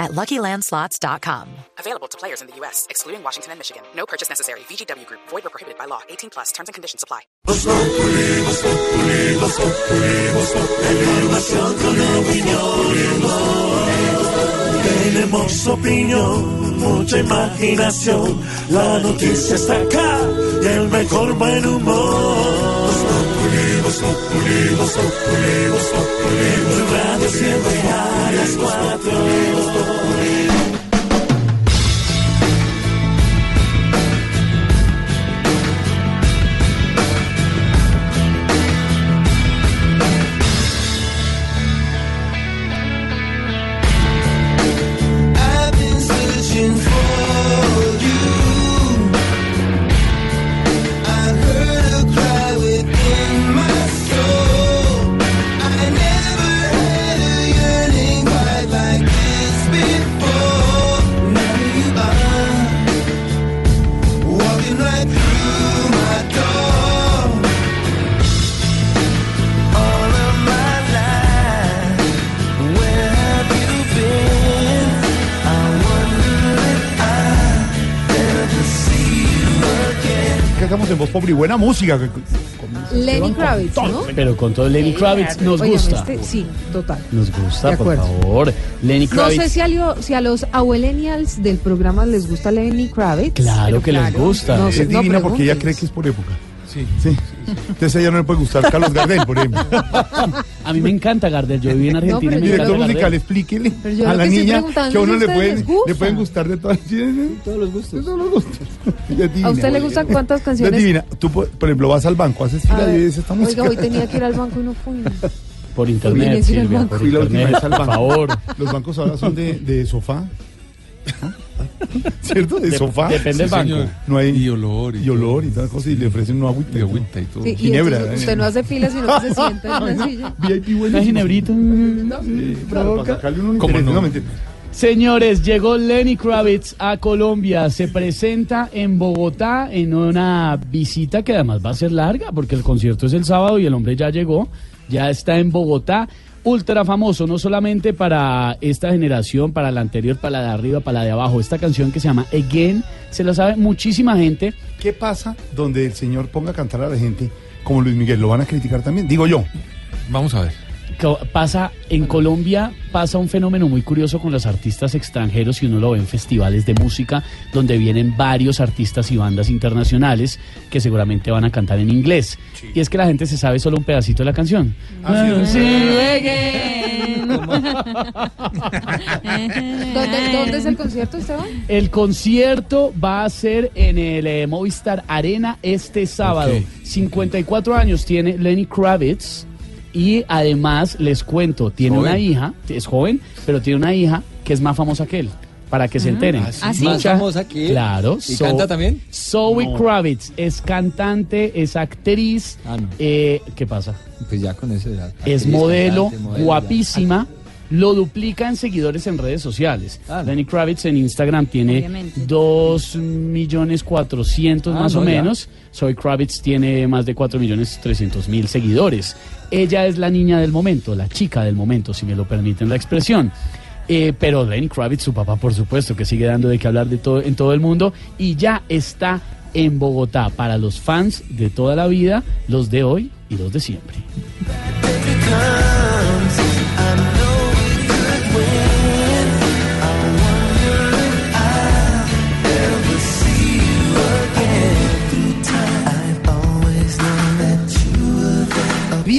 at LuckyLandSlots.com. Available to players in the U.S., excluding Washington and Michigan. No purchase necessary. VGW Group. Void or prohibited by law. 18 plus. Terms and conditions apply. Tenemos opinión, mucha imaginación. La noticia está acá y el mejor buen humor. Tu radio siempre a las cuatro. Buena música. Lenny Kravitz, ¿no? Pero con todo Lenny Kravitz nos Oigan, gusta. este- sí, total. Nos gusta, De por favor. Lenny No Kravitz. sé si a, lo- si a los abuelenials del programa les gusta Lenny Kravitz. Claro que les gusta. No Es sé, no divina porque ella cree que es por época. Sí. sí. Entonces a ella no le puede gustar Carlos Gardel, por ejemplo. A mí me encanta Gardel. Yo viví en Argentina y me encanta Director musical, Gardel. explíquele yo a lo la que estoy niña preguntando que a es uno si le a ustedes pueden, les gusta. le pueden gustar de todas Todos los gustos. Todos los gustos. Ella es divina. ¿A usted le gustan cuántas Ella canciones? Es divina. Tú, por por ejemplo, vas al banco, haces A fila ver, y dices esta música. Oiga, hoy tenía que ir al banco y no fui. Por internet, que ir al Silvia, banco. por Fui la última internet, vez al por banco. favor. Los bancos ahora son de, de sofá. ¿Cierto? De sofá. Depende del banco. No hay Y olor. y olor y todas cosas y le ofrecen una agüita. Y agüita y todo. Sí, y Ginebra, entonces eh. usted no hace fila, sino que se sienta en una silla. VIP Una ginebrita. Sí, claro, para sacarle un ¿Cómo interés. no? Señores, llegó Lenny Kravitz a Colombia. Se presenta en Bogotá en una visita que además va a ser larga porque el concierto es el sábado y el hombre ya llegó. Ya está en Bogotá. Ultra famoso, no solamente para esta generación, para la anterior, para la de arriba, para la de abajo. Esta canción que se llama Again, se la sabe muchísima gente. ¿Qué pasa donde el señor ponga a cantar a la gente como Luis Miguel? ¿Lo van a criticar también? Digo yo. Vamos a ver. Pasa en Colombia pasa un fenómeno muy curioso con los artistas extranjeros y uno lo ve en festivales de música donde vienen varios artistas y bandas internacionales que seguramente van a cantar en inglés y es que la gente se sabe solo un pedacito de la canción Ah, sí. Sí, ¿Dónde, dónde es el concierto, Esteban? El concierto va a ser en el eh, Movistar Arena este sábado. Ok. 54 años tiene Lenny Kravitz y además les cuento, tiene Joven. una hija, es joven, pero tiene una hija que es más famosa que él. Para que se enteren. ¿Ah, sí? ¿Más famosa que él? Claro. ¿Y canta también? Zoe Kravitz es cantante, es actriz. Ah, no. eh, ¿Qué pasa? Pues ya con eso. ya, es actriz, modelo, cantante, modelo, guapísima. Lo duplica en seguidores en redes sociales. Ah. Lenny Kravitz en Instagram tiene Obviamente. 2 millones 400 Ah, más no, o ya. menos. Zoe Kravitz tiene más de 4 millones 300 mil seguidores. Ella es la niña del momento, la chica del momento, si me lo permiten la expresión. Eh, pero Lenny Kravitz, su papá, por supuesto, que sigue dando de qué hablar de todo, en todo el mundo y ya está en Bogotá para los fans de toda la vida, los de hoy y los de siempre.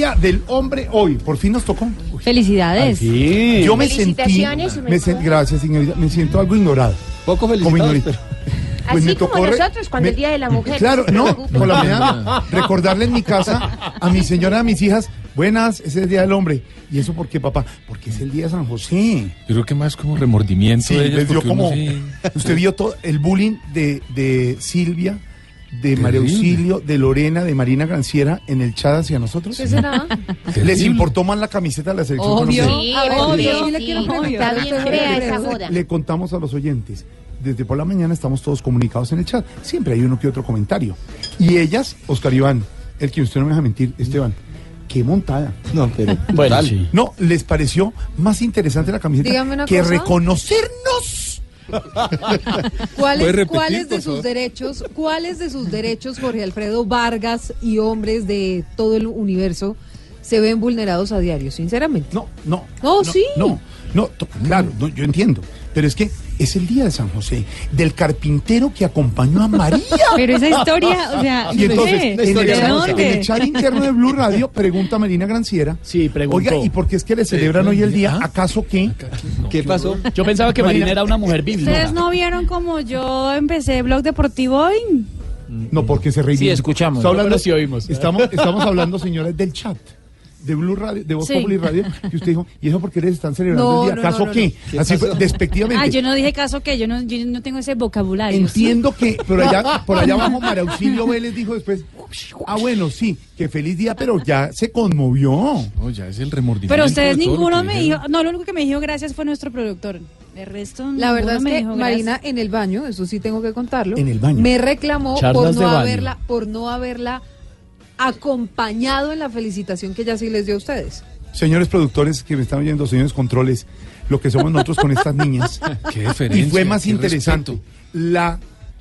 Día del hombre hoy. Por fin nos tocó. Uy, Felicidades. Sí. Yo me sentí. Me sen- gracias, señorita. Me siento algo ignorado. Poco pero... Pues Así como nosotros cuando me- el Día de la Mujer. Claro, no por la mañana recordarle en mi casa a mi señora, a mis hijas, buenas, ese es el Día del Hombre. ¿Y eso por qué, papá? Porque es el Día de San José. Yo creo que más como remordimiento Sí, de ellas. les dio como... sí- Usted vio todo el bullying de, de Silvia de María. Auxilio, de Lorena, de Marina Granciera en el chat hacia nosotros? ¿Qué será? ¿Les importó más la camiseta de la selección Obvio. ver, obvio, sí le sí, quiero obvio. preguntar. Está bien ¿usted fea cree? esa joda. Le contamos a los oyentes. Desde por la mañana estamos todos comunicados en el chat. Siempre hay uno que otro comentario. Y ellas, Oscar Iván, el que usted no me deja mentir, Esteban, qué montada. No, pero. Bueno, sí. No, ¿les pareció más interesante la camiseta que cosa. reconocernos? ¿Puede ¿Cuáles, repetir, cuáles de sus derechos, cuáles de sus derechos, Jorge Alfredo Vargas y hombres de todo el universo se ven vulnerados a diario, sinceramente? No, no. No, sí. No, no, claro, no, yo entiendo. Pero es que es el día de San José, del carpintero que acompañó a María. Pero esa historia, o sea, Y entonces, ¿qué? en el, historia ¿de dónde? en el chat interno de Blue Radio, pregunta Marina Granciera. Sí, preguntó. Oiga, ¿y por qué es que le celebran hoy el día? ¿Acaso qué? ¿Qué pasó? Yo pensaba que Marina era una mujer bíblica. ¿Ustedes no vieron como yo empecé Blog Deportivo hoy? No, porque se reivindica. Sí, escuchamos. Está hablando- Pero sí oímos. Estamos, estamos hablando, señores, del chat. De Blue Radio, de Voz Sí. Populi Radio, que usted dijo, ¿y eso por qué les están celebrando No, el día? no, ¿Acaso no, no, qué? Así fue, despectivamente. Ah, yo no dije caso que yo no, yo no tengo ese vocabulario. Entiendo que por allá, por allá abajo María Auxilio Vélez dijo después, ah bueno, sí, que feliz día, pero ya se conmovió. No, ya es el remordimiento. Pero ustedes ninguno me dijo, no, lo único que me dijo gracias fue nuestro productor. De resto, La verdad es que dijo Marina en el baño, eso sí tengo que contarlo, En el baño. me reclamó Charlas por no haberla, por no haberla acompañado en la felicitación que ella sí les dio a ustedes. Señores productores que me están oyendo, señores controles, lo que somos nosotros con estas niñas. Qué diferencia. Y fue más interesante. respeto. La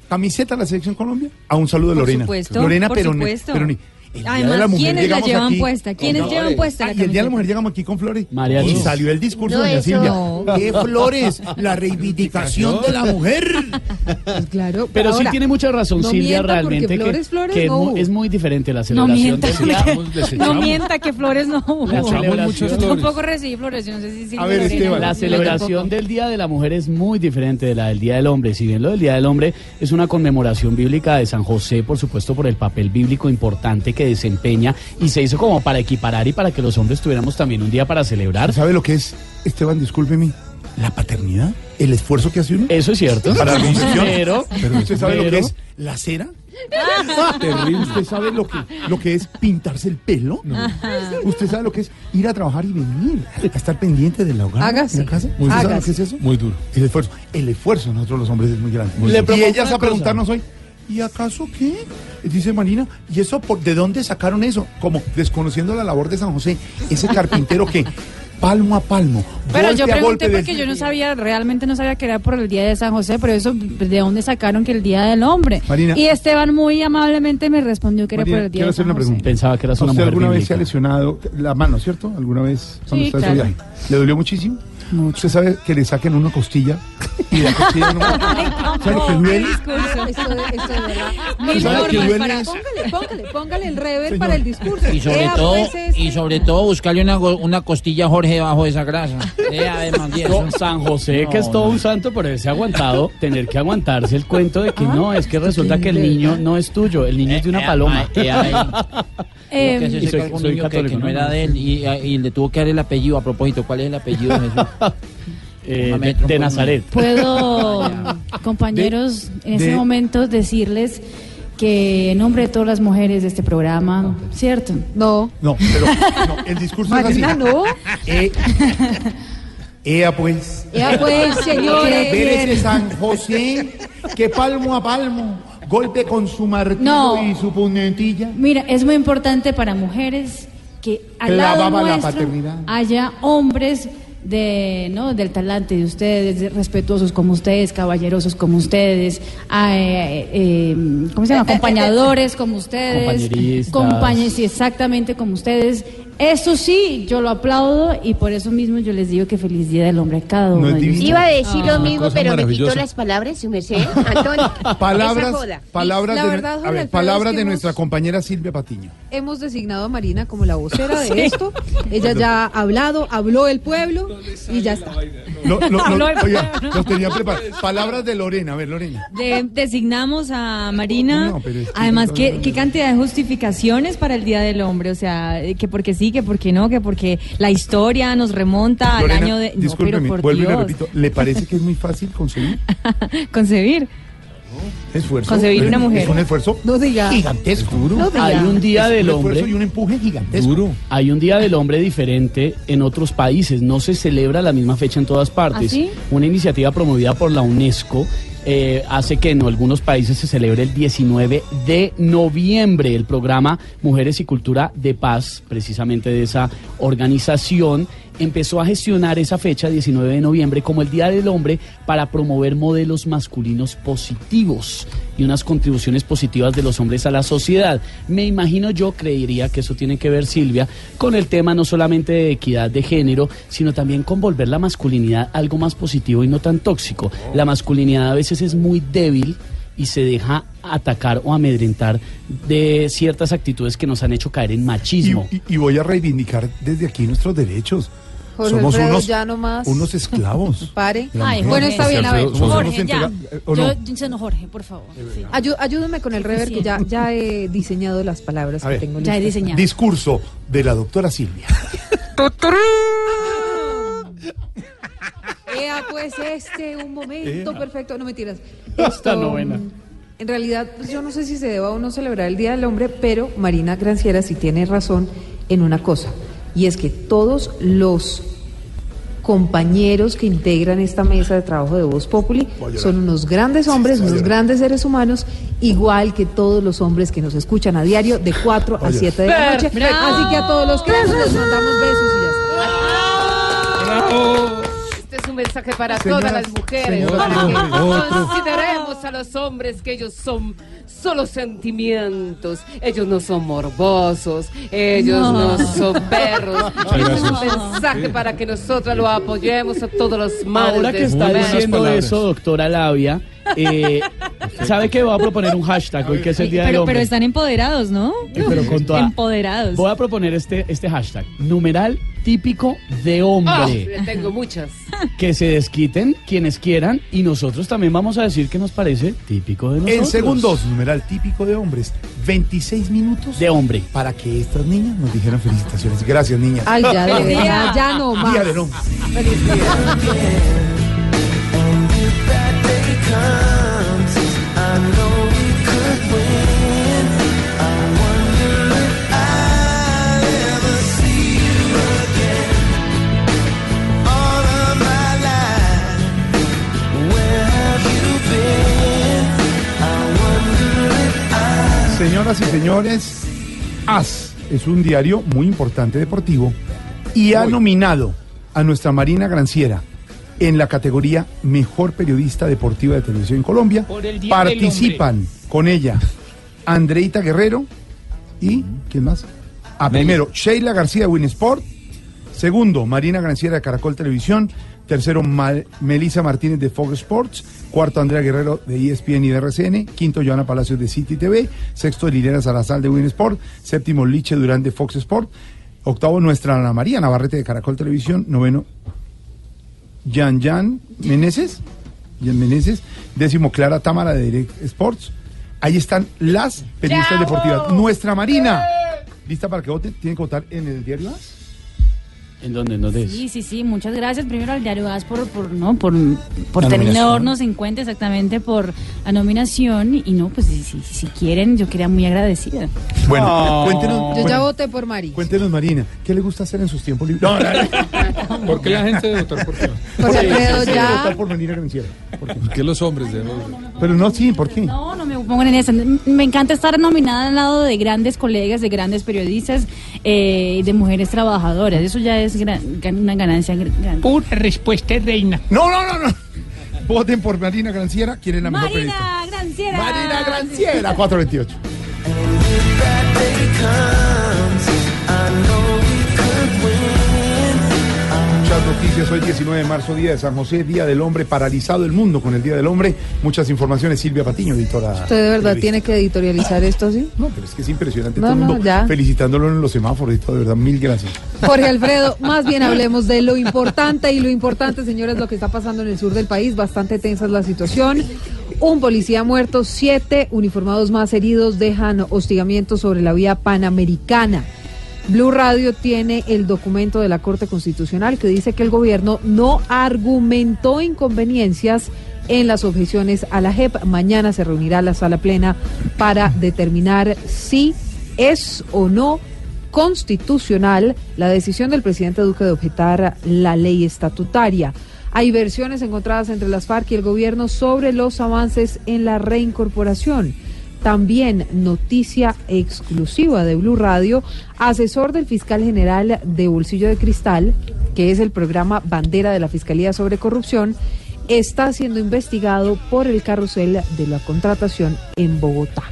camiseta de la selección Colombia, a un saludo de Por Lorena. supuesto, Lorena por pero, supuesto. pero Día Además, de la mujer ¿quiénes la llevan aquí puesta? ¿Quiénes llevan flores. puesta la Ah, y el día de la mujer llegamos aquí con flores. María y salió el discurso No, de doña eso Silvia. no. ¿Qué flores? La reivindicación de la mujer. Pues claro, Pero sí ahora, tiene mucha razón no Silvia mienta, realmente que, flores, flores que es, no muy diferente la No celebración mienta, del día. Desechamos, no mienta que flores no hubo. Flores. tampoco recibí flores, yo no sé si Silvia A ver, Esteban. La celebración del Día de la Mujer es muy diferente de la del Día del Hombre. Si bien lo del Día del Hombre es una conmemoración bíblica de San José, por supuesto, por el papel bíblico importante que desempeña y se hizo como para equiparar y para que los hombres tuviéramos también un día para celebrar. ¿Sabe lo que es, Esteban, discúlpeme, la paternidad? El esfuerzo que hace uno. Eso es cierto. Para la concepción. Pero, Pero usted sabe lo que es la cera. Terrible. ¿Usted sabe lo que, lo que es pintarse el pelo? ¿Usted sabe lo que es ir a trabajar y venir? A estar pendiente del hogar. Hágase. en la casa? ¿Usted sabe lo Hágase. que es eso? Muy duro. El esfuerzo. El esfuerzo de nosotros los hombres es muy grande. Le y ellas a preguntarnos hoy, ¿y acaso qué? Dice Marina, ¿y eso por, de dónde sacaron eso? Como desconociendo la labor de San José, ese carpintero que palmo a palmo, Pero golpe yo a pregunté de- porque yo no sabía, realmente no sabía que era por el Día de San José, pero eso, ¿de dónde sacaron que el Día del Hombre? Marina. y Esteban muy amablemente me respondió que era por el Día quiero de hacer San una José. pregunta. Pensaba que eras una ¿Usted mujer alguna vez se ha lesionado la mano, cierto? ¿Alguna vez cuando Sí, está en su claro. viaje? ¿Le dolió muchísimo? Usted sabe que le saquen una costilla y la costilla no... ¿Sabe lo que duele? Esto de, esto de verdad. Mil ¿Sabe lo que normas duele para- eso? Póngale, póngale, póngale el rever Señor. para el discurso. Y sobre Ea, todo, pues, este- y sobre todo buscarle una, go- una costilla a Jorge debajo de esa grasa. Además eso. San José, que es todo no. un santo, por haberse aguantado, tener que aguantarse el cuento de que no, es que resulta que el niño no es tuyo, el niño es de una Eh, paloma. eh, eh, ahí. Que se y soy- seca algún soy niño que, católico, que no ¿no? era de él y, y le tuvo que dar el apellido. A propósito, ¿cuál es el apellido de Jesús? Eh, de, pues, Nazaret. Puedo, compañeros, en ese de- momento decirles que en nombre de todas las mujeres de este programa, ¿cierto? No, No, pero no, el discurso es así. No. Eh, ea pues, Ea, pues, ver señores. ese San José que palmo a palmo, golpe con su martillo No. y su puñetilla. Mira, es muy importante para mujeres que al lado Clavaba la nuestro paternidad. haya hombres de no del talante de ustedes, de respetuosos como ustedes, caballerosos como ustedes, eh, eh, ¿cómo se llama? Acompañadores como ustedes, Compañeristas. compañe- sí, exactamente como ustedes. Eso sí, yo lo aplaudo y por eso mismo yo les digo que feliz día del hombre a cada No uno de. Iba a decir Ah, lo mismo, pero me quitó las palabras, su merced. Antonio, Palabras, palabras, La de, verdad, a Jorge ver, Alfredo, palabras de hemos- nuestra compañera Silvia Patiño. Hemos designado a Marina como la vocera de esto. Ella ya ha hablado, habló el pueblo y ya está. Lo, lo- lo- Habló el oiga, pueblo. los tenía preparados. Palabras de Lorena, a ver, Lorena. De- designamos a Marina. No, pero es que Además, no, ¿qué, qué cantidad de justificaciones para el Día del Hombre? O sea, que porque sí, que porque no, que porque la historia nos remonta al Lorena, año de. No, pero por vuelvo y le Dios. repito, ¿le parece que es muy fácil conseguir? Concebir. Esfuerzo. Concebir una mujer. Es un esfuerzo No diga. gigantesco. No diga. Hay un día Es del un hombre. esfuerzo y un empuje gigantesco. Duro. Hay un Día del Hombre diferente en otros países, no se celebra la misma fecha en todas partes. ¿Ah, sí? Una iniciativa promovida por la UNESCO eh, hace que en algunos países se celebre el 19 de noviembre el programa Mujeres y Cultura de Paz, precisamente de esa organización. Empezó a gestionar esa fecha, 19 de noviembre, como el Día del Hombre para promover modelos masculinos positivos y unas contribuciones positivas de los hombres a la sociedad. Me imagino yo, creería que eso tiene que ver, Silvia, con el tema no solamente de equidad de género, sino también con volver la masculinidad algo más positivo y no tan tóxico. La masculinidad a veces es muy débil y se deja atacar o amedrentar de ciertas actitudes que nos han hecho caer en machismo. y voy a reivindicar desde aquí nuestros derechos. Jorge Somos Alfredo, unos, ya nomás. unos esclavos. Pare. Ay. Bueno, está bien, a ver. Jorge, ya. Yo, no, Jorge, por favor. sí. Ayú- ayúdame con el rever, que ya, ya he diseñado las palabras A que ver. tengo Ya he diseñado. Discurso de la doctora Silvia. Ea, pues este, un momento Ea. perfecto. No mentiras. Esta novena. En realidad, pues yo no sé si se deba o no celebrar el Día del Hombre, pero Marina Granciera sí tiene razón en una cosa. Y es que todos los compañeros que integran esta mesa de trabajo de Voz Populi son unos grandes hombres, unos grandes seres humanos, igual que todos los hombres que nos escuchan a diario de 4 a 7 de la noche. Así que a todos los que les mandamos besos y ya está. Este es un mensaje para Señoras, todas las mujeres, para que a los hombres que ellos son solo sentimientos, ellos no son morbosos, ellos no, son perros. Este es un mensaje para que nosotros lo apoyemos a todos los madres Ahora que está diciendo eso, doctora Labia, eh, ¿sabe que voy a proponer un hashtag hoy que es el Día del Pero, Hombre? pero están empoderados, ¿no? Eh, pero con toda- Empoderados. Voy a proponer este, este hashtag, numeral típico de Ah, hombre. le tengo muchas. Que se desquiten quienes quieran y nosotros también vamos a decir que nos parece típico de nosotros. En segundos, numeral típico de hombres. 26 minutos De hombre. para que estas niñas nos dijeran felicitaciones. Gracias, niñas. Ay, ya, de Feliz verdad, día. ya no más. Día del hombre. Señoras y señores, AS es un diario muy importante deportivo y ha nominado a nuestra Marina Granciera en la categoría Mejor Periodista Deportiva de Televisión en Colombia. Participan con ella Andreita Guerrero y ¿quién más? Ah, primero, Sheila García de Winsport. Segundo, Marina Granciera de Caracol Televisión. Tercero, Ma- Melissa Martínez de Fox Sports. Cuarto, Andrea Guerrero de ESPN y de RCN. Quinto, Joana Palacios de City TV. Sexto, Liliana Salazar de Winsport. Séptimo, Liche Durán de Fox Sport. Octavo, nuestra Ana María Navarrete de Caracol Televisión. Noveno, Yan Yan Meneses. Yan Meneses. Décimo, Clara Támara de Direct Sports. Ahí están las periodistas deportivas. Nuestra Marina. ¿Lista para que voten? ¿Tienen que votar en el diario AS? ¿En dónde? ¿En dónde es? Sí, sí, sí, muchas gracias primero al diario AS por, por, ¿no? por, por tenernos en cuenta exactamente por la nominación y no, pues si, si, si quieren, yo quedaría muy agradecida. Bueno, cuéntenos, Yo ya voté por Mari. cuéntenos, Marina, ¿qué le gusta hacer en sus tiempos libres? No, no, no. ¿Por qué la gente debe votar por qué? Jorge Alfredo, Sí, ya. votar por Marina Granciera. ¿Por qué? ¿Por qué los hombres deben Pero no, sí, ¿por qué? No, no me pongan en eso. Me encanta estar nominada al lado de grandes colegas, de grandes periodistas, eh, de mujeres trabajadoras. Eso ya es gran- una ganancia gr- grande. Pura respuesta, reina. No, no, no, no. Voten por Marina Granciera. ¿Quién es la mejor periodista? Marina Granciera. Marina Granciera, 428. Muchas noticias hoy 19 de marzo, Día de San José, Día del Hombre, paralizado el mundo con el Día del Hombre. Muchas informaciones, Silvia Patiño, editora. ¿Usted de verdad tiene que editorializar esto así? No, pero es que es impresionante No, todo el mundo ya. felicitándolo en los semáforos y todo, de verdad, mil gracias. Jorge Alfredo, más bien hablemos de lo importante y lo importante, señores, lo que está pasando en el sur del país. Bastante tensa es la situación. Un policía muerto, siete uniformados más heridos dejan hostigamiento sobre la vía panamericana. Blue Radio tiene el documento de la Corte Constitucional que dice que el gobierno no argumentó inconveniencias en las objeciones a la JEP. Mañana se reunirá la sala plena para determinar si es o no constitucional la decisión del presidente Duque de objetar la ley estatutaria. Hay versiones encontradas entre las FARC y el gobierno sobre los avances en la reincorporación. También noticia exclusiva de Blue Radio, asesor del fiscal general de Bolsillo de Cristal, que es el programa bandera de la Fiscalía sobre Corrupción, está siendo investigado por el carrusel de la contratación en Bogotá.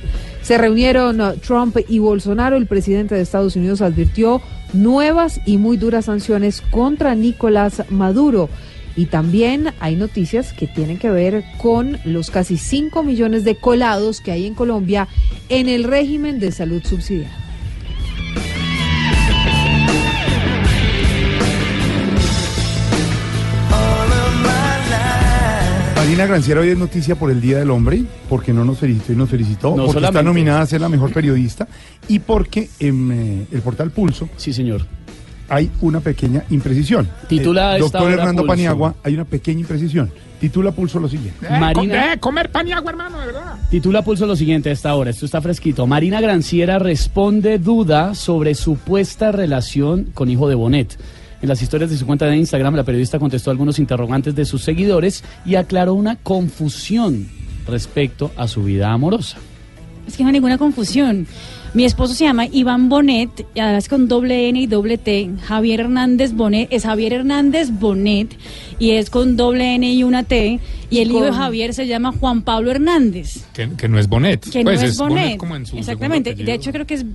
Se reunieron Trump y Bolsonaro. El presidente de Estados Unidos advirtió nuevas y muy duras sanciones contra Nicolás Maduro. Y también hay noticias que tienen que ver con los casi 5 millones de colados que hay en Colombia en el régimen de salud subsidiada. Marina Granciera hoy es noticia por el Día del Hombre, porque no nos felicitó y nos felicitó, No porque está nominada a ser la mejor periodista y porque en eh, el portal Pulso Sí, señor. Hay una pequeña imprecisión. Titula Eh, esta Doctor Hernando Pulso. Paniagua, hay una pequeña imprecisión. Titula Pulso lo siguiente. Marina- comer pan y agua, hermano, de verdad. Titula Pulso lo siguiente a esta hora, esto está fresquito. Marina Granciera responde duda sobre supuesta relación con hijo de Bonet. En las historias de su cuenta de Instagram, la periodista contestó algunos interrogantes de sus seguidores y aclaró una confusión respecto a su vida amorosa. Es que no hay ninguna confusión. Mi esposo se llama Iván Bonet, y además con doble N y doble T. Javier Hernández Bonet es Javier Hernández Bonet y es con doble N y una T. Y el hijo de Javier se llama Juan Pablo Hernández. Que, que no es Bonet. Que pues no es, Bonet. como en su Exactamente. De hecho, creo que es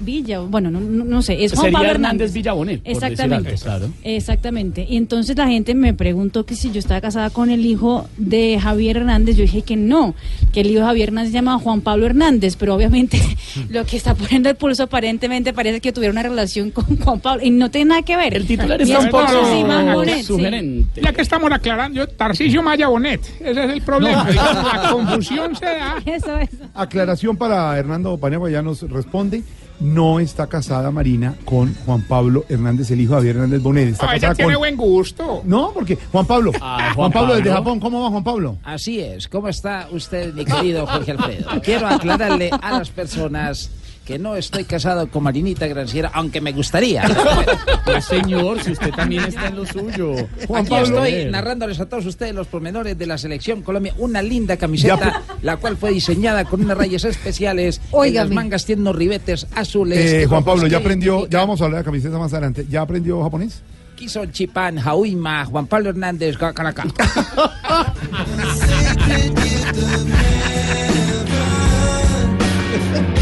Villa. Bueno, no, no, no sé. Es Juan Sería Pablo Hernández por decir Exactamente. algo, claro. Exactamente. Y entonces la gente me preguntó que si yo estaba casada con el hijo de Javier Hernández. Yo dije que no, que el hijo de Javier Hernández se llama Juan Pablo Hernández. Pero obviamente lo que está poniendo el pulso aparentemente parece que tuviera una relación con Juan Pablo. Y no tiene nada que ver. El titular está un poco sí. sugerente. Ya que estamos aclarando, Tarcisio Maya Bonet. Ese es el problema. la confusión se da. Eso es. Aclaración para Hernando Paniagua, ya nos responde. No está casada Marina con Juan Pablo Hernández, el hijo de Javier Hernández Bonet. Está Ah, ella tiene con... buen gusto. No, porque Juan Pablo. Ah, Juan, Juan Pablo desde. Japón, ¿cómo va Juan Pablo? Así es. ¿Cómo está usted, mi querido Jorge Alfredo? Quiero aclararle a las personas que no estoy casado con Marinita Granciera, aunque me gustaría. Pues señor, si usted también está en lo suyo. Juan Aquí Pablo. estoy narrándoles a todos ustedes los pormenores de la selección Colombia. Una linda camiseta, la cual fue diseñada con unas rayas especiales. Óigame. las mangas tiene unos ribetes azules. Eh, Juan Pablo, ya aprendió, ya vamos a hablar de camiseta más adelante. ¿Ya aprendió japonés? Kison Chipán, Jauima, Juan Pablo Hernández, Caracá.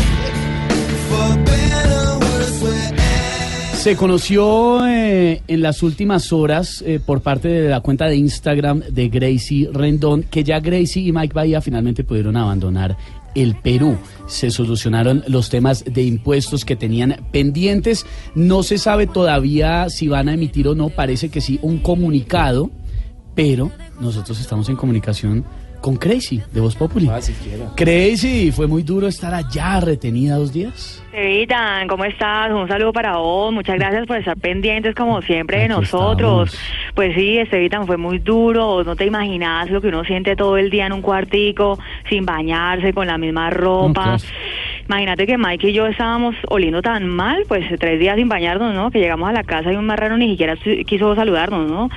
Se conoció eh, en las últimas horas eh, por parte de la cuenta de Instagram de Gracie Rendón que ya Gracie y Mike Bahía finalmente pudieron abandonar el Perú. Se solucionaron los temas de impuestos que tenían pendientes. No se sabe todavía si van a emitir o no, parece que sí, un comunicado, pero nosotros estamos en comunicación con Crazy de Voz Populi. Crazy, fue muy duro estar allá retenida dos días. Evitan, ¿cómo estás? Un saludo para vos. Muchas gracias por estar pendientes como siempre de nosotros. estamos. Pues sí, Estevitan fue muy duro. Vos no te imaginas lo que uno siente todo el día en un cuartico, sin bañarse, con la misma ropa. Imagínate que Mike y yo estábamos oliendo tan mal, pues tres días sin bañarnos, ¿no? Que llegamos a la casa y un marrano ni siquiera quiso saludarnos, ¿no?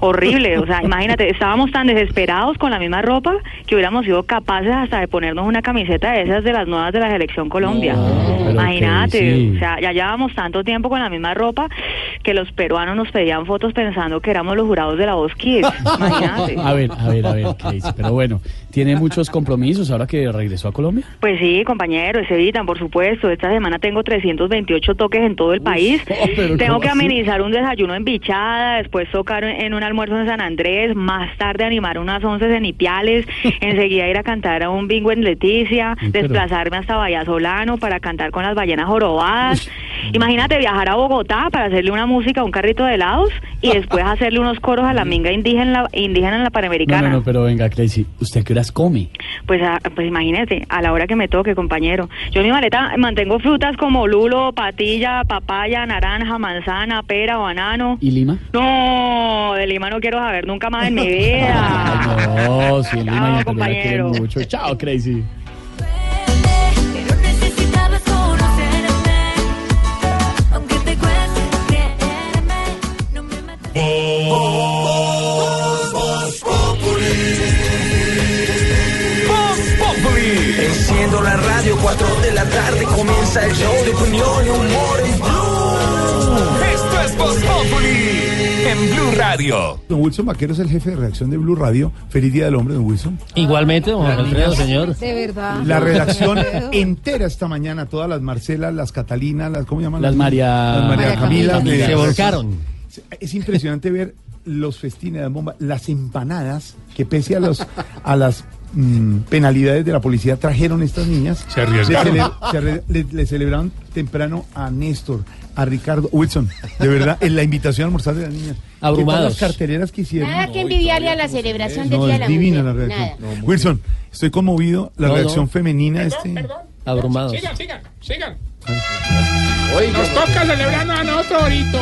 Horrible, o sea, imagínate, estábamos tan desesperados con la misma ropa que hubiéramos sido capaces hasta de ponernos una camiseta de esas de las nuevas de la selección Colombia. imagínate, sí. o sea, ya llevábamos tanto tiempo con la misma ropa que los peruanos nos pedían fotos pensando que éramos los jurados de la Voz Kids. Imagínate. A ver, a ver, a ver, Crazy. Pero bueno, tiene muchos compromisos ahora que regresó a Colombia. Pues sí, compañero, se evitan, por supuesto. Esta semana tengo 328 toques en todo el país. oh, tengo ¿cómo que amenizar un desayuno en Bichada, después tocar en un almuerzo en San Andrés, más tarde animar unas once en Ipiales, enseguida ir a cantar a un bingo en Leticia, pero- desplazarme hasta Vallasolano para cantar con las ballenas jorobadas Imagínate viajar a Bogotá para hacerle una música a un carrito de helados y después hacerle unos coros a la minga indígena, indígena en la Panamericana. no, no, pero venga, Crazy, ¿usted qué horas come? Pues, a- pues imagínate, a la hora que me toque, compañero. Yo en mi maleta mantengo frutas como lulo, patilla, papaya, naranja, manzana, pera, banano. ¿Y Lima? No, de Lima no quiero saber nunca más en mi vida. No, sí, Lima Chao, y Antonio la quieren compañero. mucho. Chao, Crazy. Pero Enciendo la radio, 4 de la tarde comienza el show de opinión y humor en Blue. Esto es Voz Populi en Blue Radio. Don Wilson Vaquero es el jefe de redacción de Blue Radio. Feliz Día del Hombre, don Wilson. Igualmente, don Juan Alfredo, señor. De verdad. La redacción entera esta mañana, todas las Marcelas, las Catalinas, las, ¿cómo llaman? Las María- las María María Camila. Camila. de- Se volcaron. Es impresionante ver los festines, las bombas, las empanadas que pese a los a las mm, penalidades de la policía trajeron estas niñas. Se arriesgaron. Le, cele- se arre- le- le celebraron temprano a Néstor, a Ricardo Wilson, de verdad, en la invitación a almorzar de las niñas. ¿Qué tal Abrumados. las carteleras que hicieron? Nada que envidiarle a la celebración del No, Día de la divina la Mujer. reacción. Nada. Wilson, estoy conmovido. La No, no. reacción femenina este. Abrumados. Sigan, sigan, sigan. Nos toca celebrarnos a nosotros ahorita.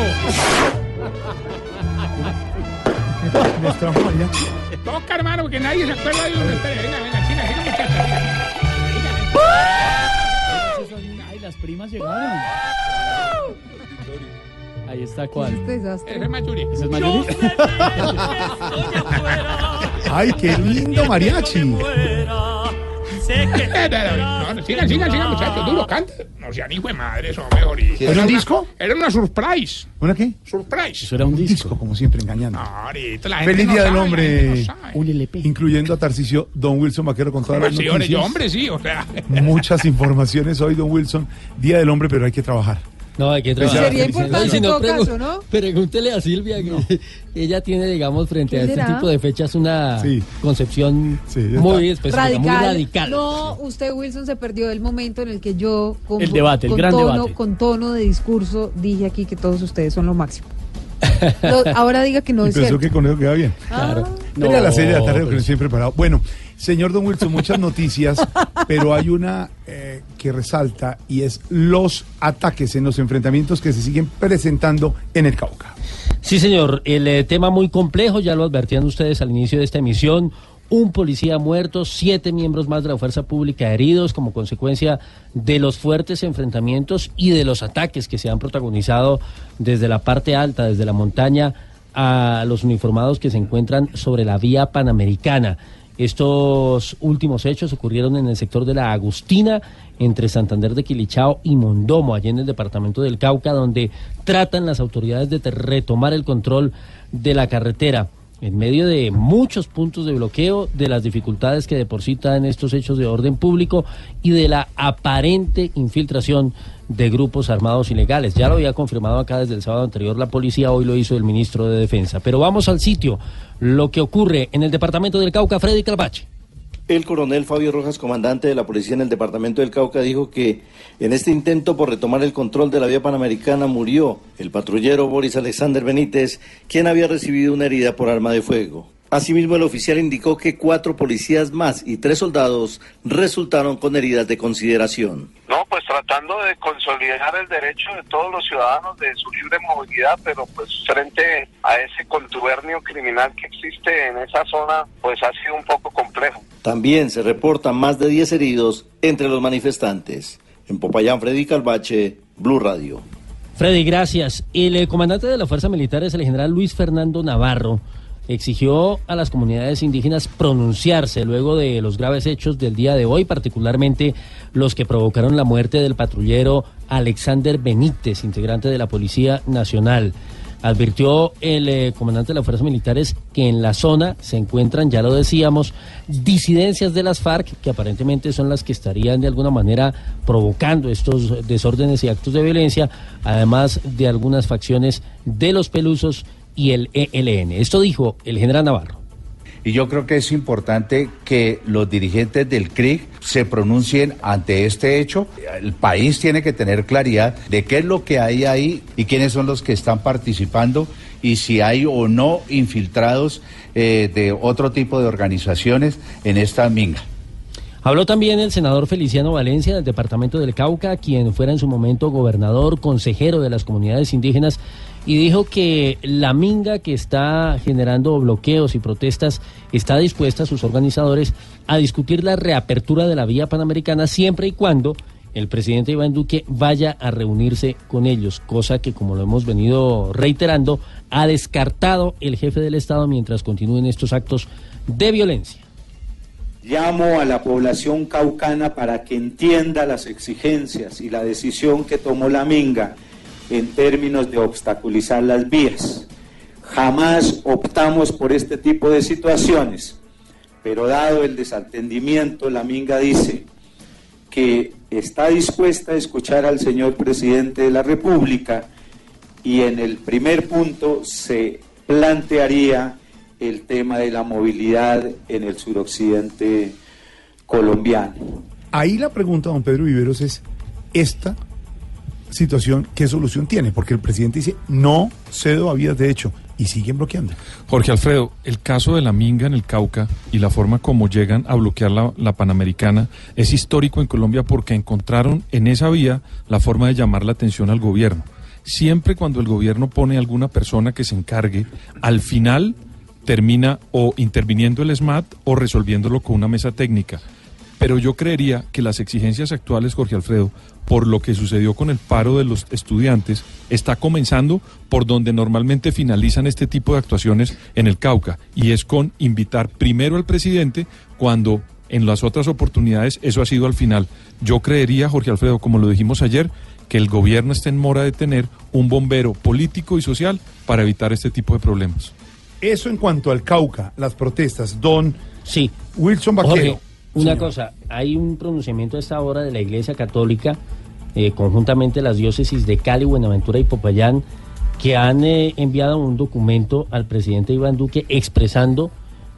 Toca, hermano, porque nadie se acuerda de uno. Espere, Venga, venga, sigan, muchachas. sigan. Ay, las primas llegaron. Ahí está cuál. Este desastre. Ese es Mayuri. ¿Ese es Mayuri? Ay, qué lindo mariachi. Eh, No, no, sigan, sigan, sigan, muchachos. Duro, canta. No sean hijo de madre, eso mejor. ¿Era un disco? Era una surprise. ¿Una qué? Surprise. Eso era un Un disco. disco, como siempre, engañando. No, ahorita la gente Feliz no Día del sabe, la gente Hombre, no sabe. Un LP. incluyendo a Tarcicio, Don Wilson Vaquero con todas las Hombre, señores, yo, noticias. hombre, sí, o sea. Muchas informaciones hoy, Don Wilson. Día del Hombre, pero hay que trabajar. No, hay que Pues trabajar. Sería importante si en no, todo caso, ¿no? Pregúntele a Silvia que ella tiene, digamos, frente a ¿Qué este será? tipo de fechas una Sí. concepción Sí, muy específica, muy Radical. radical. No, usted, Wilson, se perdió el momento en el que yo, con, El debate, el con gran tono, debate. con tono de discurso, dije aquí que todos ustedes son lo máximo. Lo- ahora diga que no y es pensó cierto. que con eso queda bien. Claro. Venga a las seis de la tarde pero porque estoy preparado. Bueno, señor Don Wilson, muchas noticias, pero hay una eh, que resalta y es los ataques en los enfrentamientos que se siguen presentando en el Cauca. Sí, señor. El eh, tema muy complejo, ya lo advertían ustedes al inicio de esta emisión. Un policía muerto, siete miembros más de la fuerza pública heridos como consecuencia de los fuertes enfrentamientos y de los ataques que se han protagonizado desde la parte alta, desde la montaña, a los uniformados que se encuentran sobre la vía panamericana. Estos últimos hechos ocurrieron en el sector de la Agustina, entre Santander de Quilichao y Mondomo, allí en el departamento del Cauca, donde tratan las autoridades de retomar el control de la carretera. En medio de muchos puntos de bloqueo, de las dificultades que depositan estos hechos de orden público y de la aparente infiltración de grupos armados ilegales. Ya lo había confirmado acá desde el sábado anterior la policía, hoy lo hizo el ministro de Defensa. Pero vamos al sitio, lo que ocurre en el departamento del Cauca, Freddy Calvache. El coronel Fabio Rojas, comandante de la policía en el departamento del Cauca, dijo que en este intento por retomar el control de la vía panamericana murió el patrullero Boris Alexander Benítez, quien había recibido una herida por arma de fuego. Asimismo, el oficial indicó que cuatro policías más y tres soldados resultaron con heridas de consideración. No, pues tratando de consolidar el derecho de todos los ciudadanos de su libre movilidad, pero pues frente a ese contubernio criminal que existe en esa zona, pues ha sido un poco complejo. También se reportan más de 10 heridos entre los manifestantes. En Popayán, Freddy Calvache, Blue Radio. Freddy, gracias. El eh, comandante de la Fuerza Militar es el general Luis Fernando Navarro. Exigió a las comunidades indígenas pronunciarse luego de los graves hechos del día de hoy, particularmente los que provocaron la muerte del patrullero Alexander Benítez, integrante de la Policía Nacional. Advirtió el eh, comandante de las fuerzas militares que en la zona se encuentran, ya lo decíamos, disidencias de las FARC, que aparentemente son las que estarían de alguna manera provocando estos desórdenes y actos de violencia, además de algunas facciones de los pelusos y el ELN. Esto dijo el general Navarro. Y yo creo que es importante que los dirigentes del CRIC se pronuncien ante este hecho. El país tiene que tener claridad de qué es lo que hay ahí y quiénes son los que están participando y si hay o no infiltrados eh, de otro tipo de organizaciones en esta minga. Habló también el senador Feliciano Valencia del departamento del Cauca, quien fuera en su momento gobernador, consejero de las comunidades indígenas, y dijo que la minga que está generando bloqueos y protestas está dispuesta a sus organizadores a discutir la reapertura de la vía panamericana siempre y cuando el presidente Iván Duque vaya a reunirse con ellos, cosa que como lo hemos venido reiterando, ha descartado el jefe del Estado mientras continúen estos actos de violencia. Llamo a la población caucana para que entienda las exigencias y la decisión que tomó la Minga en términos de obstaculizar las vías. Jamás optamos por este tipo de situaciones, pero dado el desatendimiento, la Minga dice que está dispuesta a escuchar al señor presidente de la República y en el primer punto se plantearía el tema de la movilidad en el suroccidente colombiano. Ahí la pregunta, don Pedro Viveros, es esta situación, ¿qué solución tiene? Porque el presidente dice, no cedo a vías de hecho, y siguen bloqueando. Jorge Alfredo, el caso de la minga en el Cauca y la forma como llegan a bloquear la, Panamericana es histórico en Colombia porque encontraron en esa vía la forma de llamar la atención al gobierno. Siempre cuando el gobierno pone alguna persona que se encargue, al final termina o interviniendo el SMAT o resolviéndolo con una mesa técnica. Pero yo creería que las exigencias actuales, Jorge Alfredo, por lo que sucedió con el paro de los estudiantes, está comenzando por donde normalmente finalizan este tipo de actuaciones en el Cauca, y es con invitar primero al presidente cuando en las otras oportunidades eso ha sido al final. Yo creería, Jorge Alfredo, como lo dijimos ayer, que el gobierno está en mora de tener un bombero político y social para evitar este tipo de problemas. Eso en cuanto al Cauca, las protestas, don sí. Wilson Vaquero. Jorge, una Señor. cosa, hay un pronunciamiento a esta hora de la Iglesia Católica, eh, conjuntamente las diócesis de Cali, Buenaventura y Popayán, que han eh, enviado un documento al presidente Iván Duque expresando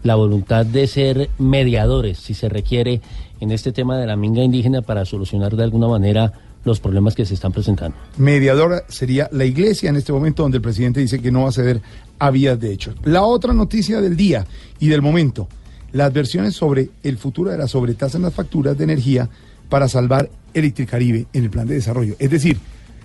la voluntad de ser mediadores, si se requiere, en este tema de la minga indígena para solucionar de alguna manera los problemas que se están presentando. Mediadora sería la iglesia en este momento donde el presidente dice que no va a ceder a vías de hecho. La otra noticia del día y del momento, las versiones sobre el futuro de la sobretasa en las facturas de energía para salvar Electricaribe en el plan de desarrollo. Es decir,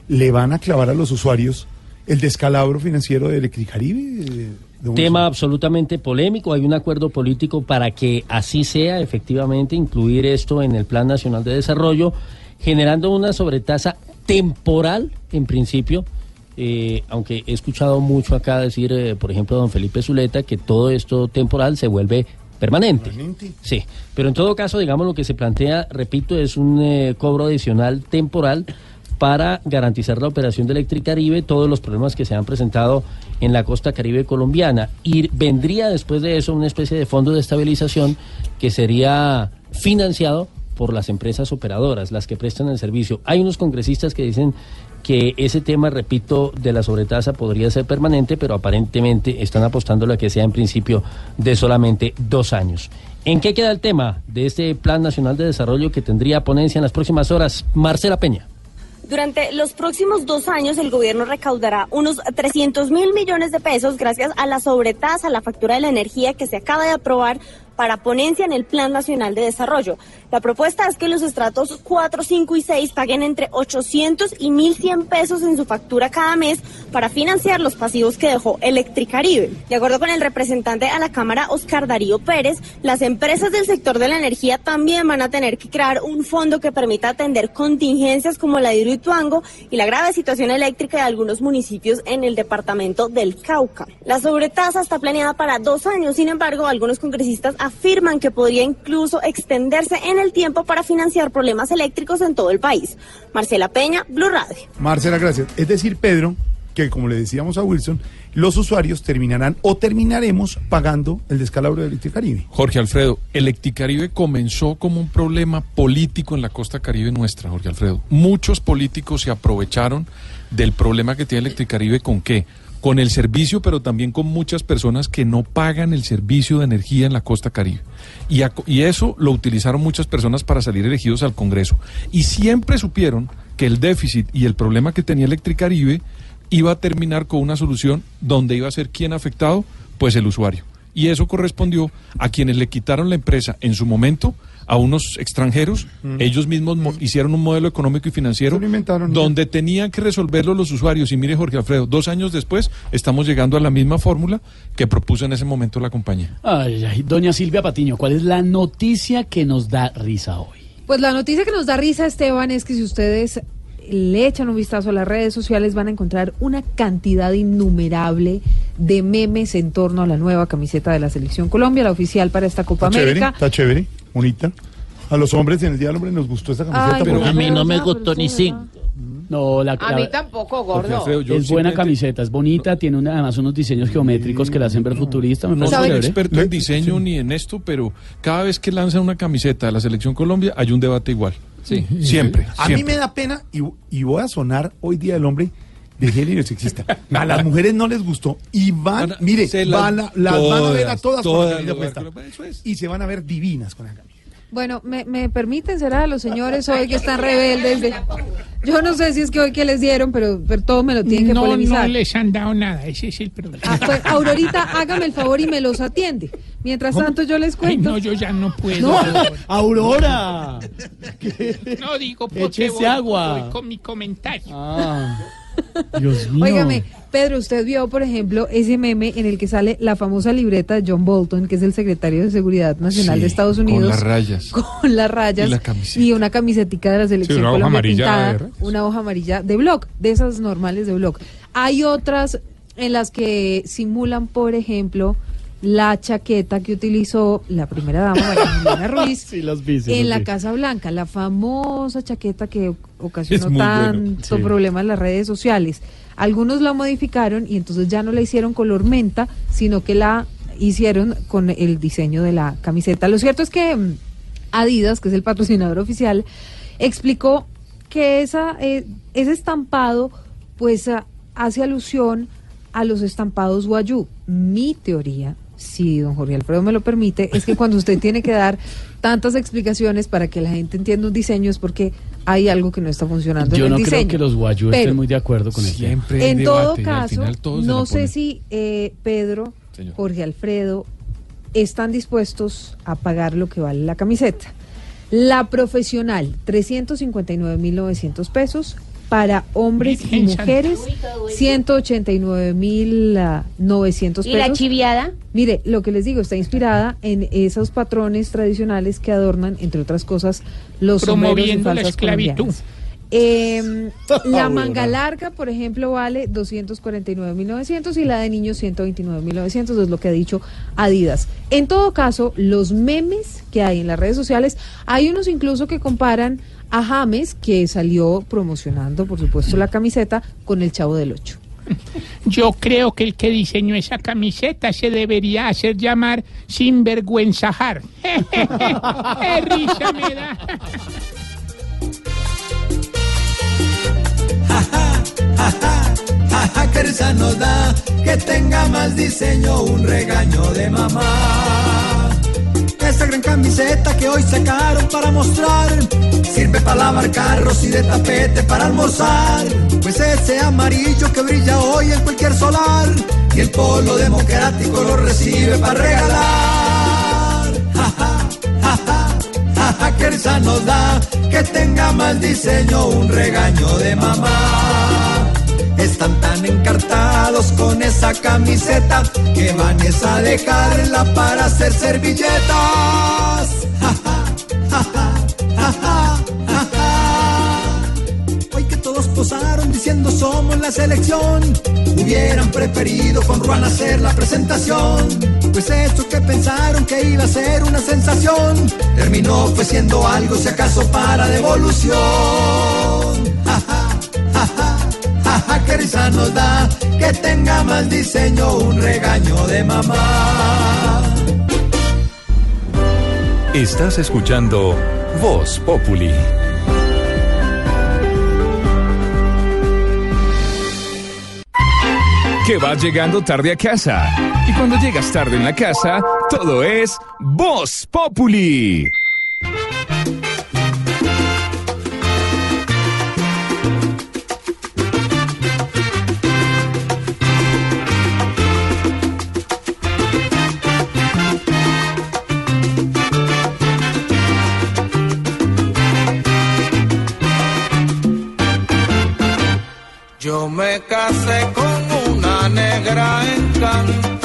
¿le van a clavar a los usuarios el descalabro financiero de Electricaribe? eh, Tema absolutamente polémico, hay un acuerdo político para que así sea, efectivamente, incluir esto en el Plan Nacional de Desarrollo, generando una sobretasa temporal, en principio, eh, aunque he escuchado mucho acá decir, eh, por ejemplo, don Felipe Zuleta, que todo esto temporal se vuelve permanente. Sí, pero en todo caso, digamos, lo que se plantea, repito, es un eh, cobro adicional temporal para garantizar la operación de Electricaribe, todos los problemas que se han presentado en la costa caribe colombiana. Y vendría después de eso una especie de fondo de estabilización que sería financiado por las empresas operadoras, las que prestan el servicio. Hay unos congresistas que dicen que ese tema, repito, de la sobretasa podría ser permanente, pero aparentemente están apostando a que sea en principio de solamente dos años. ¿En qué queda el tema de este Plan Nacional de Desarrollo que tendría ponencia en las próximas horas? Marcela Peña. Durante los próximos dos años, el gobierno recaudará unos 300 mil millones de pesos gracias a la sobretasa, la factura de la energía que se acaba de aprobar para ponencia en el Plan Nacional de Desarrollo. La propuesta es que los estratos 4, 5 y 6 paguen entre 800 y 1.100 pesos en su factura cada mes para financiar los pasivos que dejó Electricaribe. De acuerdo con el representante a la Cámara, Oscar Darío Pérez, las empresas del sector de la energía también van a tener que crear un fondo que permita atender contingencias como la de Hidroituango y la grave situación eléctrica de algunos municipios en el departamento del Cauca. La sobretasa está planeada para dos años, sin embargo, algunos congresistas afirman que podría incluso extenderse en el tiempo para financiar problemas eléctricos en todo el país. Marcela Peña, Blue Radio. Marcela, gracias. Es decir, Pedro, que como le decíamos a Wilson, los usuarios terminarán o terminaremos pagando el descalabro de Electricaribe. Jorge Alfredo, Electricaribe comenzó como un problema político en la costa caribe nuestra, Jorge Alfredo. Muchos políticos se aprovecharon del problema que tiene Electricaribe con qué? Con el servicio, pero también con muchas personas que no pagan el servicio de energía en la costa caribe. Y, y eso lo utilizaron muchas personas para salir elegidos al Congreso. Y siempre supieron que el déficit y el problema que tenía Electricaribe iba a terminar con una solución donde iba a ser quién afectado, pues el usuario. Y eso correspondió a quienes le quitaron la empresa en su momento a unos extranjeros. Ellos mismos mo- hicieron un modelo económico y financiero donde tenían que resolverlo los usuarios. Y mire, Jorge Alfredo, dos años después estamos llegando a la misma fórmula que propuso en ese momento la compañía. Ay, ay, doña Silvia Patiño, ¿cuál es la noticia que nos da risa hoy? Pues la noticia que nos da risa, Esteban, es que si ustedes le echan un vistazo a las redes sociales van a encontrar una cantidad innumerable de memes en torno a la nueva camiseta de la Selección Colombia, la oficial para esta Copa Está chévere, América. está chévere, bonita. A los hombres en el Día del Hombre nos gustó esa camiseta. Ay, pero a mí no me gustó ni cinco. No, la, A la- mí tampoco, gordo. Yo es buena camiseta, es bonita, tiene una- además unos diseños geométricos que la hacen ver futurista. Me No soy chévere. experto en diseño ni en esto, pero cada vez que lanzan una camiseta de la Selección Colombia hay un debate igual. Sí, siempre. A mí siempre. me da pena y, y voy a sonar hoy Día del Hombre de género sexista. A las mujeres no les gustó y van, mire, se las- van a- las van a ver a todas, todas, con la puesta. van a- eso es. y se van a ver divinas con la camisa. Bueno, me, me permiten, será los señores hoy que están rebeldes. de- Yo no sé si es que hoy que les dieron, pero, pero todo me lo tienen que no, polemizar. no les han dado nada, ese es el problema. Ah, pues, Aurorita, hágame el favor y me los atiende. Mientras tanto, yo les Ay, cuento. no, yo ya no puedo. No. Aurora. No digo porque Échese voy, agua. voy con mi comentario. Dios mío. Óigame, Pedro, usted vio, por ejemplo, ese meme en el que sale la famosa libreta de John Bolton, que es el secretario de Seguridad Nacional Sí, de Estados con Unidos. las rayas. Con las rayas. Y la camiseta. y una camisetica de la selección Sí, una hoja amarilla pintada, de rayas. una hoja amarilla de blog, de esas normales de blog. Hay otras en las que simulan, por ejemplo, la chaqueta que utilizó la primera dama, María Juliana Ruiz, Sí, los vi, sí, en la vi. Casa Blanca, la famosa chaqueta que ocasionó bueno, tanto sí. problema en las redes sociales. Algunos la modificaron y entonces ya no la hicieron color menta, sino que la hicieron con el diseño de la camiseta. Lo cierto es que mm, Adidas, que es el patrocinador oficial, explicó que esa, eh, ese estampado pues ah, hace alusión a los estampados Wayuu. Mi teoría, si don Jorge Alfredo me lo permite, es que cuando usted tiene que dar tantas explicaciones para que la gente entienda un diseño es porque hay algo que no está funcionando Yo en no el creo que los guayú Pero, estén muy de acuerdo con el tema. Siempre hay en debate todo al caso, final no sé si eh, Pedro, Señor. Jorge Alfredo están dispuestos a pagar lo que vale la camiseta. La profesional, 359.900 pesos. Para hombres y mujeres, 189.900 pesos. ¿Y la chiviada? Mire, lo que les digo, está inspirada en esos patrones tradicionales que adornan, entre otras cosas, los Promoviendo la falsas esclavitud. colombianas. Eh, la manga larga, por ejemplo, vale 249.900 y la de niños 129.900, es lo que ha dicho Adidas. En todo caso, los memes que hay en las redes sociales, hay unos incluso que comparan a James, que salió promocionando, por supuesto, la camiseta, con el Chavo del Ocho. Yo creo que el que diseñó esa camiseta se debería hacer llamar sinvergüenzajar. ¡Qué risa me da! Que risa nos da que tenga más diseño un regaño de mamá. Esta gran camiseta que hoy sacaron para mostrar sirve para lavar carros y de tapete para almorzar. Pues ese amarillo que brilla hoy en cualquier solar y el polo democrático lo recibe para regalar. Jaja, jaja, jaja, que risa nos da que tenga más diseño un regaño de mamá. Están tan encartados con esa camiseta que van es a dejarla para hacer servilletas. Ja. Hoy que todos posaron diciendo somos la selección, hubieran preferido con Juan hacer la presentación. Pues eso que pensaron que iba a ser una sensación, terminó fue siendo algo si acaso para devolución. Ja, Jaja, qué nos da que tenga más diseño un regaño de mamá. Estás escuchando Voz Populi. que vas llegando tarde a casa. Y cuando llegas tarde en la casa, todo es Voz Populi. Me casé con una negra encantadora,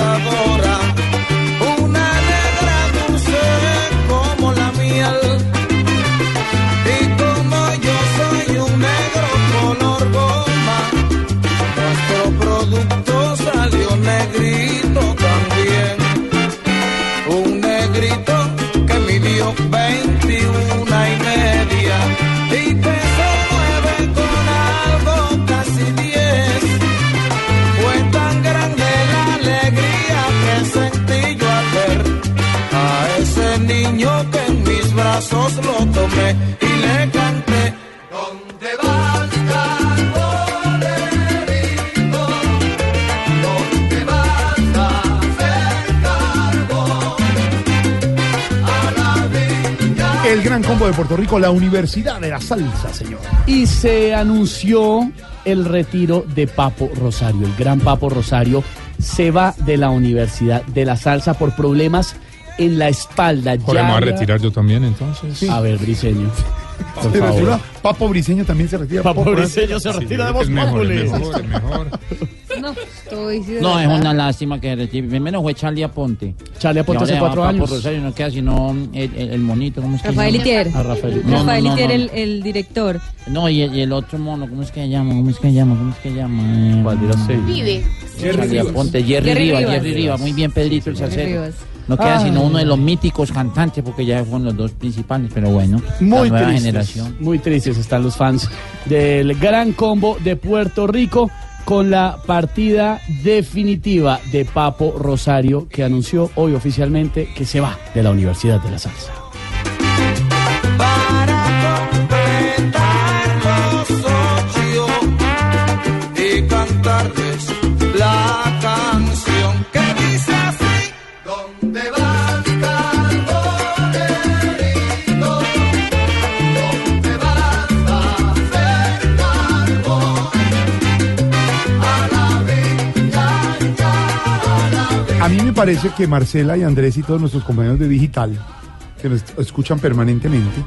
Puerto Rico, la Universidad de la Salsa, señor. Y se anunció el retiro de Papo Rosario. El gran Papo Rosario se va de la Universidad de la Salsa por problemas en la espalda. Jorge, me voy a retirar yo también, entonces. A ver, Briseño. Por Se favor. retira. Papo Briseño también se retira. Papo Briseño se retira de Voz es mejor, mejor, es mejor. No, estoy... de No, es una lástima que retire. Primero fue Charlie Aponte. Charlie Aponte hace cuatro años. Rosario no queda sino el, el- el monito, ¿cómo es que Rafael llama? Itier. Rafael. No, no, Rafael no, Itier, no. El, el director. No, y el, y el otro mono, ¿cómo es que se llama? ¿Cómo es que se llama? ¿Cómo es que se llama? Eh, ¿Cuál dirá usted? Vive. Charlie Aponte, Jerry, Jerry Rivas, Rivas. Jerry Rivas. Muy bien, Pedrito el salsero. No queda Ay. sino uno de los míticos cantantes, porque ya fueron los dos principales, pero bueno, Muy la nueva tristes, generación. muy tristes están los fans del gran combo de Puerto Rico con la partida definitiva de Papo Rosario que anunció hoy oficialmente que se va de la Universidad de la Salsa. Parece que Marcela y Andrés y todos nuestros compañeros de Digital, que nos escuchan permanentemente,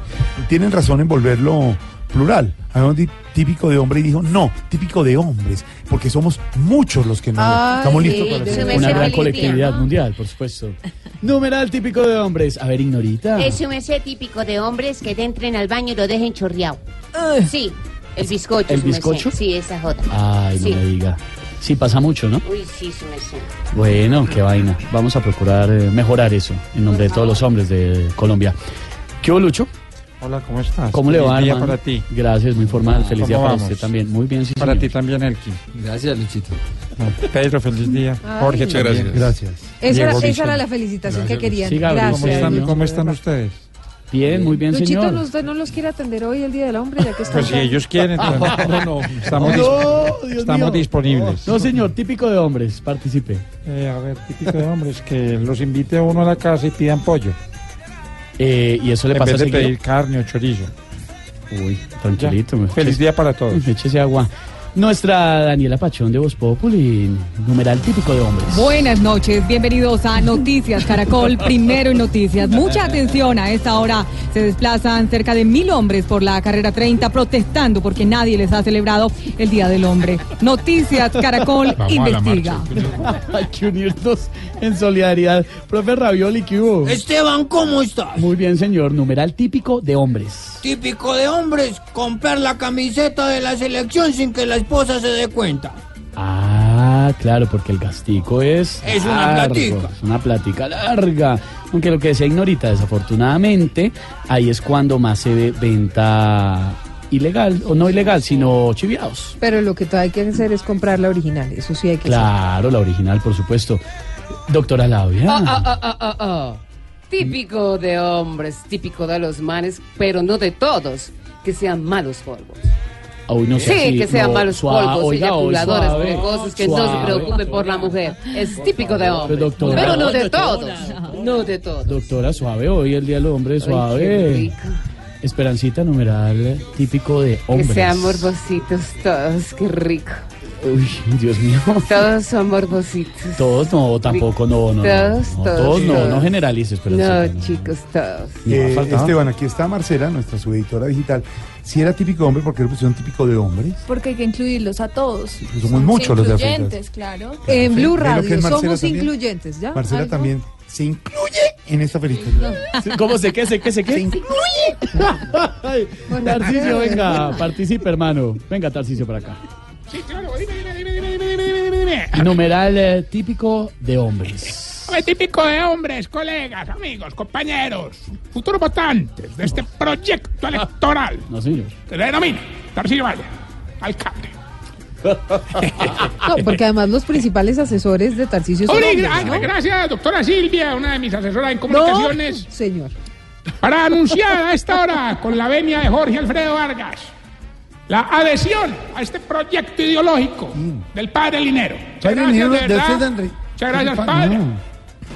tienen razón en volverlo plural. Habíamos di- típico de hombre y dijo, no, típico de hombres, porque somos muchos los que no Ay, estamos listos para hacer. Una gran feliz colectividad día. mundial, por supuesto. Numeral típico de hombres. A ver, Ignorita. Es un ese típico de hombres que te entren al baño y lo dejen chorreado. Sí, el bizcocho. ¿El bizcocho? Sí, esa joda. Ay, Sí. no me diga. Sí, pasa mucho, ¿no? Uy, sí, su merced. Bueno, qué vaina. Vamos a procurar eh, mejorar eso en nombre de todos los hombres de Colombia. ¿Qué hubo, Lucho? Hola, ¿cómo estás? ¿Cómo le Feliz va, día hermano? para ti. Gracias, muy formal. Feliz ¿Cómo día para vamos? usted también. Muy bien, sí, Para señor. ti también, Elkin. Gracias, Luchito. Pedro, feliz día. Ay. Jorge, Muchas también. Gracias. Esa, era, Diego esa era la felicitación que querían. Sí, Gabriel, ¿Cómo Gracias. están, cómo están ustedes? Bien, muy bien, Luchito, señor. ¿no- ¿usted no los quiere atender hoy el Día del Hombre? Ya que está Pues si ellos quieren, no, no. estamos, No, dis- estamos disponibles. No, señor, típico de hombres. Participe. Eh, a ver, típico de hombres, que los invite a uno a la casa y pidan pollo. Eh, y eso le en pasa vez de seguido? pedir carne o chorizo. Uy, tranquilito. me- Feliz día para todos. Échese agua. Nuestra Daniela Pachón de Voz Populi, numeral típico de hombres. Buenas noches, bienvenidos a Noticias Caracol, primero en noticias. Mucha atención, a esta hora se desplazan cerca de mil hombres por la carrera 30 protestando porque nadie les ha celebrado el Día del Hombre. Noticias Caracol Vamos investiga. Hay que unirnos en solidaridad. Profe Ravioli, ¿qué hubo? Esteban, ¿cómo estás? Muy bien, señor. Numeral típico de hombres. Típico de hombres, comprar la camiseta de la selección sin que la esposa se dé cuenta. Ah, claro, porque el gastico es. Es una largo, platica. Es una plática larga. Aunque lo que decía Ignorita, desafortunadamente, ahí es cuando más se ve venta ilegal, o no ilegal, sino chiviados. Pero lo que todo hay que hacer es comprar la original. Eso sí hay que hacer. Claro, la original, por supuesto. Doctora Labia. Ah, ah, ah, ah. Típico de hombres, típico de los manes, pero no de todos, que sean malos polvos. Uy, no sé Sí, si- que sean no, malos suave, polvos, oiga, hoy eyaculadores, suave, precoces, que no se suave. preocupen por la mujer. Es típico de hombres. doctora. Pero no de todos. No de todos. Doctora, suave, hoy el día del hombre, qué suave. rico. Esperancita numeral típico de Que hombres. sean morbositos todos, qué rico. Uy, Dios mío. Todos son morbositos. Todos no, tampoco, no, no. no, Todos, no, todos, todos no, todos. no generalices, pero No, chicos, todos. Eh. Esteban, aquí está Marcela, nuestra subeditora digital. Si era típico de hombre, ¿por qué lo pusieron típico de hombres? Porque hay que incluirlos a todos. Sí, pues somos, muchos los de Incluyentes, claro. En Blue Radio, somos incluyentes, ¿ya? Marcela también se incluye en esta película. No. ¿Cómo se qué, se qué, se qué? Se incluye. Tarcicio, venga, participe, hermano. Venga, Tarcicio, para acá. Sí, claro, dime, dime, dime, dime, dime. Numeral eh, típico de hombres. Típico de hombres, colegas, amigos, compañeros, futuros votantes de este proyecto electoral No, señor. que se denomina Tarcillo Valle, alcalde. No, porque además los principales asesores de Tarcisio son Hombre, hombres, gra- ¿no? gracias, doctora Silvia, una de mis asesoras en comunicaciones, No, señor. para anunciar a esta hora, con la venia de Jorge Alfredo Vargas, la adhesión a este proyecto ideológico del padre Linero. Muchas Padre gracias, Linero, de. Muchas gracias, Pa- padre. no.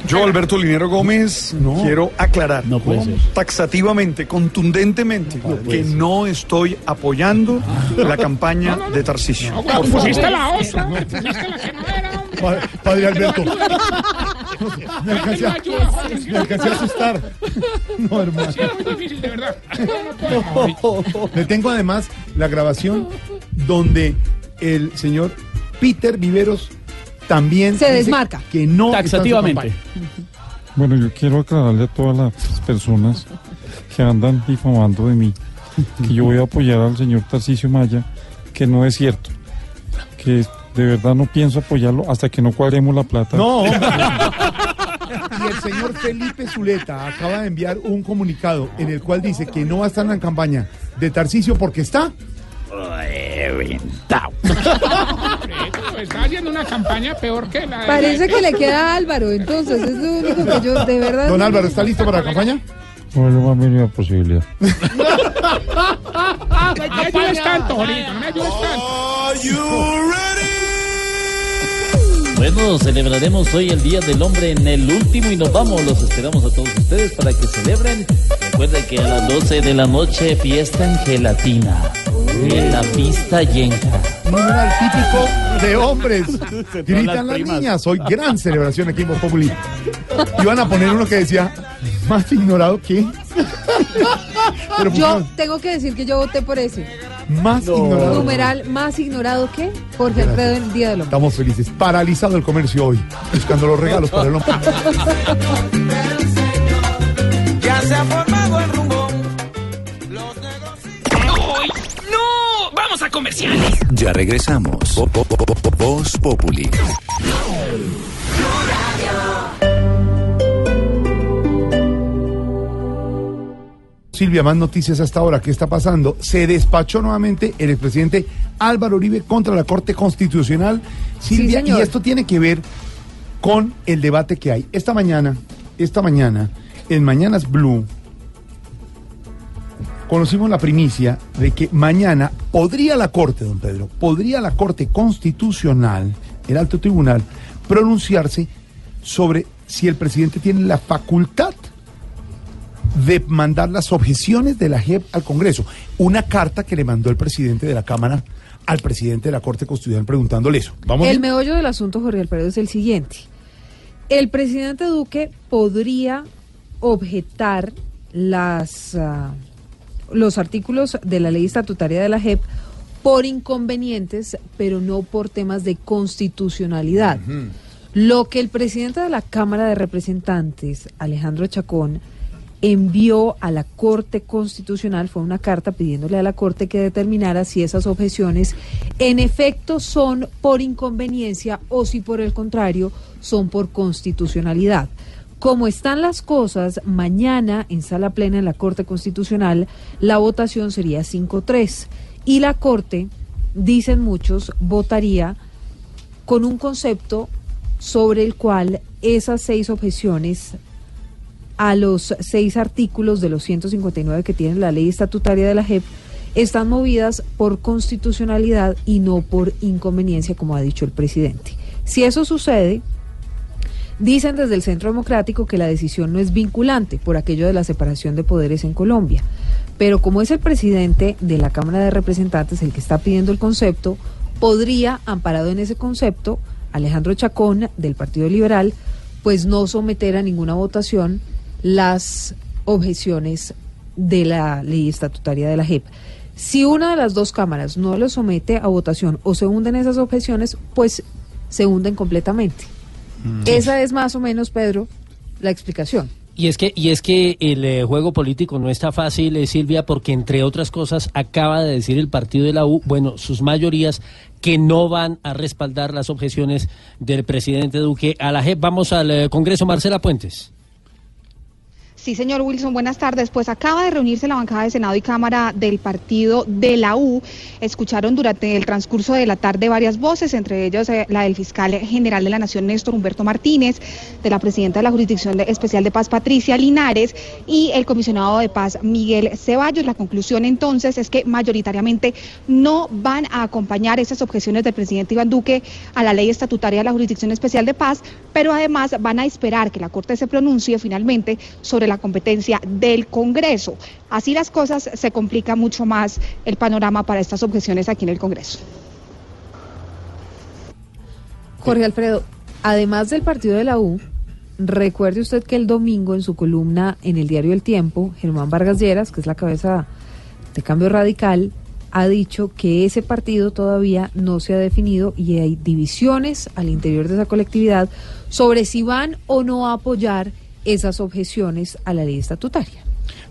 Yo, Alberto Linero Gómez, quiero aclarar puede ser. taxativamente, contundentemente, que no estoy apoyando la campaña de Tarcisio. No, pusiste la otra, pusiste la que no era, hombre. Pa- Padre Alberto, me alcancé, a, me alcancé a asustar. No, hermano. Sí, es muy difícil, de verdad. No puedo. Le tengo además la grabación donde el señor Peter Viveros también Se desmarca. que no Taxativamente. Bueno, yo quiero aclararle a todas las personas que andan difamando de mí que yo voy a apoyar al señor Tarcisio Maya, que no es cierto. Que de verdad no pienso apoyarlo hasta que no cuadremos la plata. No, hombre. Y el señor Felipe Zuleta acaba de enviar un comunicado en el cual dice que no va a estar en la campaña de Tarcisio porque está Alfredo, Está haciendo una campaña peor que la de... Parece que le queda a Álvaro, entonces es lo único que yo de verdad. Don Álvaro, ¿está listo para la campaña? Es la más mínima posibilidad. No me ayudes tanto, Jorito, no me ayudes tanto. Bueno, celebraremos hoy el Día del Hombre en el último y nos vamos. Los esperamos a todos ustedes para que celebren. Recuerden que a las 12 de la noche fiesta en gelatina. En la pista yenca. Numeral típico de hombres. Gritan las niñas. Hoy gran celebración aquí en Voz Populi. Iban a poner uno que decía, más ignorado que... Pero Yo tengo que decir que yo voté por ese. más ignorado. Numeral más ignorado que Jorge Alfredo en el Día del Hombre. Estamos felices. Paralizado el comercio hoy. Buscando los regalos para el hombre. ¡Vamos a comerciales! Ya regresamos. Vo- vo- vo- vo- Voz Populi. Silvia, más noticias hasta ahora. ¿Qué está pasando? Se despachó nuevamente el expresidente Álvaro Uribe contra la Corte Constitucional. Silvia, señor. y esto tiene que ver con el debate que hay. Esta mañana, esta mañana, en Mañanas Blue, conocimos la primicia de que mañana podría la Corte, don Pedro, podría la Corte Constitucional, el alto tribunal, pronunciarse sobre si el presidente tiene la facultad de mandar las objeciones de la JEP al Congreso. Una carta que le mandó el presidente de la Cámara al presidente de la Corte Constitucional preguntándole eso. Vamos El bien? meollo del asunto, Jorge Alfredo, es el siguiente. El presidente Duque podría objetar las, ah, los artículos de la ley estatutaria de la JEP por inconvenientes, pero no por temas de constitucionalidad. Lo que el presidente de la Cámara de Representantes, Alejandro Chacón, envió a la Corte Constitucional fue una carta pidiéndole a la Corte que determinara si esas objeciones en efecto son por inconveniencia o si por el contrario son por constitucionalidad. Como están las cosas, mañana en sala plena en la Corte Constitucional la votación sería 5-3 y la Corte, dicen muchos, votaría con un concepto sobre el cual esas seis objeciones a los seis artículos de los 159 que tiene la ley estatutaria de la JEP están movidas por constitucionalidad y no por inconveniencia, como ha dicho el presidente. Si eso sucede, dicen desde el Centro Democrático que la decisión no es vinculante por aquello de la separación de poderes en Colombia. Pero como es el presidente de la Cámara de Representantes el que está pidiendo el concepto, podría, amparado en ese concepto, Alejandro Chacón del Partido Liberal, pues no someter a ninguna votación las objeciones de la ley estatutaria de la JEP. Si una de las dos cámaras no lo somete a votación o se hunden esas objeciones, pues se hunden completamente. Esa es más o menos, Pedro, la explicación. Y es que, y es que el eh, juego político no está fácil, eh, Silvia, porque entre otras cosas acaba de decir el partido de la U, bueno, sus mayorías que no van a respaldar las objeciones del presidente Duque a la JEP. Vamos al eh, Congreso, Marcela Puentes. Sí, señor Wilson, buenas tardes. Pues acaba de reunirse la bancada de Senado y Cámara del partido de la U. Escucharon durante el transcurso de la tarde varias voces, entre ellas eh, la del fiscal general de la Nación, Néstor Humberto Martínez, de la presidenta de la Jurisdicción Especial de Paz, Patricia Linares, y el comisionado de paz, Miguel Ceballos. La conclusión entonces es que mayoritariamente no van a acompañar esas objeciones del presidente Iván Duque a la ley estatutaria de la Jurisdicción Especial de Paz, pero además van a esperar que la Corte se pronuncie finalmente sobre la competencia del Congreso. Así las cosas se complica mucho más el panorama para estas objeciones aquí en el Congreso. Jorge Alfredo, además del partido de la U, recuerde usted que el domingo en su columna en el diario El Tiempo, Germán Vargas Lleras, que es la cabeza de Cambio Radical, ha dicho que ese partido todavía no se ha definido y hay divisiones al interior de esa colectividad sobre si van o no a apoyar esas objeciones a la ley estatutaria.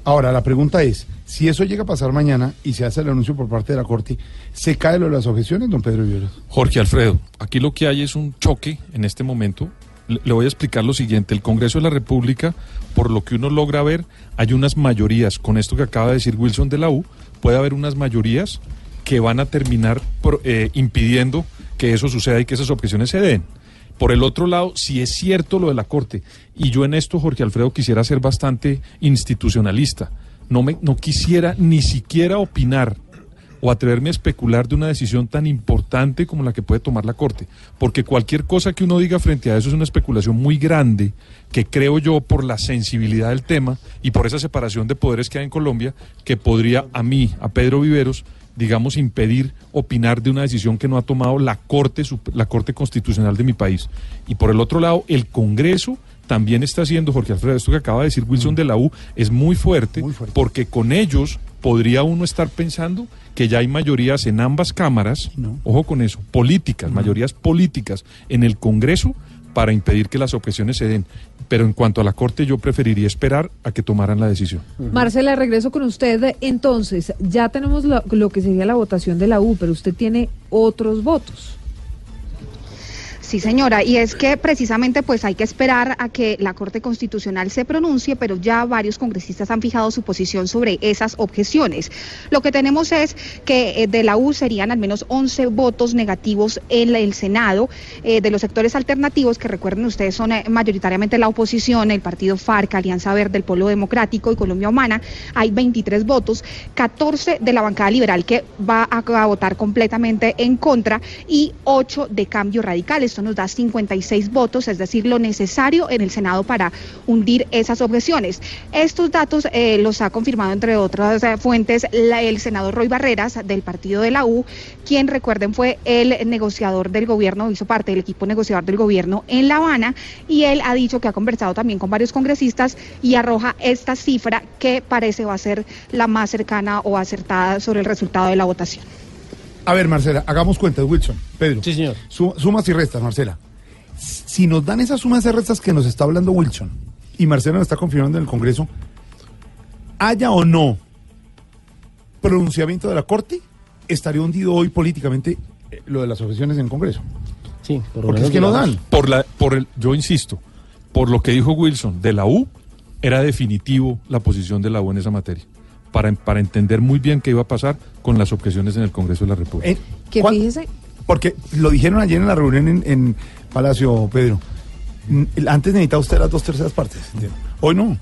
Ahora, la pregunta es, si eso llega a pasar mañana y se hace el anuncio por parte de la Corte, ¿se cae lo de las objeciones, don Pedro Viveros? Jorge Alfredo, aquí lo que hay es un choque en este momento. Le le voy a explicar lo siguiente. El Congreso de la República, por lo que uno logra ver, hay unas mayorías. Con esto que acaba de decir Wilson de la U, puede haber unas mayorías que van a terminar por, eh, impidiendo que eso suceda y que esas objeciones se den. Por el otro lado, si es cierto lo de la Corte, y yo en esto, Jorge Alfredo, quisiera ser bastante institucionalista. No, me, no quisiera ni siquiera opinar o atreverme a especular de una decisión tan importante como la que puede tomar la Corte. Porque cualquier cosa que uno diga frente a eso es una especulación muy grande que creo yo por la sensibilidad del tema y por esa separación de poderes que hay en Colombia, que podría a mí, a Pedro Viveros, digamos, impedir opinar de una decisión que no ha tomado la Corte, la Corte Constitucional de mi país. Y por el otro lado, el Congreso también está haciendo, Jorge Alfredo, esto que acaba de decir Wilson de la U es muy fuerte, porque con ellos podría uno estar pensando que ya hay mayorías en ambas cámaras, ojo con eso, políticas, mayorías políticas en el Congreso para impedir que las objeciones se den. Pero en cuanto a la Corte, yo preferiría esperar a que tomaran la decisión. Marcela, regreso con usted. Entonces, ya tenemos lo, lo que sería la votación de la U, pero usted tiene otros votos. Sí, señora, y es que precisamente pues hay que esperar a que la Corte Constitucional se pronuncie, pero ya varios congresistas han fijado su posición sobre esas objeciones. Lo que tenemos es que eh, de la U serían al menos 11 votos negativos en el Senado, eh, de los sectores alternativos, que recuerden ustedes son eh, mayoritariamente la oposición, el partido FARC, Alianza Verde, el Pueblo Democrático y Colombia Humana, hay 23 votos, 14 de la bancada liberal que va a, votar completamente en contra y 8 de cambio radical. Nos da 56 votos, es decir, lo necesario en el Senado para hundir esas objeciones. Estos datos eh, los ha confirmado, entre otras eh, fuentes, el senador Roy Barreras del partido de la U, quien, recuerden, fue el negociador del gobierno, hizo parte del equipo negociador del gobierno en La Habana, y él ha dicho que ha conversado también con varios congresistas y arroja esta cifra que parece va a ser la más cercana o acertada sobre el resultado de la votación. A ver, Marcela, hagamos cuentas, Wilson. Pedro. Sí, señor. sumas y restas, Marcela. Si nos dan esas sumas y restas que nos está hablando Wilson, y Marcela nos está confirmando en el Congreso, haya o no pronunciamiento de la Corte, estaría hundido hoy políticamente eh, lo de las objeciones en el Congreso. Sí, Porque es que no dan. Por la, por el, yo insisto, por lo que dijo Wilson de la U, era definitivo la posición de la U en esa materia. Para, para entender muy bien qué iba a pasar con las objeciones en el Congreso de la República. Eh, Que ¿cuál- fíjese, Porque lo dijeron ayer en la reunión en, en Palacio, Pedro. Antes necesitaba usted las dos terceras partes. Hoy no.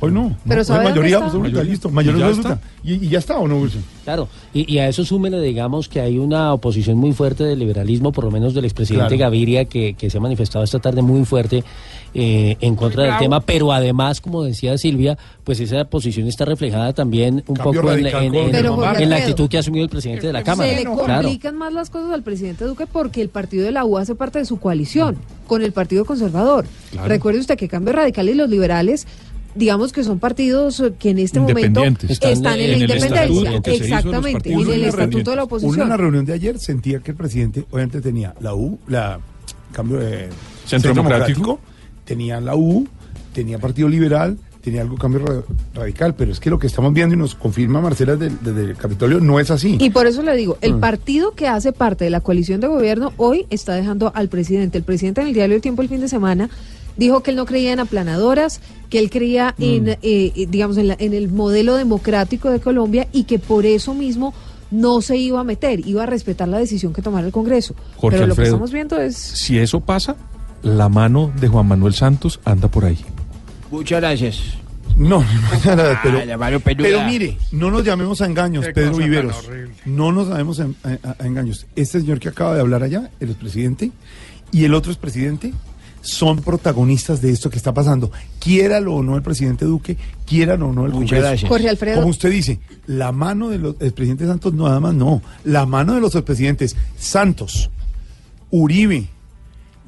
Hoy no. Pero no, ¿sabe hoy mayoría está? absoluta, Mayoría. listo. Mayoría ¿Y ya absoluta. ¿Y, y ya está o no, Wilson? Claro, y, y a eso súmele, digamos, que hay una oposición muy fuerte del liberalismo, por lo menos del expresidente Claro. Gaviria, que, que se ha manifestado esta tarde muy fuerte eh, en contra del tema, pero además, como decía Silvia, pues esa posición está reflejada también un Cambio poco en, la- radical en- con en- Pero, Jorge en la Alfredo, actitud que ha asumido el presidente de la Cámara. Se le Claro. complican más las cosas al presidente Duque porque el partido de la U hace parte de su coalición con el Partido Conservador. Claro. Recuerde usted que Cambio Radical y los liberales, digamos que son partidos que en este momento Independientes. están, Están en en la independencia. estatuto Exactamente, partidos en el estatuto de la independientes. Uno en oposición. la reunión de ayer sentía que el presidente, obviamente, tenía la U, la cambio de Centro Democrático. tenía la U, tenía Partido Liberal, tenía algo cambio ra- radical, pero es que lo que estamos viendo y nos confirma Marcela desde, desde el Capitolio no es así. Y por eso le digo, el Mm. partido que hace parte de la coalición de gobierno hoy está dejando al presidente. El presidente en el diario El Tiempo el fin de semana dijo que él no creía en aplanadoras, que él creía en, eh, eh, digamos, en, la- en el modelo democrático de Colombia y que por eso mismo no se iba a meter, iba a respetar la decisión que tomara el Congreso. Jorge Pero lo que estamos viendo es... Si eso pasa, la mano de Juan Manuel Santos anda por ahí. Muchas gracias. No, no, nada, pero, Ah, peluda. pero mire, no nos llamemos a engaños, Pedro Viveros. No nos llamemos a, a- a engaños. Este señor que acaba de hablar allá, el expresidente, y el otro expresidente, son protagonistas de esto que está pasando. Quiéralo o no el presidente Duque, quiéralo o no el Muchas Congreso. gracias. Jorge Alfredo. Como usted dice, la mano del expresidente Santos nada más no. La mano de los expresidentes Santos, Uribe,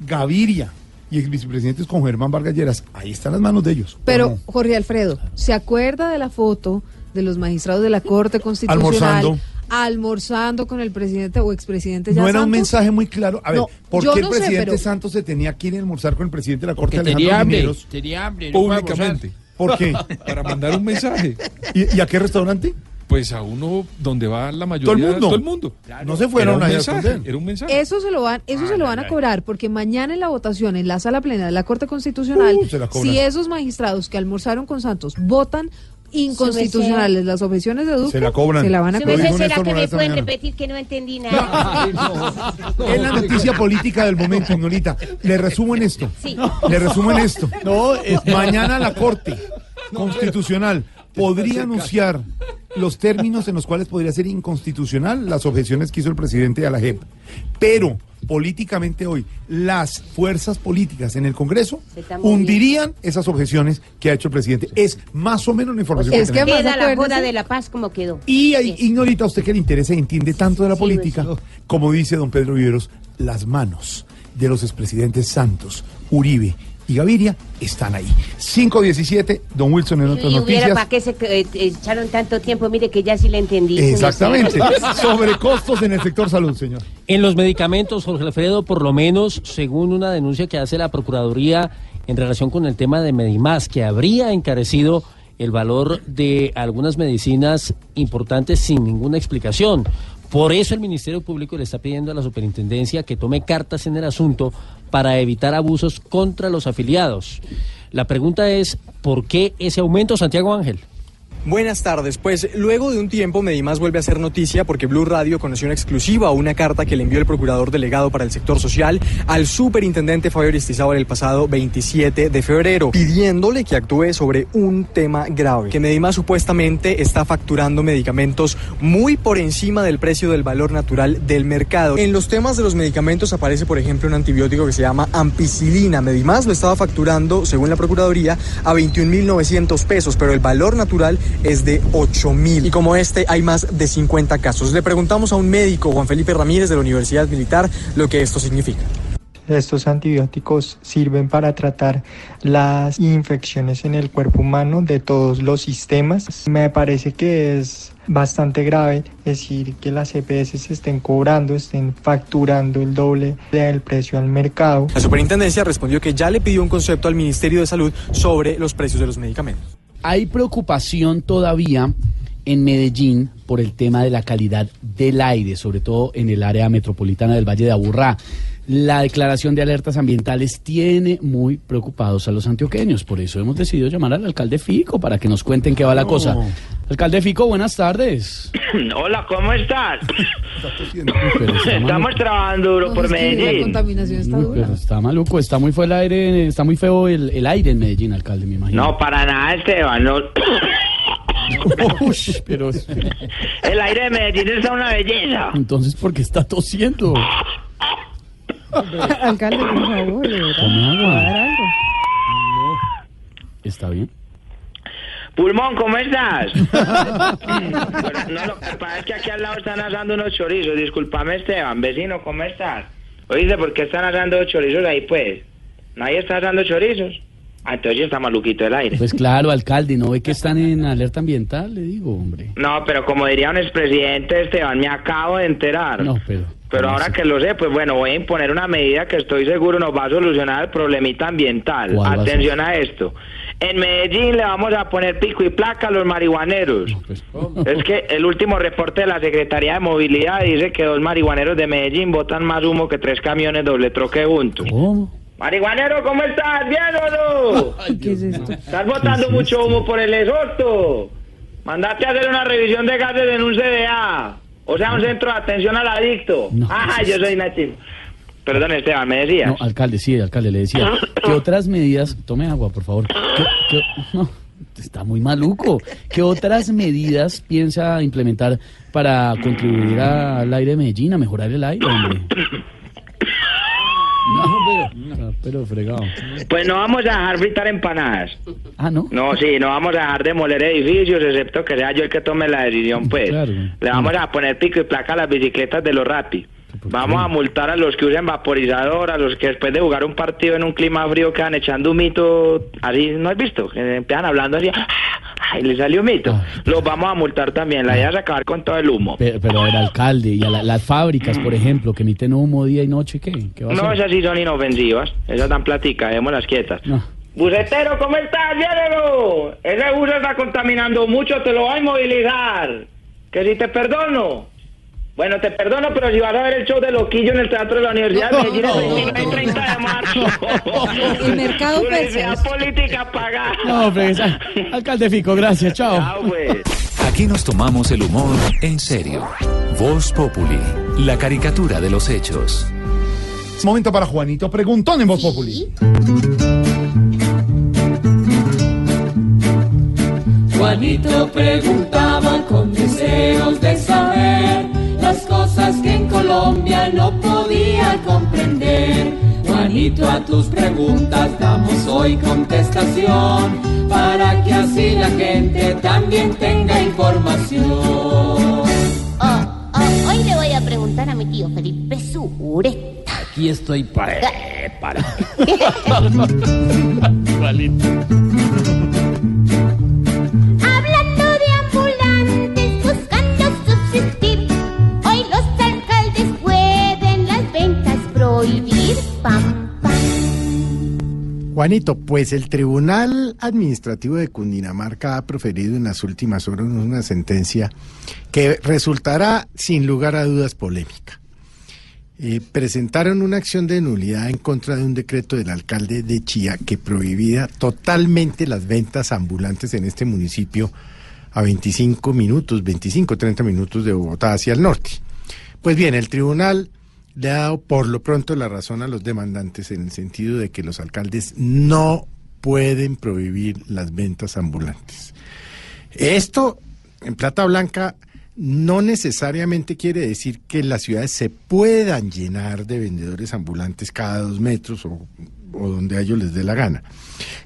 Gaviria y el vicepresidente con Germán Vargas Lleras. Ahí están las manos de ellos. ¿o Pero, no? Jorge Alfredo, ¿se acuerda de la foto de los magistrados de la Corte Constitucional Almorzando. Almorzando con el presidente o expresidente ya No era un Santos? mensaje muy claro. A ver, No, ¿por qué el no sé, presidente pero- Santos se tenía que ir a almorzar con el presidente de la Corte, Que Alejandro tenía hambre. Mineros? Tenía hambre. Públicamente. ¿Por qué? Para mandar un mensaje. ¿Y, y a qué restaurante? Pues a uno donde va la mayoría. Todo el mundo. Todo el mundo. No se fueron un a mensaje. Era un mensaje. Eso se lo van, eso se lo van a cobrar porque mañana en la votación en la sala plena de la Corte Constitucional, Uh, si esos magistrados que almorzaron con Santos votan inconstitucionales las objeciones de Duque, Se la cobran. se la van a cobrar. ¿será que me pueden mañana. repetir que no entendí nada? Es la noticia política del momento, Ignorita. Le resumo en esto. Sí. Le resumo en esto. Mañana la Corte Constitucional podría anunciar los términos en los cuales podría ser inconstitucional las objeciones que hizo el presidente a la JEP. Pero políticamente hoy las fuerzas políticas en el Congreso hundirían esas objeciones que ha hecho el presidente. Es más o menos la información Es que que tenemos. además, Queda la joda de la paz como quedó. Y ahí, Ignorita, a usted que le interesa y entiende tanto de la Sí, política, como dice don Pedro Viveros, las manos de los expresidentes Santos, Uribe y Gaviria están ahí. 517, don Wilson en otras Y hubiera noticias. para qué se eh, echaron tanto tiempo, mire que ya sí le entendí. Exactamente. Sobre costos en el sector salud, señor. En los medicamentos, Jorge Alfredo, por lo menos, según una denuncia que hace la Procuraduría en relación con el tema de Medimás, que habría encarecido el valor de algunas medicinas importantes sin ninguna explicación. Por eso el Ministerio Público le está pidiendo a la superintendencia que tome cartas en el asunto para evitar abusos contra los afiliados. La pregunta es, ¿por qué ese aumento, Santiago Ángel? Buenas tardes. Pues luego de un tiempo, Medimás vuelve a ser noticia porque Blue Radio conoció en exclusiva una carta que le envió el procurador delegado para el sector social al superintendente Fabio Aristizábal el pasado 27 de febrero, pidiéndole que actúe sobre un tema grave, que Medimás supuestamente está facturando medicamentos muy por encima del precio del valor natural del mercado. En los temas de los medicamentos aparece, por ejemplo, un antibiótico que se llama ampicilina. Medimás lo estaba facturando, según la Procuraduría, a 21.900 pesos, pero el valor natural es de 8.000. Y como este, hay más de 50 casos. Le preguntamos a un médico, Juan Felipe Ramírez, de la Universidad Militar, lo que esto significa. Estos antibióticos sirven para tratar las infecciones en el cuerpo humano de todos los sistemas. Me parece que es bastante grave decir que las EPS se estén cobrando, estén facturando el doble del precio al mercado. La superintendencia respondió que ya le pidió un concepto al Ministerio de Salud sobre los precios de los medicamentos. Hay preocupación todavía en Medellín por el tema de la calidad del aire, sobre todo en el área metropolitana del Valle de Aburrá. La declaración de alertas ambientales tiene muy preocupados a los antioqueños, por eso hemos decidido llamar al alcalde Fico para que nos cuenten qué va la cosa. Alcalde Fico, buenas tardes. Hola, ¿cómo estás? pero está Estamos trabajando duro por La Medellín. contaminación está Uy, dura. pero está maluco, está muy feo el aire, está muy feo el, el aire en Medellín, alcalde, me imagino. No, para nada, Esteban. no. Pero El aire de Medellín está una belleza. entonces, ¿por qué está tosiendo? Alcalde, por favor. Tome agua. Algo. ¿Está bien? Pulmón, ¿cómo estás? Bueno, no, lo que pasa es que aquí al lado están asando unos chorizos. Disculpame, Esteban. Vecino, ¿cómo estás? Oíste, ¿por qué están asando chorizos ahí, pues? ¿Nadie está asando chorizos? Ah, entonces ya está maluquito el aire. Pues claro, alcalde, ¿no ve que están en alerta ambiental? Le digo, hombre. No, pero como diría un expresidente, Esteban, me acabo de enterar. No, pero... Pero ahora que lo sé, pues bueno, voy a imponer una medida que estoy seguro nos va a solucionar el problemita ambiental. ¿Cuál va a Atención a esto. En Medellín le vamos a poner pico y placa a los marihuaneros. pues, Es que el último reporte de la Secretaría de Movilidad dice que dos marihuaneros de Medellín botan más humo que tres camiones doble troque juntos. Marihuanero, ¿cómo estás? ¿Bien o no? ¿Qué es esto? Estás botando mucho humo por el exhausto. Mandate a hacer una revisión de gases en un CDA. O sea, un centro de atención al adicto. ah, yo soy Nachi. Perdón, Esteban, me decías. No, alcalde, sí, alcalde, le decía. ¿Qué otras medidas... Tome agua, por favor. ¿Qué- qué- no, está muy maluco. ¿Qué otras medidas piensa implementar para contribuir al aire de Medellín, a mejorar el aire, hombre? No, pero, pero fregado. Pues no vamos a dejar fritar empanadas. Ah, ¿no? No, sí, no vamos a dejar demoler edificios, excepto que sea yo el que tome la decisión, pues. Claro. Le vamos a poner pico y placa a las bicicletas de los rapi. Vamos a multar a los que usen vaporizador, a los que después de jugar un partido en un clima frío quedan echando un mito, así, ¿no has visto? Que empiezan hablando así, ¡ay, le salió un mito! Los vamos a multar también, la idea es acabar con todo el humo. Pero, pero el alcalde y a la- las fábricas, por ejemplo, que emiten humo día y noche, ¿qué? ¿Qué va a No, esas sí son inofensivas, esas dan platica, démoslas quietas. Bucetero, ¿cómo estás? Llévelo. Ese bus está contaminando mucho, te lo voy a inmovilizar. Que si te perdono. Bueno, te perdono, pero si vas a ver el show de Loquillo en el Teatro de la Universidad de Medellín el 29 y 30 de marzo. El mercado Publicidad política pagada. No, hombre, esa- alcalde Fico, gracias, chao. Chao, pues. Aquí nos tomamos el humor en serio. Voz Populi, la caricatura de los hechos. Momento para Juanito Preguntón en Voz Populi. Juanito preguntaba con deseos de saber las cosas que en Colombia no podía comprender. Juanito, a tus preguntas damos hoy contestación para que así la gente también tenga información. Oh, oh, hoy le voy a preguntar a mi tío Felipe Sureta. Aquí estoy para... para. Hablando Juanito, pues el Tribunal Administrativo de Cundinamarca ha proferido en las últimas horas una sentencia que resultará sin lugar a dudas polémica. Eh, presentaron una acción de nulidad en contra de un decreto del alcalde de Chía que prohibía totalmente las ventas ambulantes en este municipio a 25 minutos, 25, 30 minutos de Bogotá hacia el norte. Pues bien, el tribunal le ha dado por lo pronto la razón a los demandantes en el sentido de que los alcaldes no pueden prohibir las ventas ambulantes. Esto en plata blanca no necesariamente quiere decir que las ciudades se puedan llenar de vendedores ambulantes cada dos metros o, donde a ellos les dé la gana.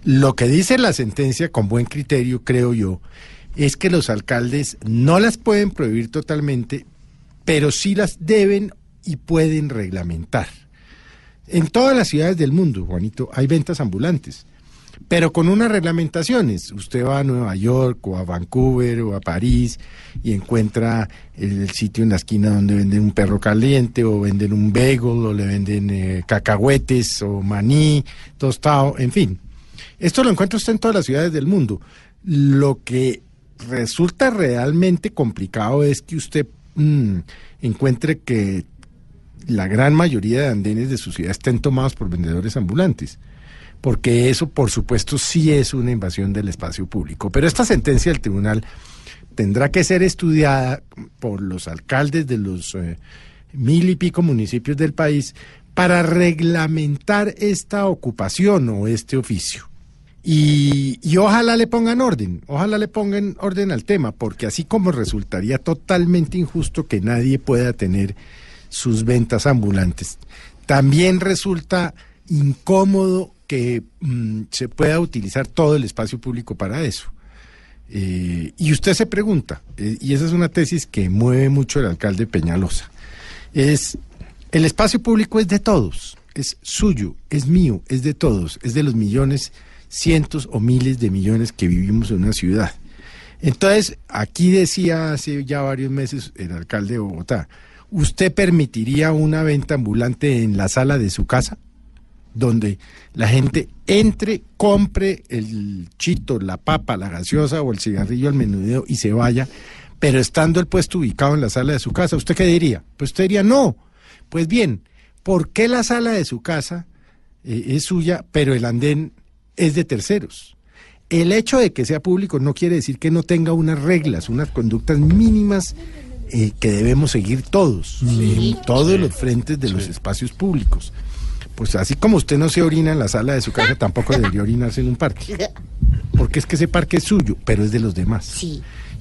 Lo que dice la sentencia, con buen criterio, creo yo, es que los alcaldes no las pueden prohibir totalmente, pero sí las deben y pueden reglamentar. En todas las ciudades del mundo, Juanito, hay ventas ambulantes, pero con unas reglamentaciones. Usted va a Nueva York o a Vancouver o a París y encuentra el sitio en la esquina donde venden un perro caliente o venden un bagel o le venden eh, cacahuetes o maní, tostado, en fin. Esto lo encuentra usted en todas las ciudades del mundo. Lo que resulta realmente complicado es que usted mm, encuentre que la gran mayoría de andenes de su ciudad estén tomados por vendedores ambulantes. Porque eso, por supuesto, sí es una invasión del espacio público. Pero esta sentencia del tribunal tendrá que ser estudiada por los alcaldes de los eh, mil y pico municipios del país para reglamentar esta ocupación o este oficio. Y, y ojalá le pongan orden, ojalá le pongan orden al tema, porque así como resultaría totalmente injusto que nadie pueda tener sus ventas ambulantes, también resulta incómodo que mm, se pueda utilizar todo el espacio público para eso. Eh, y usted se pregunta, eh, y esa es una tesis que mueve mucho el alcalde Peñalosa, es, el espacio público es de todos, es suyo, es mío, es de todos, es de los millones, cientos o miles de millones que vivimos en una ciudad. Entonces, aquí decía hace ya varios meses el alcalde de Bogotá, ¿usted permitiría una venta ambulante en la sala de su casa? Donde la gente entre, compre el chito, la papa, la gaseosa o el cigarrillo al menudeo y se vaya, pero estando el puesto ubicado en la sala de su casa, ¿usted qué diría? Pues usted diría, no. Pues bien, ¿por qué la sala de su casa eh, es suya, pero el andén es de terceros? El hecho de que sea público no quiere decir que no tenga unas reglas, unas conductas mínimas eh, que debemos seguir todos, en todos los frentes de los espacios públicos. Pues así como usted no se orina en la sala de su casa, tampoco debería orinarse en un parque. Porque es que ese parque es suyo, pero es de los demás.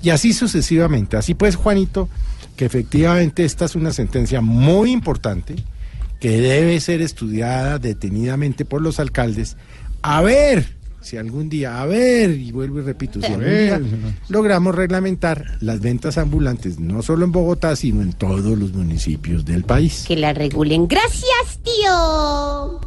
Y así sucesivamente. Así pues, Juanito, que efectivamente esta es una sentencia muy importante que debe ser estudiada detenidamente por los alcaldes. A ver si algún día, a ver, y vuelvo y repito, si A algún día logramos reglamentar las ventas ambulantes, no solo en Bogotá, sino en todos los municipios del país. Que la regulen. Gracias, tío.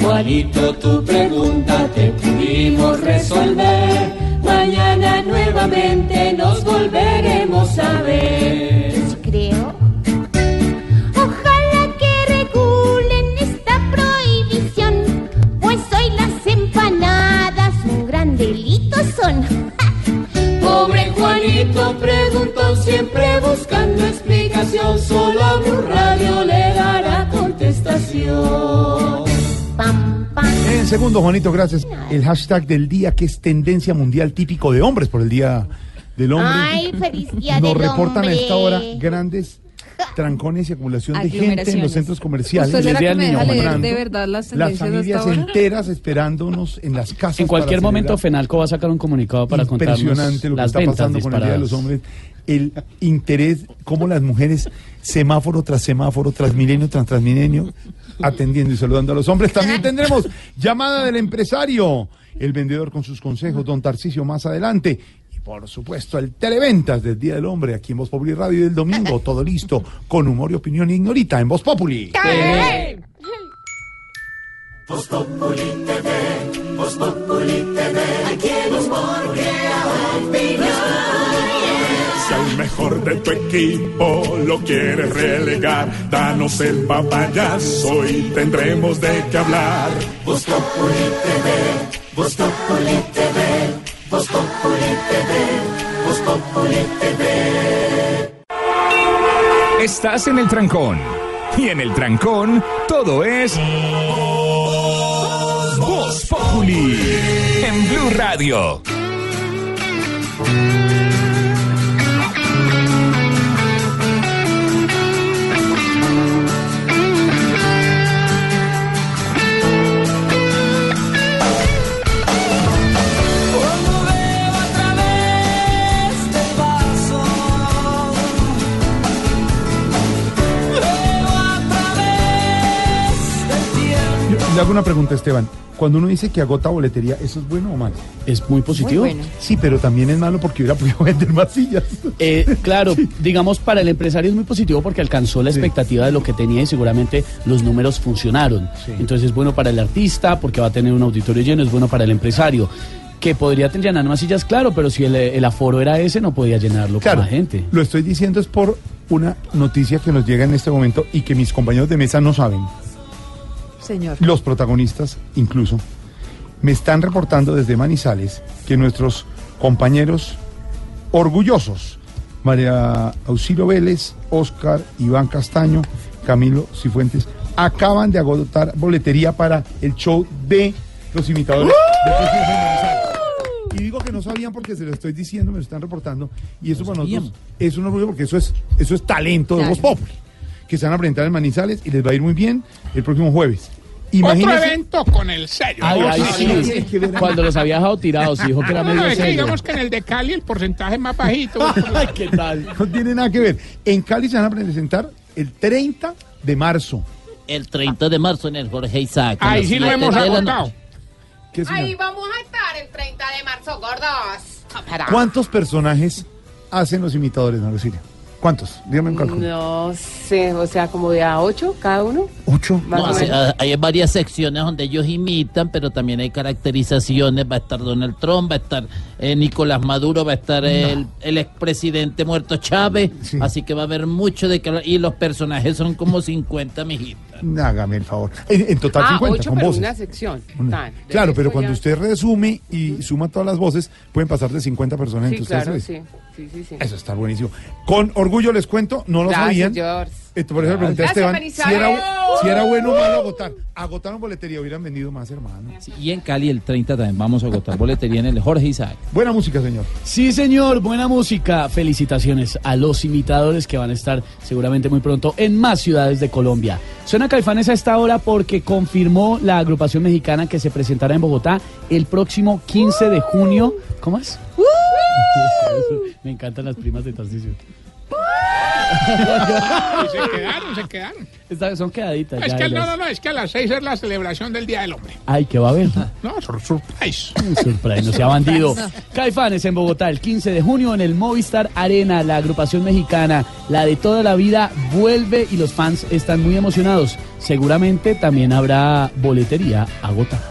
Juanito, tu pregunta te pudimos resolver. Mañana nuevamente nos volveremos a ver. Creo. Juanito preguntó siempre buscando explicación. Solo a Blue Radio le dará contestación. En segundo, Juanito, gracias. El hashtag del día que es tendencia mundial típico de hombres por el Día del Hombre. Ay, feliz día Nos del reportan a esta hora hombre. grandes trancones y acumulación de gente en los centros comerciales. ¿Usted será que me del deja niño leer comprando. de verdad las familias hasta ahora? enteras esperándonos en las casas. En cualquier momento. Fenalco va a sacar un comunicado para contarnos Impresionante lo que las está ventas pasando con el Día de los. Hombres. El interés, cómo las mujeres, semáforo tras semáforo, tras milenio tras transmilenio, atendiendo y saludando a los hombres. También tendremos llamada del empresario, el vendedor con sus consejos, don Tarcisio, más adelante. Y por supuesto, el televentas del Día del Hombre, aquí en Voz Populi Radio y del domingo, todo listo, con humor y opinión ignorita en Voz Populi. Voz Populi TV, Voz Populi TV, aquí el humor. Si al mejor de tu equipo lo quieres relegar, danos el papayazo y tendremos de qué hablar. Voz Populi TV, Voz Populi TV, Voz TV, Voz TV. Estás en el trancón. Y en el trancón, todo es. Voz Populi. En Blue Radio. Le hago una pregunta, Esteban. Cuando uno dice que agota boletería, ¿eso es bueno o malo? Es muy positivo. Muy bueno. Sí, pero también es malo porque hubiera podido vender más sillas. Eh, claro, digamos, para el empresario es muy positivo porque alcanzó la expectativa de lo que tenía y seguramente los números funcionaron. Entonces es bueno para el artista porque va a tener un auditorio lleno, es bueno para el empresario. Que podría llenar más sillas, claro, pero si el, el aforo era ese, no podía llenarlo Claro, con la gente. Lo estoy diciendo es por una noticia que nos llega en este momento y que mis compañeros de mesa no saben. Señor. Los protagonistas, incluso, me están reportando desde Manizales que nuestros compañeros orgullosos, María Auxilio Vélez, Oscar, Iván Castaño, Camilo Cifuentes, acaban de agotar boletería para el show de los imitadores Manizales. Y digo que no sabían porque se lo estoy diciendo, me lo están reportando. Y eso para nosotros es un orgullo porque eso es, eso es talento de Claro. Voz Populi. Que se van a presentar en Manizales y les va a ir muy bien el próximo jueves. Otro Imagínense. evento con el sello. Ay, ¿no? ay, Sí, sí. Cuando los había dejado tirados, dijo que era No, no, medio es que sello. digamos que en el de Cali el porcentaje es más bajito. Ay, ¿qué tal? No tiene nada que ver. En Cali se van a presentar el 30 de marzo. El 30 de marzo en el Jorge Isaac. Ahí sí lo hemos agotado. Ahí vamos a estar el 30 de marzo, gordos. ¿Cuántos personajes hacen los imitadores, María Silvia? ¿Cuántos? Dígame un cálculo. No sé, o sea, como de a 8 cada uno. ¿Ocho? Más No, o o sea, menos. hay varias secciones donde ellos imitan, pero también hay caracterizaciones. Va a estar Donald Trump, va a estar eh, Nicolás Maduro, va a estar el, el expresidente muerto Chávez. Así que va a haber mucho de que hablar. Y los personajes son como 50, mijitos. Hágame el favor. En, en total ah, 50 8 con pero voces. una sección. Una. Tan, de Claro, pero cuando ya- usted resume y suma todas las voces, pueden pasar de 50 personas. Sí, entre ustedes claro, sí. Sí, sí, sí. Eso está buenísimo. Con orgullo les cuento, no lo Gracias, sabían. George. Esto, por eso le pregunté a Gracias, Esteban si era, si era bueno o malo agotar. Agotaron boletería, hubieran vendido más, hermano. Y en Cali el 30 también vamos a agotar boletería en el Jorge Isaac. Buena música, señor. Sí, señor, buena música. Felicitaciones a los imitadores que van a estar seguramente muy pronto en más ciudades de Colombia. Suena Caifanes a esta hora porque confirmó la agrupación mexicana que se presentará en Bogotá el próximo 15 de junio. ¿Cómo es? Me encantan las primas de Tarcisio. Y se quedaron, se quedaron. Son quedaditas. Es ya, que no, no, no, es que a las 6 es la celebración del Día del Hombre. Ay, ¿qué va a haber? No, sur- surprise. Surprise, no sea bandido. Caifanes en Bogotá el 15 de junio en el Movistar Arena. La agrupación mexicana, la de toda la vida, vuelve y los fans están muy emocionados. Seguramente también habrá boletería agotada.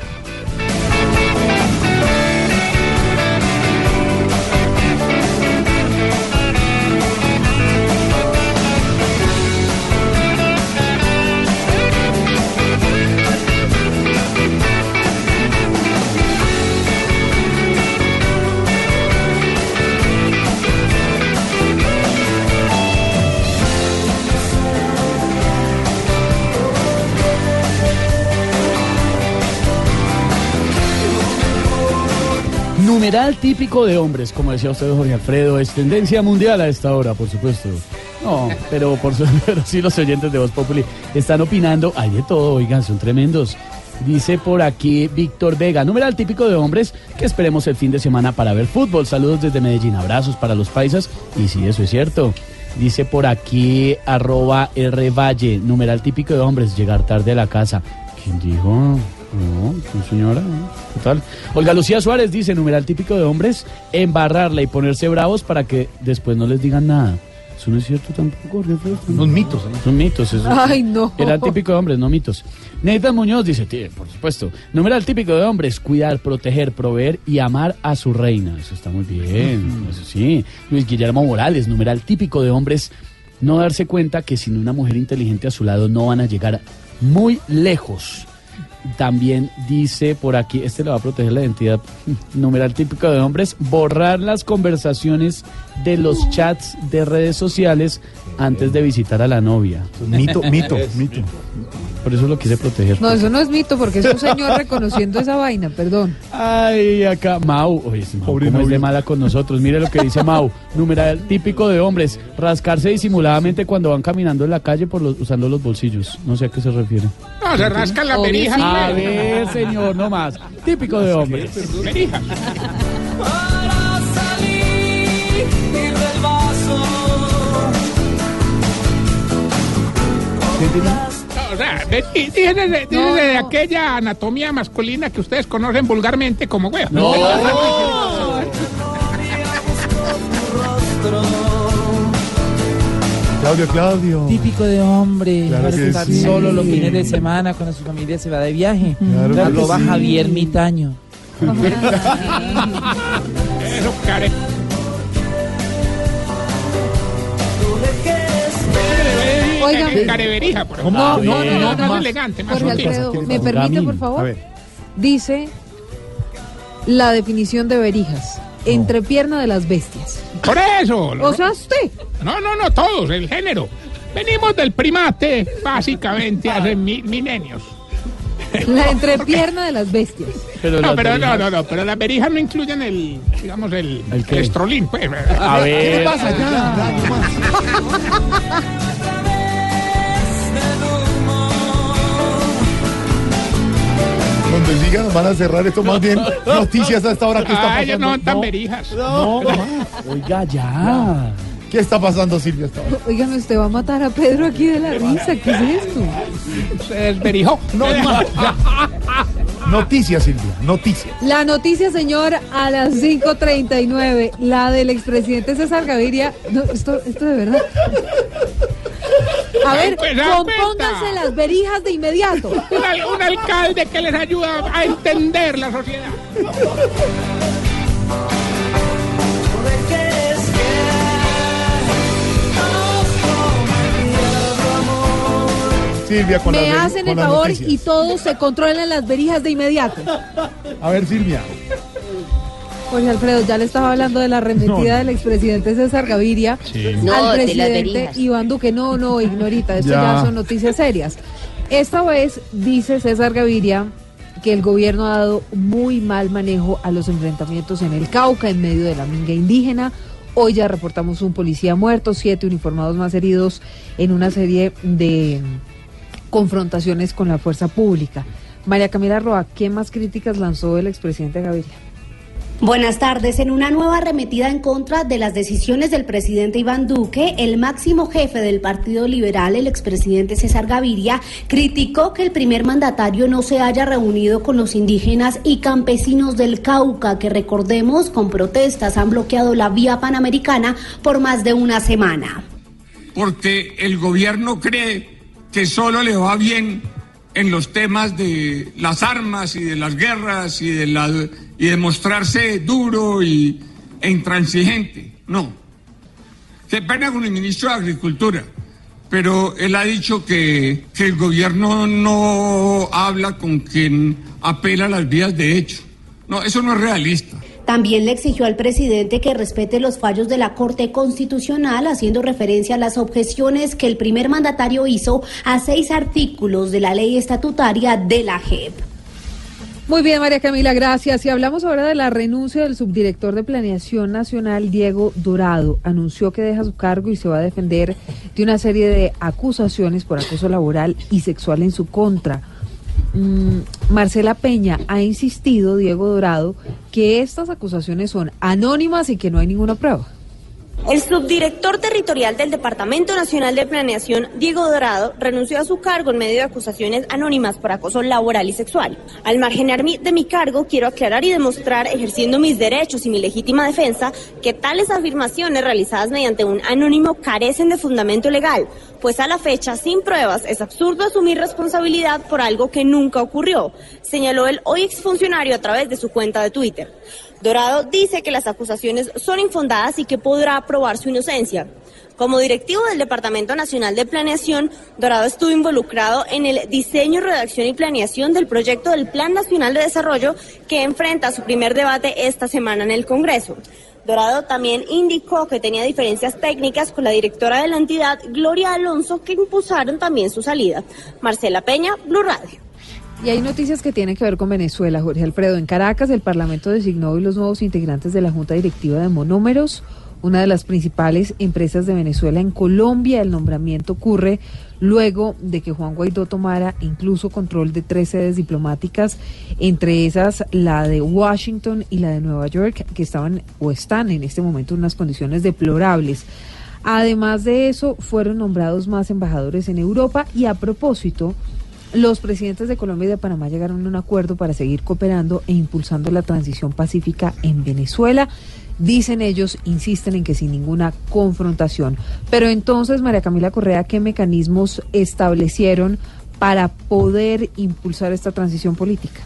Numeral típico de hombres, como decía usted, Jorge Alfredo, es tendencia mundial a esta hora, por supuesto. No, pero, por pero sí los oyentes de Voz Populi están opinando. Hay de todo, oigan, son tremendos. Dice por aquí Víctor Vega, numeral típico de hombres que esperemos el fin de semana para ver fútbol. Saludos desde Medellín, abrazos para los paisas. Y sí, eso es cierto. Dice por aquí arroba R Valle, numeral típico de hombres, llegar tarde a la casa. ¿Quién dijo? No, señora, no. total. Olga Lucía Suárez dice, numeral típico de hombres, embarrarla y ponerse bravos para que después no les digan nada. Eso no es cierto tampoco. Son mitos. ¿eh? Son mitos, eso. Ay, no. Era típico de hombres, no mitos. Nathan Muñoz dice, "Sí, por supuesto. Numeral típico de hombres, cuidar, proteger, proveer y amar a su reina. Eso está muy bien, eso sí. Luis Guillermo Morales, numeral típico de hombres, no darse cuenta que sin una mujer inteligente a su lado no van a llegar muy lejos. También dice por aquí, este le va a proteger la identidad, numeral típico de hombres, borrar las conversaciones de los chats de redes sociales antes de visitar a la novia. Mito, mito, mito. Por eso lo quise proteger. No, eso no es mito, porque es un señor reconociendo esa vaina, perdón. Ay, acá, Mau, oye, Mau, ¿cómo es de mala con nosotros? Mire lo que dice Mau, numeral típico de hombres, rascarse disimuladamente cuando van caminando en la calle por los, usando los bolsillos. No sé a qué se refiere. No, se rascan la perija. A ver, señor, no más. Típico de hombres. O sea, y de, de- de- de aquella anatomía masculina que ustedes conocen vulgarmente como huevo. No. Claudio, Claudio. Típico de hombre, Claro que estar sí. solo los fines de semana cuando su familia se va de viaje. Claro que Arroba sí. Javier Mitaño. Eso, care. Oigan. En careverija, por ejemplo. No, No, no, no, no, más no. elegante, más Jorge sutil. Alfredo, ¿me permite, por A favor? ver. Dice la definición de verijas. Entrepierna de las bestias. Por eso. O sea, usted. No, no, no, todos, el género. Venimos del primate, básicamente, hace mi- milenios. La entrepierna de las bestias. Pero no, las pero no, berijas- no, no, pero las berijas no incluyen el, digamos, el, ¿El el estrolín, pues. A ver. ¿Qué le pasa? Ya, ya, no nos van a cerrar esto más bien. Noticias a esta hora. ¿Qué está Ah, ellos pasando? no tan berijas. No, Oiga, ya. ¿Qué está pasando, Silvia, a esta hora? Oigan, usted va a matar a Pedro aquí de la risa. ¿Qué es esto? Se desberijó. No, no. Noticias, Silvia, noticias. La noticia, señor, a las 5.39, la del expresidente César Gaviria. No, esto, esto de verdad. A ver, Pues, compónganse las berijas de inmediato. Un, un alcalde que les ayuda a entender la sociedad. Silvia, con Me las, hacen con el las favor noticias. y todos se controlan las berijas de inmediato. A ver, Silvia. Jorge Alfredo, ya le estaba hablando de la arremetida No, no. del expresidente César Gaviria No, al presidente. Iván Duque. No, no, ignorita, esto Ya. ya. son noticias serias. Esta vez dice César Gaviria que el gobierno ha dado muy mal manejo a los enfrentamientos en el Cauca en medio de la minga indígena. Hoy ya reportamos un policía muerto, siete uniformados más heridos en una serie de confrontaciones con la fuerza pública. María Camila Roa, ¿qué más críticas lanzó el expresidente Gaviria? Buenas tardes. En una nueva arremetida en contra de las decisiones del presidente Iván Duque, el máximo jefe del Partido Liberal, el expresidente César Gaviria, criticó que el primer mandatario no se haya reunido con los indígenas y campesinos del Cauca, que recordemos, con protestas han bloqueado la vía panamericana por más de una semana. porque el gobierno cree que solo le va bien en los temas de las armas y de las guerras y de, la, y de mostrarse duro y, e intransigente. No. Se pena con el ministro de Agricultura, pero él ha dicho que, que el gobierno no habla con quien apela a las vías de hecho. No, eso no es realista. También le exigió al presidente que respete los fallos de la Corte Constitucional, haciendo referencia a las objeciones que el primer mandatario hizo a seis artículos de la ley estatutaria de la JEP. Muy bien, María Camila, gracias. Y hablamos ahora de la renuncia del subdirector de Planeación Nacional, Diego Dorado. Anunció que deja su cargo y se va a defender de una serie de acusaciones por acoso laboral y sexual en su contra. Mm, Marcela Peña ha insistido, Diego Dorado, que estas acusaciones son anónimas y que no hay ninguna prueba. El subdirector territorial del Departamento Nacional de Planeación, Diego Dorado, renunció a su cargo en medio de acusaciones anónimas por acoso laboral y sexual. Al margenar mi- de mi cargo, quiero aclarar y demostrar, ejerciendo mis derechos y mi legítima defensa, que tales afirmaciones realizadas mediante un anónimo carecen de fundamento legal, pues a la fecha, sin pruebas, es absurdo asumir responsabilidad por algo que nunca ocurrió, señaló el hoy exfuncionario a través de su cuenta de Twitter. Dorado dice que las acusaciones son infundadas y que podrá probar su inocencia. Como directivo del Departamento Nacional de Planeación, Dorado estuvo involucrado en el diseño, redacción y planeación del proyecto del Plan Nacional de Desarrollo que enfrenta su primer debate esta semana en el Congreso. Dorado también indicó que tenía diferencias técnicas con la directora de la entidad, Gloria Alonso, que impulsaron también su salida. Marcela Peña, Blue Radio. Y hay noticias que tienen que ver con Venezuela, Jorge Alfredo. En Caracas, el Parlamento designó hoy los nuevos integrantes de la Junta Directiva de Monómeros, una de las principales empresas de Venezuela en Colombia. El nombramiento ocurre luego de que Juan Guaidó tomara incluso control de tres sedes diplomáticas, entre esas la de Washington y la de Nueva York, que estaban o están en este momento en unas condiciones deplorables. Además de eso, fueron nombrados más embajadores en Europa y a propósito, los presidentes de Colombia y de Panamá llegaron a un acuerdo para seguir cooperando e impulsando la transición pacífica en Venezuela. Dicen ellos, insisten en que sin ninguna confrontación. Pero entonces, María Camila Correa, ¿qué mecanismos establecieron para poder impulsar esta transición política?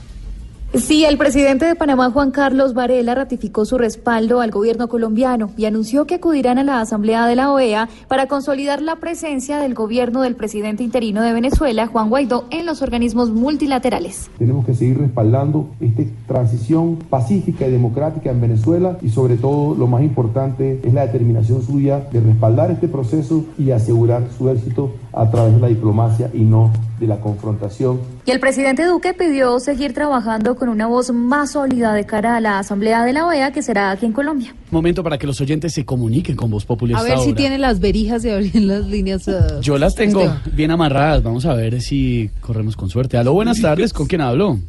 Sí, el presidente de Panamá, Juan Carlos Varela, ratificó su respaldo al gobierno colombiano y anunció que acudirán a la Asamblea de la OEA para consolidar la presencia del gobierno del presidente interino de Venezuela, Juan Guaidó, en los organismos multilaterales. Tenemos que seguir respaldando esta transición pacífica y democrática en Venezuela y sobre todo lo más importante es la determinación suya de respaldar este proceso y asegurar su éxito a través de la diplomacia y no de la confrontación Y el presidente Duque pidió seguir trabajando con una voz más sólida de cara a la Asamblea de la OEA que será aquí en Colombia. Momento para que los oyentes se comuniquen con Voz Populi A ver si hora. tiene las verijas de abrir las líneas. eh, Yo las tengo bien amarradas. Vamos a ver si corremos con suerte. Aló, buenas tardes. ¿Con quién hablo?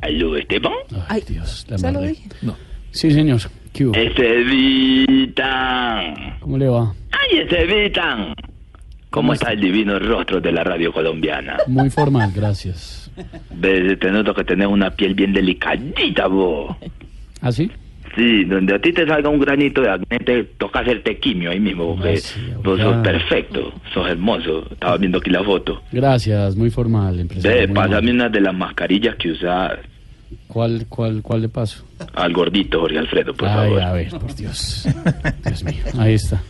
¿Aló, Esteban? Ay, Dios, la se lo dije. Sí, señor. ¿Qué hubo? Estevitan. ¿Cómo le va? ¡Ay, Estevitan! ¿Cómo está el divino rostro de la radio colombiana? Muy formal, gracias. Ves, te noto que tenés una piel bien delicadita, vos. ¿Ah, sí? Sí, donde a ti te salga un granito de acné, te toca hacerte quimio ahí mismo, porque vos sos perfecto, sos hermoso. Estaba viendo aquí la foto. Gracias, muy formal, empresario. Ve, pásame una de las mascarillas que usas ¿Cuál, cuál, ¿Cuál le paso? al gordito Jorge Alfredo, por Ay, favor. a ver, por Dios. Dios mío, ahí está.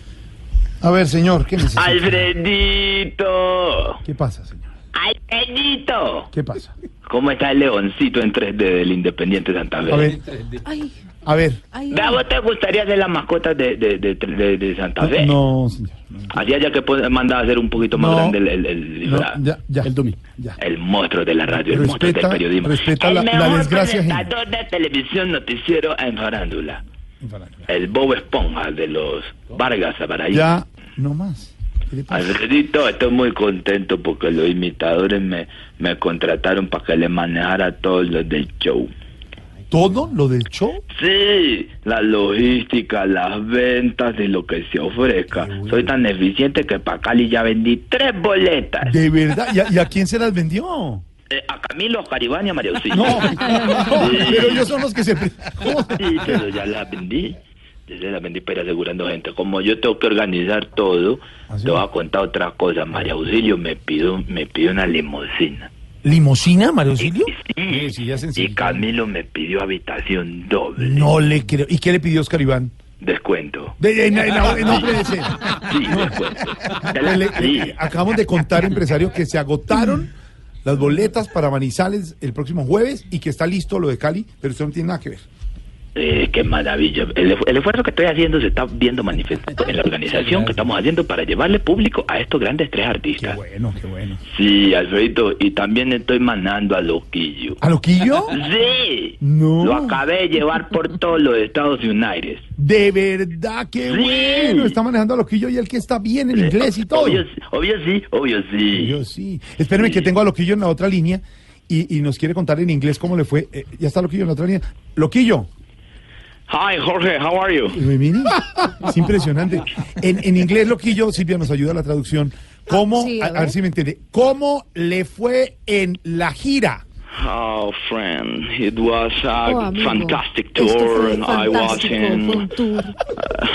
A ver, señor, ¿qué necesita? ¡Alfredito! ¿Qué pasa, señor? ¡Alfredito! ¿Qué pasa? ¿Cómo está el leoncito en 3D del Independiente Santa Fe? A ver, Ay, a ver. ay, Ve, ¿A vos te gustaría ser la mascota de, de, de, de- de Santa Fe? No, señor. Así haya que mandar a hacer un poquito más No. grande el, el, el disfraz. ya, ya. El Dumi. El monstruo de la radio, el monstruo del periodismo. respeta el la- la desgracia presentador de televisión noticiero en farándula. El Bob Esponja de los Vargas Aparaí. Ya, no más. Alfredito, estoy muy contento porque los imitadores me, me contrataron para que le manejara todo lo del show. ¿Todo lo del show? Sí, la logística, las ventas y lo que se ofrezca. Soy tan eficiente que para Cali ya vendí tres boletas. De verdad. ¿Y a, y a quién se las vendió? Eh, a Camilo, a Caribán y a María Auxilio. No, no, pero ellos son los que se... Sí, pero ya las vendí. Vendí para asegurando gente. Como yo tengo que organizar todo, te voy a contar otra cosa. María Auxilio me pidió, me pidió una limusina. ¿Limosina, Mario Auxilio? Sí, sí, ya se y Camilo me pidió habitación doble. No le creo. ¿Y qué le pidió Oscar Iván? Descuento. De, en- en- en- no puede ser. Sí, descuento. Le- sí. le- acabamos de contar, empresario, que se agotaron las boletas para Manizales el próximo jueves y que está listo lo de Cali, pero eso no tiene nada que ver. Eh, qué maravilla. El, el esfuerzo que estoy haciendo se está viendo manifestado en la organización que estamos haciendo para llevarle público a estos grandes tres artistas. Bueno, qué bueno. Sí, Alfredito, y también estoy mandando a Loquillo. ¿A Loquillo? Sí. No. Lo acabé de llevar por todos los Estados Unidos. De verdad, qué Sí. bueno. Está manejando a Loquillo y el que está bien en inglés y todo. Obvio, obvio sí, obvio sí. Obvio sí. Espérame que tengo a Loquillo en la otra línea y, y nos quiere contar en inglés cómo le fue. Eh, ya está Loquillo en la otra línea. Loquillo. Hi, Jorge, how are you? Uy, mire, Es impresionante. En, en inglés, Loquillo, Silvia nos ayuda a la traducción. ¿Cómo, Sí, a ver si me entiende, cómo le fue en la gira? Oh, friend, it was a Oh, amigo. fantastic Esto tour. and I was fantástico, fue un in, tour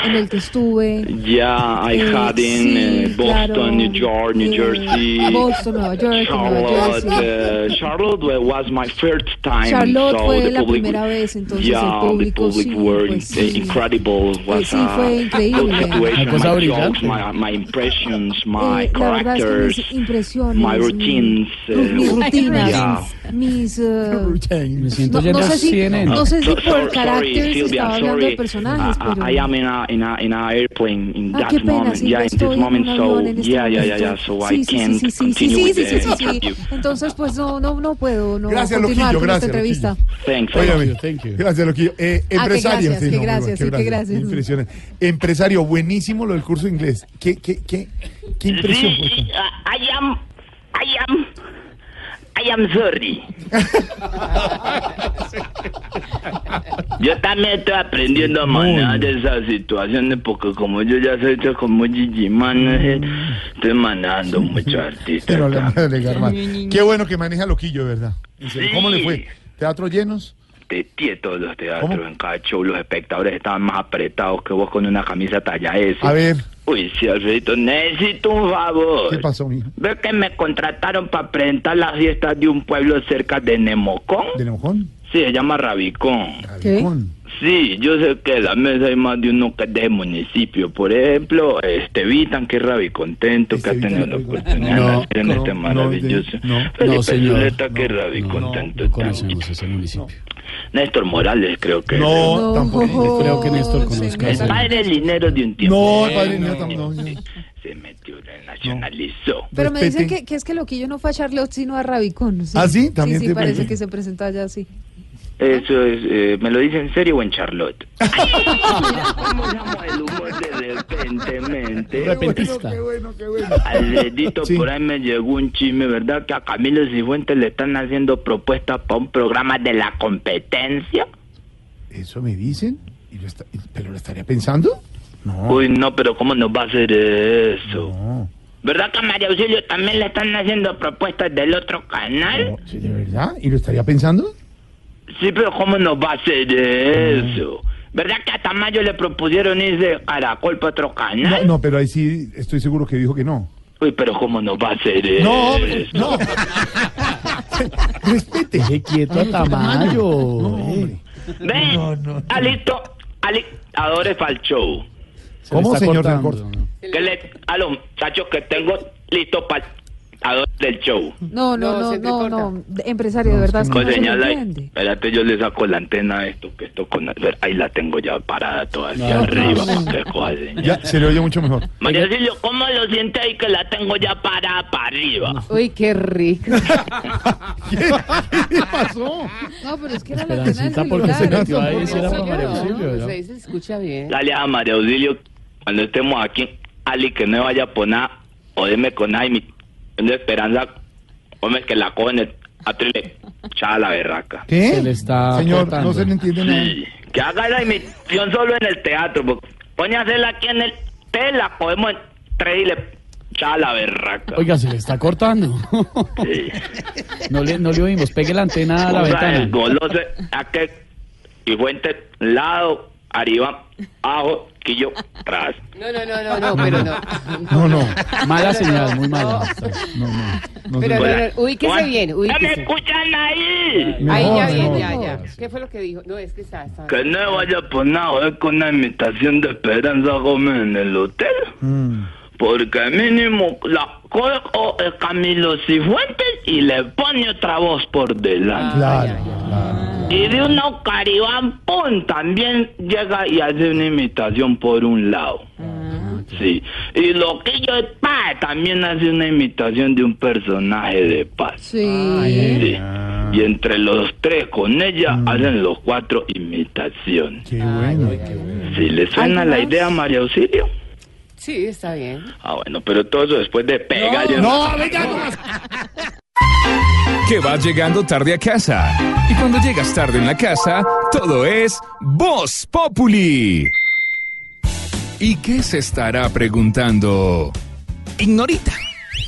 en el que estuve. yeah, I Eh, had in sí, uh, Boston, claro, New York, New eh, Jersey. Boston, Nueva York, Nueva Charlotte, Jersey. uh, Charlotte was my first time. Charlotte so fue the la public, primera vez, entonces yeah, el público the public sí, were pues, in- sí. incredible. Was sí, a fue increíble. good cosa my brillante. jokes, my, my impressions, my Eh, es que characters, mis impresiones, my routines. mi- uh, mis rutinas, yeah. mis... eh, Me siento no, sé si, CNN. no sé si So- por sorry, carácter se estaba hablando de personajes, Uh, pero... I am in a in a in a airplane in Ah, that pena, moment. Yeah, in estoy this en moment. So este yeah, yeah, yeah, momento. yeah. So sí, I sí, can't sí, sí, sí, sí, continue sí, with sí, the sí, sí, sí. interview. Entonces, pues no, no, no puedo no Gracias, continuar Loquillo, con gracias, esta entrevista. Thanks. Óigame, thank you. Gracias, Loquillo. Eh, Ah, que empresario. gracias, que no, gracias, sí, que gracias. Impresionante. Empresario, buenísimo lo del curso de inglés. ¿Qué, qué, qué, qué impresión? Sí, sí, I am, I am, I am sorry. Yo también estoy aprendiendo a manejar esas situaciones porque como yo ya soy hecho como Gigi Manager, estoy manejando muchos artistas. Pero. Qué bueno que maneja Loquillo, de verdad. Serio, ¿Cómo le Sí. fue? ¿Teatros llenos? Tetié todos los teatros, en cada show los espectadores estaban más apretados que vos con una camisa talla S. A ver, Uy, sí, Alfredito, necesito un favor. ¿qué pasó, mijo? Ve que me contrataron para presentar las fiestas de un pueblo cerca de Nemocón. ¿De Nemocón? Sí, se llama Rabicón. ¿Qué? Sí, yo sé que en la mesa hay más de uno que es de municipio. Por ejemplo, este Vitan, que es rabicontento, que ha tenido la oportunidad de No, nacer en no, este no, maravilloso. no, Felipe no, señor. Que es rabicontento. No conocemos ese municipio. Néstor Morales, creo que. No, tampoco. Creo que Néstor conozca. El padre Linero de un tiempo. No, el padre Linero tampoco. Se metió, le nacionalizó. Pero me dicen que, que es que Loquillo no fue a Charlotte, sino a Rabicón. ¿Ah, sí? ¿También sí, te parece parece? que se presenta allá así. Eso es, eh, ¿me lo dice en serio o en Charlotte? ¿Cómo llamo el humor de repentemente? Repentista. Alredito, por ahí me llegó un chisme, ¿verdad? Que a Camilo Cifuentes le están haciendo propuestas para un programa de la competencia. ¿Eso me dicen? ¿Y lo está- ¿Pero lo estaría pensando? No. Uy, no, pero ¿cómo nos va a hacer eso? ¿Verdad que a María Auxilio también le están haciendo propuestas del otro canal? Sí, ¿De verdad? ¿Y lo estaría pensando? Sí, pero ¿cómo nos va a hacer eso? ¿Verdad que a Tamayo le propusieron irse de Caracol para otro No, canal? no, pero ahí sí estoy seguro que dijo que no. Uy, pero ¿cómo nos va a hacer eso? No, hombre, no. Respete. Deje quieto a Tamayo. eh. Ven, Alito, Ali, adore para el show. Se ¿Cómo, señor del. Que le, a los muchachos que tengo listo para del show. No, no, No, no, no, corta. no, de- empresario, de verdad, es que Pues. Espérate, yo le saco la antena a esto, que esto con... ver, Ahí la tengo ya parada toda hacia No, arriba. Ya, se le oye mucho mejor. María Silvio, ¿cómo lo siente ahí que la tengo ya parada para arriba? Uy, qué rico. ¿Qué pasó? No, pero es que era la antena del Esperancita, ¿por qué se celular. pues se escucha bien. Dale a María Auxilio, cuando estemos aquí, Ali, que no vaya a poner, o deme con Jaime, de esperanza, hombre, que la cogen el atrile, echada la berraca. ¿Qué? Se le está Señor, cortando. no se le entiende nada. Sí, que haga la emisión solo en el teatro, porque pone a hacerla aquí en el te la cogemos en tres y le echada la berraca. Oiga, se le está cortando. Sí. No le, no le oímos. Pegue la antena a la Cosa el ventana. golose, a que, y fuente, lado, arriba, abajo, quillo, atrás. No, no, no, no, no, pero no. No, no. Mala señal, muy mala. No, no. no Pero se- no, no, ubíquese bien, ¿Ya me ubíquese. escuchan ahí? Ahí ya Mejor, bien, ya, ya. ¿Qué fue lo que dijo? No, es que está, está. Que no vaya a poner a joder con una imitación de Esperanza Gómez en el hotel. Mm. Porque mínimo la cojo es Camilo Cifuentes y le pone otra voz por delante. Claro, claro. Y de una Caribán, ¡pum! También llega y hace una imitación por un lado. Sí. Y lo que yo pa, también hace una imitación de un personaje de paz. Sí. Sí. Y entre los tres con ella hacen los cuatro imitaciones. Qué bueno. Si le suena ¿Algo la idea, María Auxilio. Sí, está bien. Ah, bueno, pero todo eso después de pegar. No, venga, no. Que vas llegando tarde a casa. Y cuando llegas tarde en la casa, todo es Voz Populi. ¿Y qué se estará preguntando? Ignorita.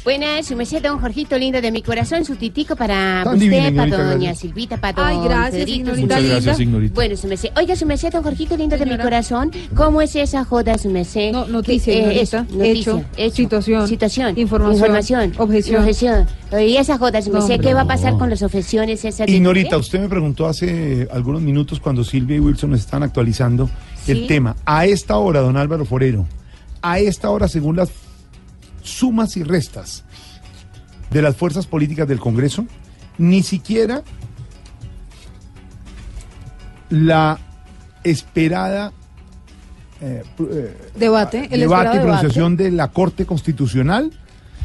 Buenas, su merced, don Jorgito lindo de mi corazón, su titico para Tan divina, usted, para doña gracias. Silvita, para don Ay, gracias, Pedrito, ignorita Muchas gracias, ignorita. Bueno, su merced. Oiga, su merced, don Jorgito lindo de mi corazón, ¿cómo es esa joda, su merced? No, noticia, eh, ignorita. eso, noticia, Hecho, situación, situación, información, información, objeción. objeción. Y esa joda, su No, merced, hombre, ¿qué va a no. pasar con las objeciones esas Ignorita, usted? usted me preguntó hace algunos minutos cuando Silvia y Wilson nos estaban actualizando Sí. el tema. A esta hora, don Álvaro Forero, a esta hora, según las sumas y restas de las fuerzas políticas del Congreso, ni siquiera la esperada eh, eh, Debate, el debate y pronunciación de la Corte Constitucional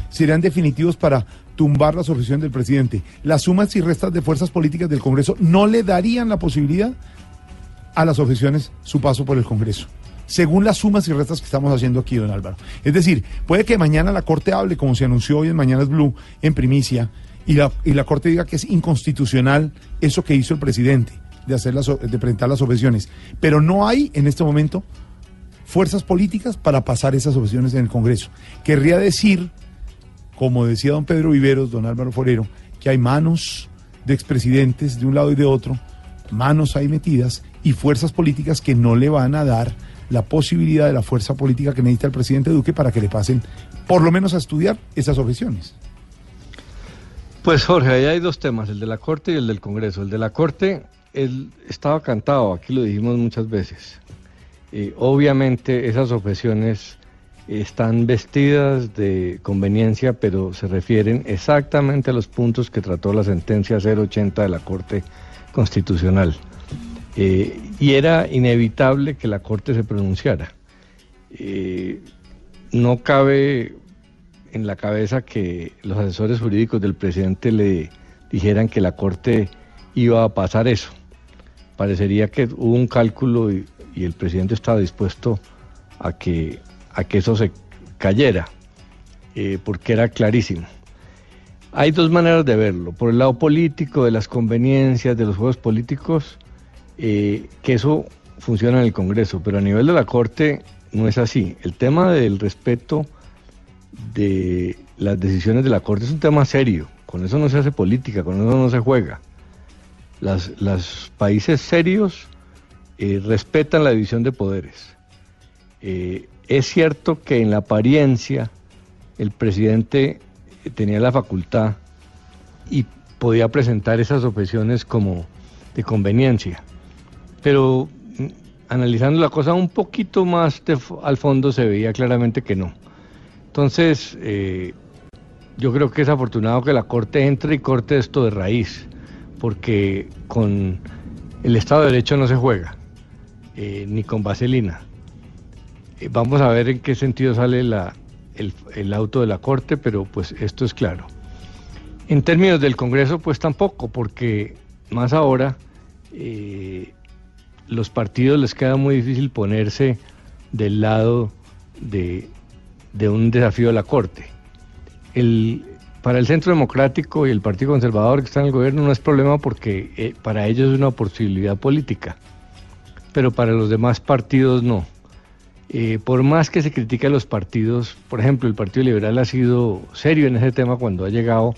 serán definitivos para tumbar las objeciones del presidente. Las sumas y restas de fuerzas políticas del Congreso no le darían la posibilidad a las objeciones su paso por el Congreso. Según las sumas y restas que estamos haciendo aquí, don Álvaro. Es decir, puede que mañana la Corte hable, como se anunció hoy en Mañanas Blue, en primicia, y la, y la Corte diga que es inconstitucional eso que hizo el presidente, de, hacer las, de presentar las objeciones. Pero no hay en este momento fuerzas políticas para pasar esas objeciones en el Congreso. Querría decir, como decía don Pedro Viveros, don Álvaro Forero, que hay manos de expresidentes de un lado y de otro, manos ahí metidas y fuerzas políticas que no le van a dar la posibilidad de la fuerza política que necesita el presidente Duque para que le pasen, por lo menos a estudiar esas objeciones. Pues Jorge, ahí hay dos temas, el de la Corte y el del Congreso. El de la Corte, él estaba cantado, aquí lo dijimos muchas veces. Eh, obviamente esas objeciones están vestidas de conveniencia, pero se refieren exactamente a los puntos que trató la sentencia 080 de la Corte Constitucional. Eh, y era inevitable que la Corte se pronunciara. Eh, no cabe en la cabeza que los asesores jurídicos del presidente le dijeran que la Corte iba a pasar eso. Parecería que hubo un cálculo y, el presidente estaba dispuesto a que, a que eso se cayera, eh, porque era clarísimo. Hay dos maneras de verlo. Por el lado político, de las conveniencias, de los juegos políticos, eh, que eso funciona en el Congreso, pero a nivel de la Corte no es así. El tema del respeto de las decisiones de la Corte es un tema serio. Con eso no se hace política, con eso no se juega. Los países serios eh, respetan la división de poderes. Eh, es cierto que en la apariencia el presidente tenía la facultad y podía presentar esas objeciones como de conveniencia, pero mm, analizando la cosa un poquito más al fondo se veía claramente que no. Entonces, eh, yo creo que es afortunado que la Corte entre y corte esto de raíz, porque con el Estado de Derecho no se juega, eh, ni con vaselina. Eh, vamos a ver en qué sentido sale la- el, el auto de la Corte, pero pues esto es claro. En términos del Congreso, pues tampoco, porque más ahora los partidos les queda muy difícil ponerse del lado de, de un desafío de la Corte. El, para el Centro Democrático y el Partido Conservador que está en el gobierno no es problema porque eh, para ellos es una posibilidad política, pero para los demás partidos no. Eh, por más que se critique a los partidos, por ejemplo, el Partido Liberal ha sido serio en ese tema cuando ha llegado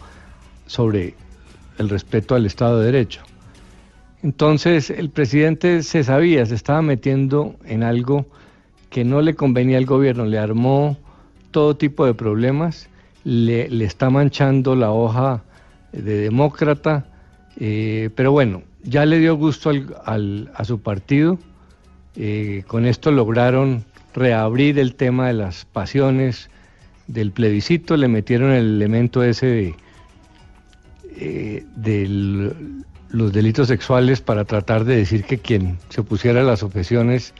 sobre el respeto al Estado de Derecho. Entonces, el presidente se sabía, se estaba metiendo en algo que no le convenía al gobierno, le armó todo tipo de problemas, le, le está manchando la hoja de demócrata, eh, pero bueno, ya le dio gusto al- al- a su partido, eh, con esto lograron reabrir el tema de las pasiones del plebiscito, le metieron el elemento ese de, eh, de los delitos sexuales para tratar de decir que quien se opusiera a las objeciones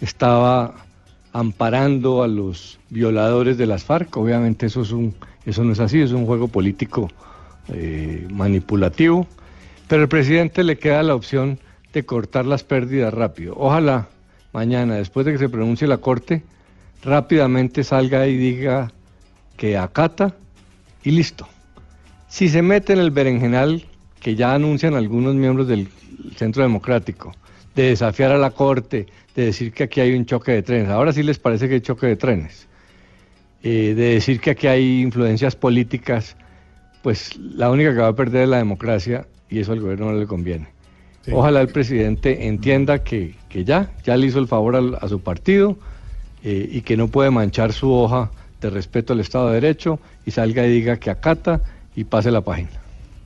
estaba amparando a los violadores de las FARC. Obviamente eso, es un, eso no es así, es un juego político eh, manipulativo. Pero al presidente le queda la opción de cortar las pérdidas rápido. Ojalá mañana, después de que se pronuncie la Corte, rápidamente salga y diga que acata y listo. Si se mete en el berenjenal que ya anuncian algunos miembros del Centro Democrático, de desafiar a la Corte, de decir que aquí hay un choque de trenes, ahora sí les parece que hay choque de trenes, eh, de decir que aquí hay influencias políticas, pues la única que va a perder es la democracia y eso al gobierno no le conviene. Ojalá el presidente entienda que, que ya, ya le hizo el favor al- a, su partido eh, y que no puede manchar su hoja de respeto al Estado de Derecho y salga y diga que acata y pase la página.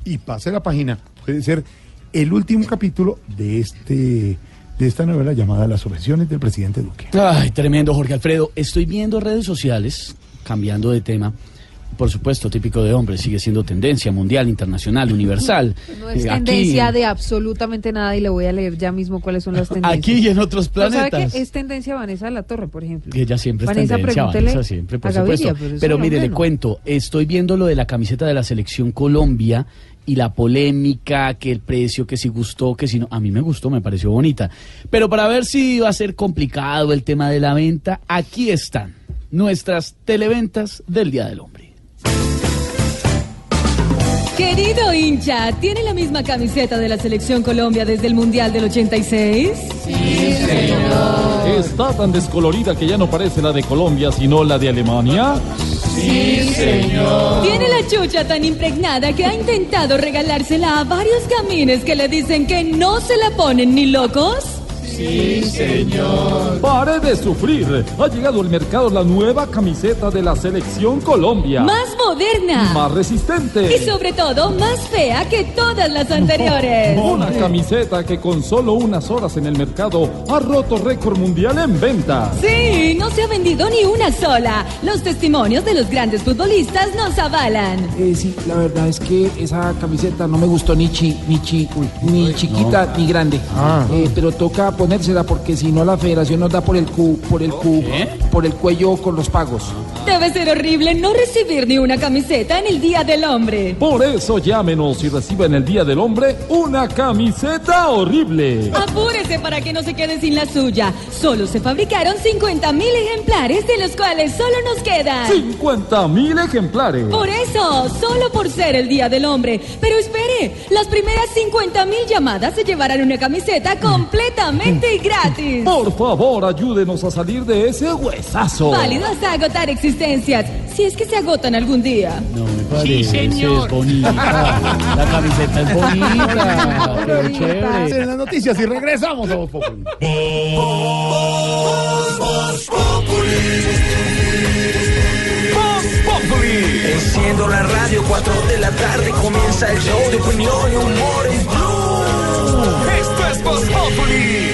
Y pase la página. Puede ser el último capítulo de este de esta novela llamada Las objeciones del presidente Duque. Ay, tremendo, Jorge Alfredo. Estoy viendo redes sociales, cambiando de tema. Por supuesto, típico de hombre, sigue siendo tendencia mundial, internacional, universal. No es Eh, aquí- tendencia de absolutamente nada y le voy a leer ya mismo cuáles son las tendencias. Aquí y en otros ¿No sabe planetas. que es tendencia Vanessa de la Torre, por ejemplo? Que ella siempre es Vanessa, tendencia, pregúntele Vanessa siempre, por Gaviria, supuesto. pero mire, le cuento, estoy viendo lo de la camiseta de la selección Colombia y la polémica, que el precio, que si gustó, que si no. A mí me gustó, me pareció bonita. Pero para ver si va a ser complicado el tema de la venta, aquí están nuestras televentas del Día del Hombre. Querido hincha, ¿tiene la misma camiseta de la Selección Colombia desde el Mundial del 86? Sí, ¿Está tan descolorida que ya no parece la de Colombia, sino la de Alemania? Sí, señor. ¿Tiene la chucha tan impregnada que ha intentado regalársela a varios camines que le dicen que no se la ponen ni locos? Sí, señor. Pare de sufrir. Ha llegado al mercado la nueva camiseta de la Selección Colombia. Más moderna. Más resistente. Y sobre todo, más fea que todas las anteriores. Una camiseta que con solo unas horas en el mercado ha roto récord mundial en venta. Sí, no se ha vendido ni una sola. Los testimonios de los grandes futbolistas nos avalan. Eh, sí, la verdad es que esa camiseta no me gustó ni chi, ni chi, ni chiquita ni grande. Eh, pero toca ponérsela porque si no la federación nos da por el cu, por el cu, por el cuello con los pagos. Debe ser horrible no recibir ni una camiseta en el Día del Hombre. Por eso llámenos y reciba en el Día del Hombre una camiseta horrible. Apúrese para que no se quede sin la suya. Solo se fabricaron 50 mil ejemplares, de los cuales solo nos quedan. 50 mil ejemplares. Por eso, solo por ser el Día del Hombre. Pero espere, las primeras 50 mil llamadas se llevarán una camiseta completamente gratis. Por favor, ayúdenos a salir de ese huesazo. Válido hasta agotar existencias, si es que se agotan algún día. No me parece, es bonita. La camiseta es bonita. Qué chévere. En las noticias y regresamos a Voz Populi. Voz Populi. Enciendo la radio, 4 de la tarde comienza el show de opinión y humor en Blue. Esto es Voz Populi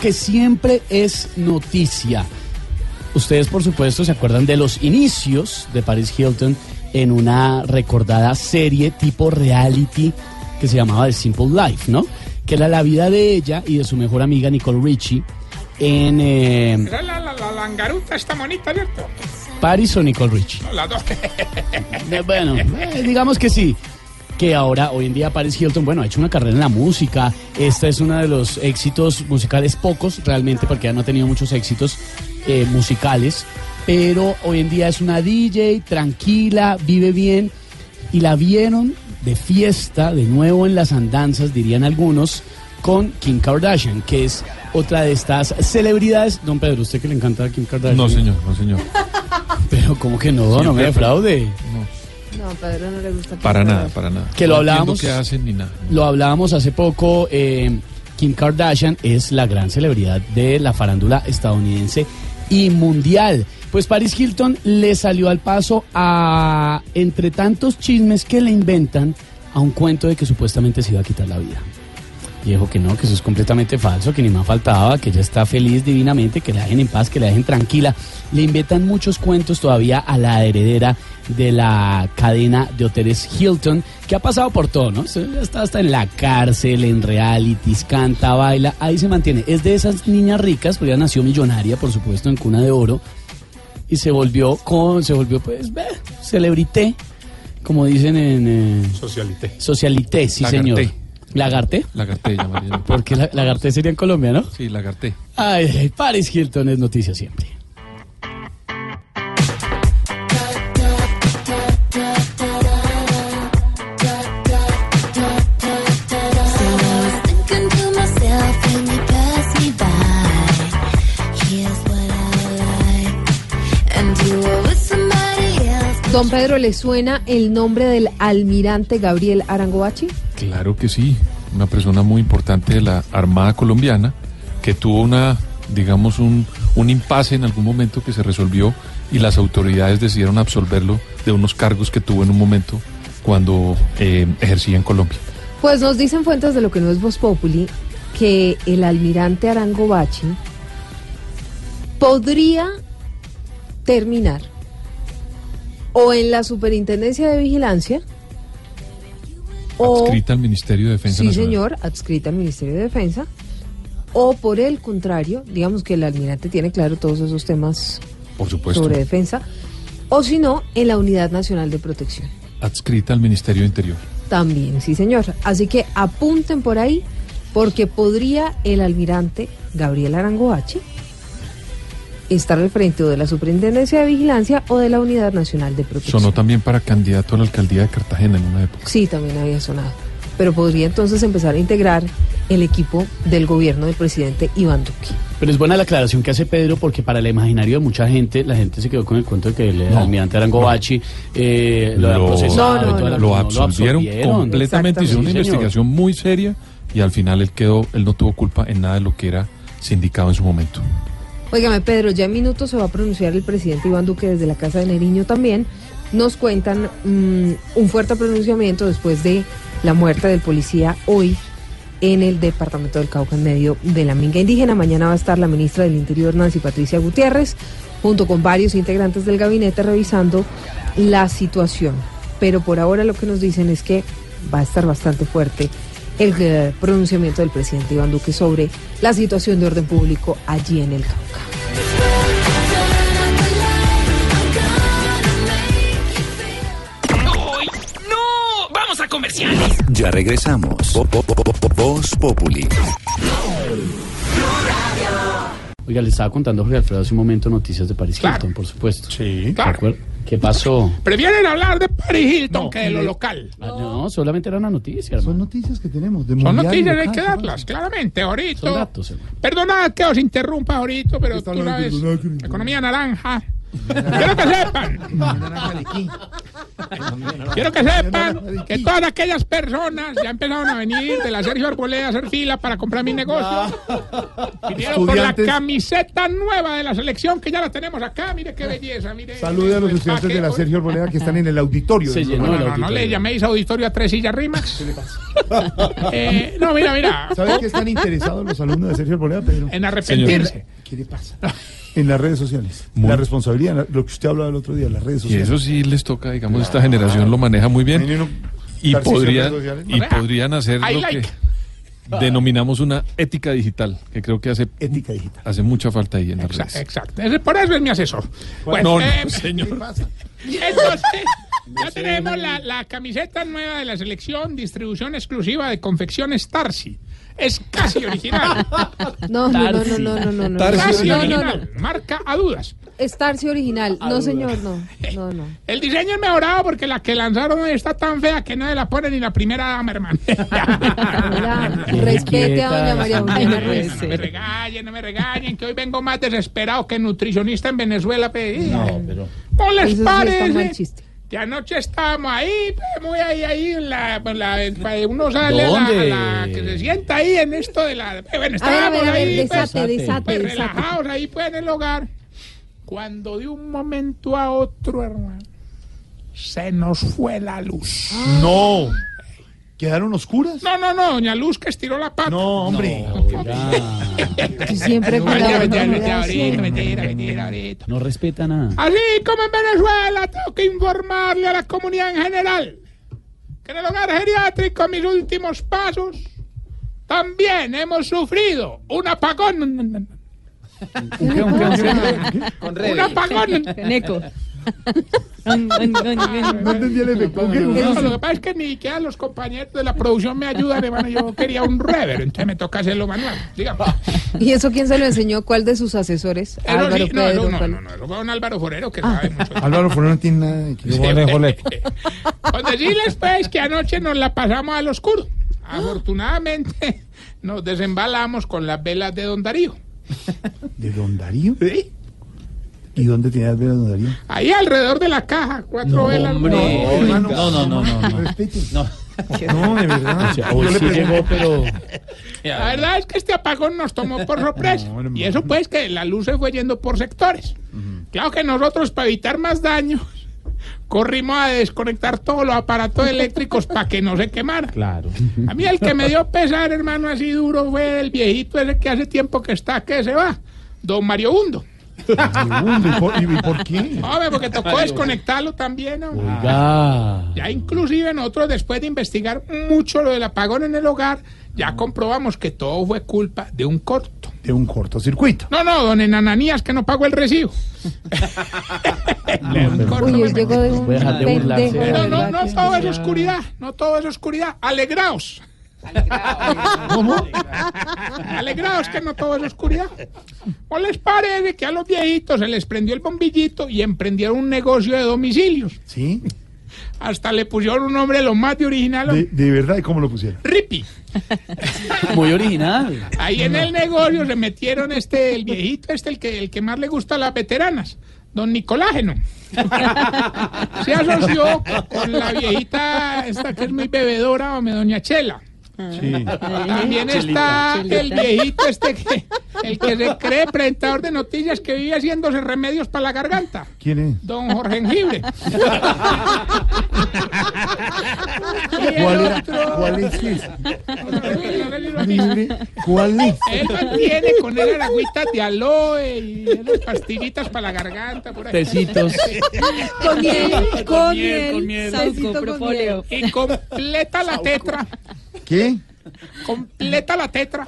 Que siempre es noticia. Ustedes, por supuesto, se acuerdan de los inicios de Paris Hilton en una recordada serie tipo reality que se llamaba The Simple Life, ¿no? Que era la vida de ella y de su mejor amiga Nicole Richie en eh, Era la, la, la langaruta esta monita, ¿cierto? Paris o Nicole Richie. No, las dos. Bueno, eh, digamos que sí. Que ahora, hoy en día, Paris Hilton, bueno, ha hecho una carrera en la música. Esta es uno de los éxitos musicales, pocos realmente, porque ya no ha tenido muchos éxitos eh, musicales. Pero hoy en día es una DJ, tranquila, vive bien. Y la vieron de fiesta, de nuevo en las andanzas, dirían algunos, con Kim Kardashian, que es otra de estas celebridades. Don Pedro, ¿usted que le encanta a Kim Kardashian? No, señor, no, señor. Pero, ¿cómo que no? no me defraude. No, Pedro no le gusta. Para nada, para nada. Que lo hablábamos. qué hacen ni nada. Lo hablábamos hace poco. eh, Kim Kardashian es la gran celebridad de la farándula estadounidense y mundial. Pues Paris Hilton le salió al paso a, entre tantos chismes que le inventan, a un cuento de que supuestamente se iba a quitar la vida. Y dijo que no, que eso es completamente falso, que ni más faltaba, que ella está feliz divinamente, que la dejen en paz, que la dejen tranquila. Le inventan muchos cuentos todavía a la heredera de la cadena de hoteles Hilton, que ha pasado por todo, ¿no? Está hasta en la cárcel, en realities, canta, baila, ahí se mantiene. Es de esas niñas ricas, porque ella nació millonaria, por supuesto, en cuna de oro, y se volvió con, se volvió pues, ve, celebrité, como dicen en... eh, Socialité. Socialité, sí Lagarté. señor. ¿Lagarté? Lagarté llamarían. Porque la, Lagarté sería en Colombia, ¿no? Sí, Lagarté. Ay, ay, Paris Hilton es noticia siempre. Don Pedro, ¿le suena el nombre del almirante Gabriel Arangobachi? Claro que sí, una persona muy importante de la Armada colombiana que tuvo una, digamos, un, un impasse en algún momento que se resolvió y las autoridades decidieron absolverlo de unos cargos que tuvo en un momento cuando eh, ejercía en Colombia. Pues nos dicen fuentes de lo que no es Voz Populi que el almirante Arangobachi podría terminar o en la Superintendencia de Vigilancia o Adscrita al Ministerio de Defensa sí Nacional. señor, adscrita al Ministerio de Defensa o por el contrario, digamos que el almirante tiene claro todos esos temas Por supuesto. sobre defensa o si no, en la Unidad Nacional de Protección. Adscrita al Ministerio de Interior. También, sí, señor. Así que apunten por ahí, porque podría el almirante Gabriel Arangoachi estar al frente o de la Superintendencia de Vigilancia o de la Unidad Nacional de Protección. Sonó también para candidato a la alcaldía de Cartagena en una época. Sí, también había sonado. Pero podría entonces empezar a integrar el equipo del gobierno del presidente Iván Duque. Pero es buena la aclaración que hace Pedro porque para el imaginario de mucha gente, la gente se quedó con el cuento de que el almirante Arangobachi eh, lo, habían procesado la- lo no, absolvieron completamente, hicieron una Sí, señor. investigación muy seria y al final él quedó, él no tuvo culpa en nada de lo que era sindicado en su momento. Óigame, Pedro, ya en minutos se va a pronunciar el presidente Iván Duque desde la Casa de Neriño también. Nos cuentan mm, un fuerte pronunciamiento después de la muerte del policía hoy en el departamento del Cauca en medio de la minga indígena. Mañana va a estar la ministra del Interior, Nancy Patricia Gutiérrez, junto con varios integrantes del gabinete revisando la situación. Pero por ahora lo que nos dicen es que va a estar bastante fuerte el eh, pronunciamiento del presidente Iván Duque sobre la situación de orden público allí en el Cauca. ¡No! ¡Vamos a comerciales! Ya regresamos. Vo- vo- vo- vo- Voz Populi. Oiga, le estaba contando a Jorge Alfredo hace un momento noticias de Paris Claro. Hilton, por supuesto. Sí. Claro. ¿Qué pasó? Prefieren hablar de Paris Hilton que de lo local. Ah, no, solamente era una noticia. Son hermano. noticias que tenemos. De Son mundial y noticias, hay local, que ¿qué darlas, claramente, ahorita. Son datos, hermano. Perdonad que os interrumpa ahorita, pero tú sabes, economía naranja. Quiero que sepan, quiero que sepan que todas aquellas personas ya empezaron a venir de la Sergio Arboleda a hacer fila para comprar mi negocio. Vinieron por la camiseta nueva de la selección que ya la tenemos acá. Mire qué belleza, mire. Salude a los estudiantes de la Sergio Arboleda que están en el auditorio. Se llenó No, no, no, no le llaméis auditorio a tres sillas rimas. Eh, no, mira, mira. ¿Sabes qué están interesados los alumnos de Sergio Arboleda, Pedro? En arrepentirse. ¿Qué le pasa? En las redes sociales. Muy- La responsabilidad, lo que usted hablaba el otro día, las redes Y sociales. eso sí les toca, digamos, esta generación lo maneja muy bien. Y, podrían, y podrían hacer I lo like. que denominamos una ética digital, que creo que hace, Ética digital. hace mucha falta ahí en las Exacto, redes. exacto. Por eso es mi asesor. Bueno, Pues, no, eh, señor. Entonces, ya tenemos la, la camiseta nueva de la selección, distribución exclusiva de confecciones Tarsi. Es casi original. No, no, no, no, no, no, no, no. Casi No, no, original. Marca a dudas. Es Tarsi original. No, señor, no. No, no. El diseño es mejorado porque la que lanzaron está tan fea que se la pone ni la primera dama, hermano. Respete a doña María Eugenia Ruiz. No me regañen, no me regañen, que hoy vengo más desesperado que nutricionista en Venezuela. No, pero. ¿Cómo les Eso sí está mal parece? Que anoche estábamos ahí, pues, muy ahí, ahí, en la, en la- en- uno sale a la, ¿Dónde? a la- que se sienta ahí en esto de la, bueno, a estábamos ver, a ver, ahí, pues, desate, desate, pues, desate. relajados ahí, pues, en el hogar, cuando de un momento a otro, hermano, se nos fue la luz. No. ¿Quedaron oscuras? No, no, no, doña Luz que estiró la pata. No, hombre. Tú siempre con. No respeta nada. Así como en Venezuela, tengo que informarle a la comunidad en general que en el hogar geriátrico, mis últimos pasos, también hemos sufrido un apagón. ¿Un un qué? Un apagón. No entendí el efecto. ¿Qué? No, lo que pasa es que ni siquiera los compañeros de la producción me ayudan, hermano. Yo quería un rever, entonces me toca hacerlo manual. Digamos. ¿Y eso quién se lo enseñó? ¿Cuál de sus asesores? Eso Álvaro sí, no, Pedro. no, no, no, eso fue un Álvaro Forero que sabe mucho. Álvaro Forero no tiene nada de que Con decirles pues que anoche nos la pasamos al oscuro. Afortunadamente nos desembalamos con las velas de Don Darío. ¿De Don Darío? ¿Sí? ¿Y dónde tenías velas, don Darío? Ahí alrededor de la caja, cuatro No, velas. hombre. No. No, no, no, no. no. No. No, de verdad. O sea, Yo hoy le sí llegó, pero... La verdad es que este apagón nos tomó por sorpresa. y eso pues que la luz se fue yendo por sectores. Claro que nosotros para evitar más daños corrimos a desconectar todos los aparatos eléctricos para que no se quemaran. Claro. A mí el que me dio pesar, hermano, así duro fue el viejito ese que hace tiempo que está, que se va. Don Mario Hundo. Segundo, ¿y por, y por qué? Hombre, porque tocó desconectarlo también, ¿no? Oiga. Ya inclusive nosotros después de investigar mucho lo del apagón en el hogar, ya comprobamos que todo fue culpa de un corto. De un cortocircuito. No, no, don Enananías que no pagó el recibo. Un corto, Uy, llegó de un no, no que- todo es oscuridad, no todo es oscuridad. Alegraos. ¿Cómo? Alegraos que no todo es oscuridad. ¿O les parece que a los viejitos se les prendió el bombillito y emprendieron un negocio de domicilios? ¿Sí? Hasta le pusieron un nombre lo más de original. De, de verdad, ¿y cómo lo pusieron? Rippy. Muy original. Ahí en el negocio se metieron este, el viejito, este, el que, el que más le gusta a las veteranas, don Nicolágeno. Se asoció con la viejita, esta que es muy bebedora, doña Chela. Sí. También está el viejito este que, el que se cree presentador de noticias que vive haciéndose remedios para la garganta. ¿Quién es? Don Jorge el ¿Cuál, era- ¿Cuál es ese? ¿Cuál es? Él mantiene con él el agüitas de aloe y esas pastillitas para la garganta. Por ahí. Tecitos. Con miel, con miel, con miel, con miel. Y completa la tetra. ¿Qué? Completa la tetra.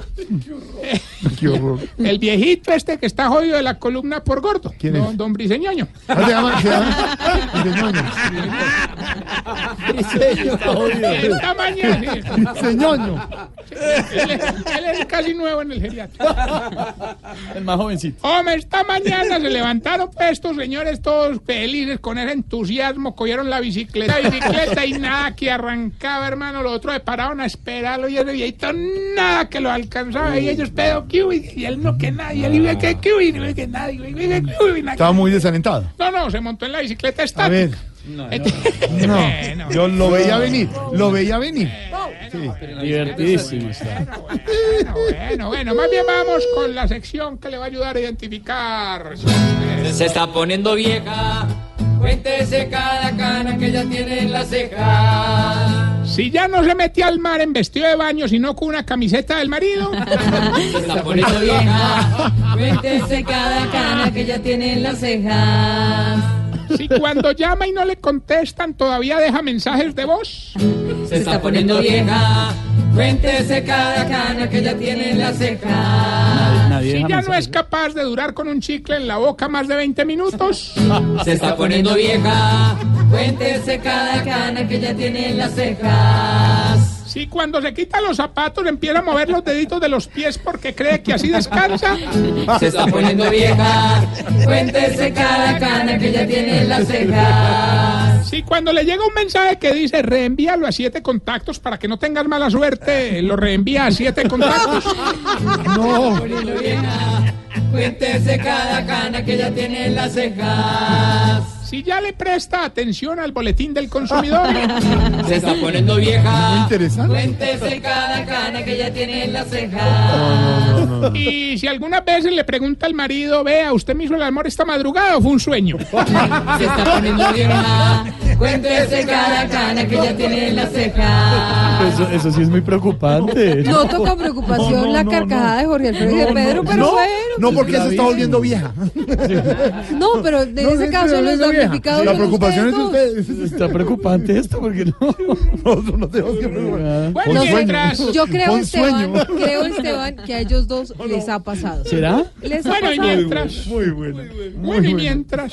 Qué horror. El viejito este que está jodido de la columna por gordo. ¿Quién don, es? don Briseñoño. Ah, se llama, se llama. Briseñoño. Esta mañana. Briseñoño. Él, es, él es casi nuevo en el geriatra. El más jovencito. Hombre, esta mañana se levantaron pues, estos señores todos felices con ese entusiasmo, cogieron la bicicleta, la bicicleta y nada que arrancaba, hermano. Los otros se pararon a esperarlo y ese viejito nada que lo alcanzaba. Y ellos, ¿qué hubo? Y él no que nada. Y él iba que ¿qué hubo? Y no que nada. Estaba muy desalentado. No, no, se montó en la bicicleta A estática. ver. Entonces- No, Bueno, yo lo veía venir. Lo veía venir. Sí. Divertidísimo está. bueno, bueno, bueno, más bien vamos con la sección que le va a ayudar a identificar. Se está poniendo vieja. Cuéntese cada cana que ya tiene en la ceja. Si ya no se metía al mar en vestido de baño, sino con una camiseta del marido. Está poniendo vieja. Cuéntese cada cana que ya tiene en las cejas. Si cuando llama y no le contestan, todavía deja mensajes de voz. Se está poniendo vieja. Cuéntese cada cana que ya tiene en la ceja. Nadie Si ya no es capaz de durar con un chicle en la boca más de 20 minutos. Se está poniendo vieja. Cuéntese cada cana que ya tiene en las cejas. Si cuando se quita los zapatos empieza a mover los deditos de los pies porque cree que así descansa. Se está poniendo vieja. Cuéntese cada cana que ya tiene en las cejas. Si cuando le llega un mensaje que dice reenvíalo a siete contactos para que no tengas mala suerte, lo reenvía a siete contactos. No. Cuéntese cada cana que ya tiene en las cejas. Si ya le presta atención al boletín del consumidor. Se está poniendo vieja. Muy interesante. Cuéntese cada cana que ya tiene en las cejas. Y si algunas veces le pregunta al marido, vea, ¿usted me hizo el amor esta madrugada o fue un sueño? Se está poniendo vieja. Cuéntese cada cana que ya tiene en las cejas. Eso, eso sí es muy preocupante. Noto con preocupación No, no, la no, carcajada de Jorge Alfredo y de No, Pedro, no, pero no, bueno. No, porque se está volviendo vieja. No, pero en ese se caso los damnificados La preocupación es de ustedes. Está preocupante esto porque no. Nosotros no tenemos que preocupar. Bueno, dos. mientras... No, yo creo, Esteban, creo, Esteban, que a ellos dos les ha pasado. ¿Será? Les ha Bueno, y pasado. mientras... Muy bueno. Bueno, y mientras...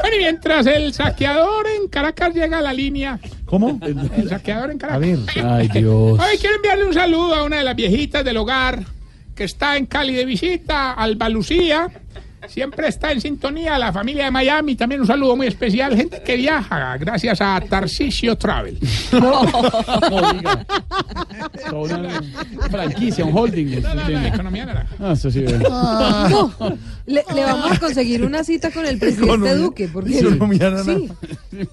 Bueno, y mientras el saqueador en Caracas llega a la línea... ¿Cómo? El saqueador en A Caracas. ver. Ay, Dios. Hoy quiero enviarle un saludo a una de las viejitas del hogar que está en Cali de visita, Alba Lucía, Siempre está en sintonía la familia de Miami. También un saludo muy especial. Gente que viaja gracias a Tarcisio Travel. No, diga. Toda una franquicia, un holding. No, no, no, la economía naranja. Ah, eso sí. No, le, le vamos a conseguir una cita con el presidente Economía- Duque. Porque, economía sí,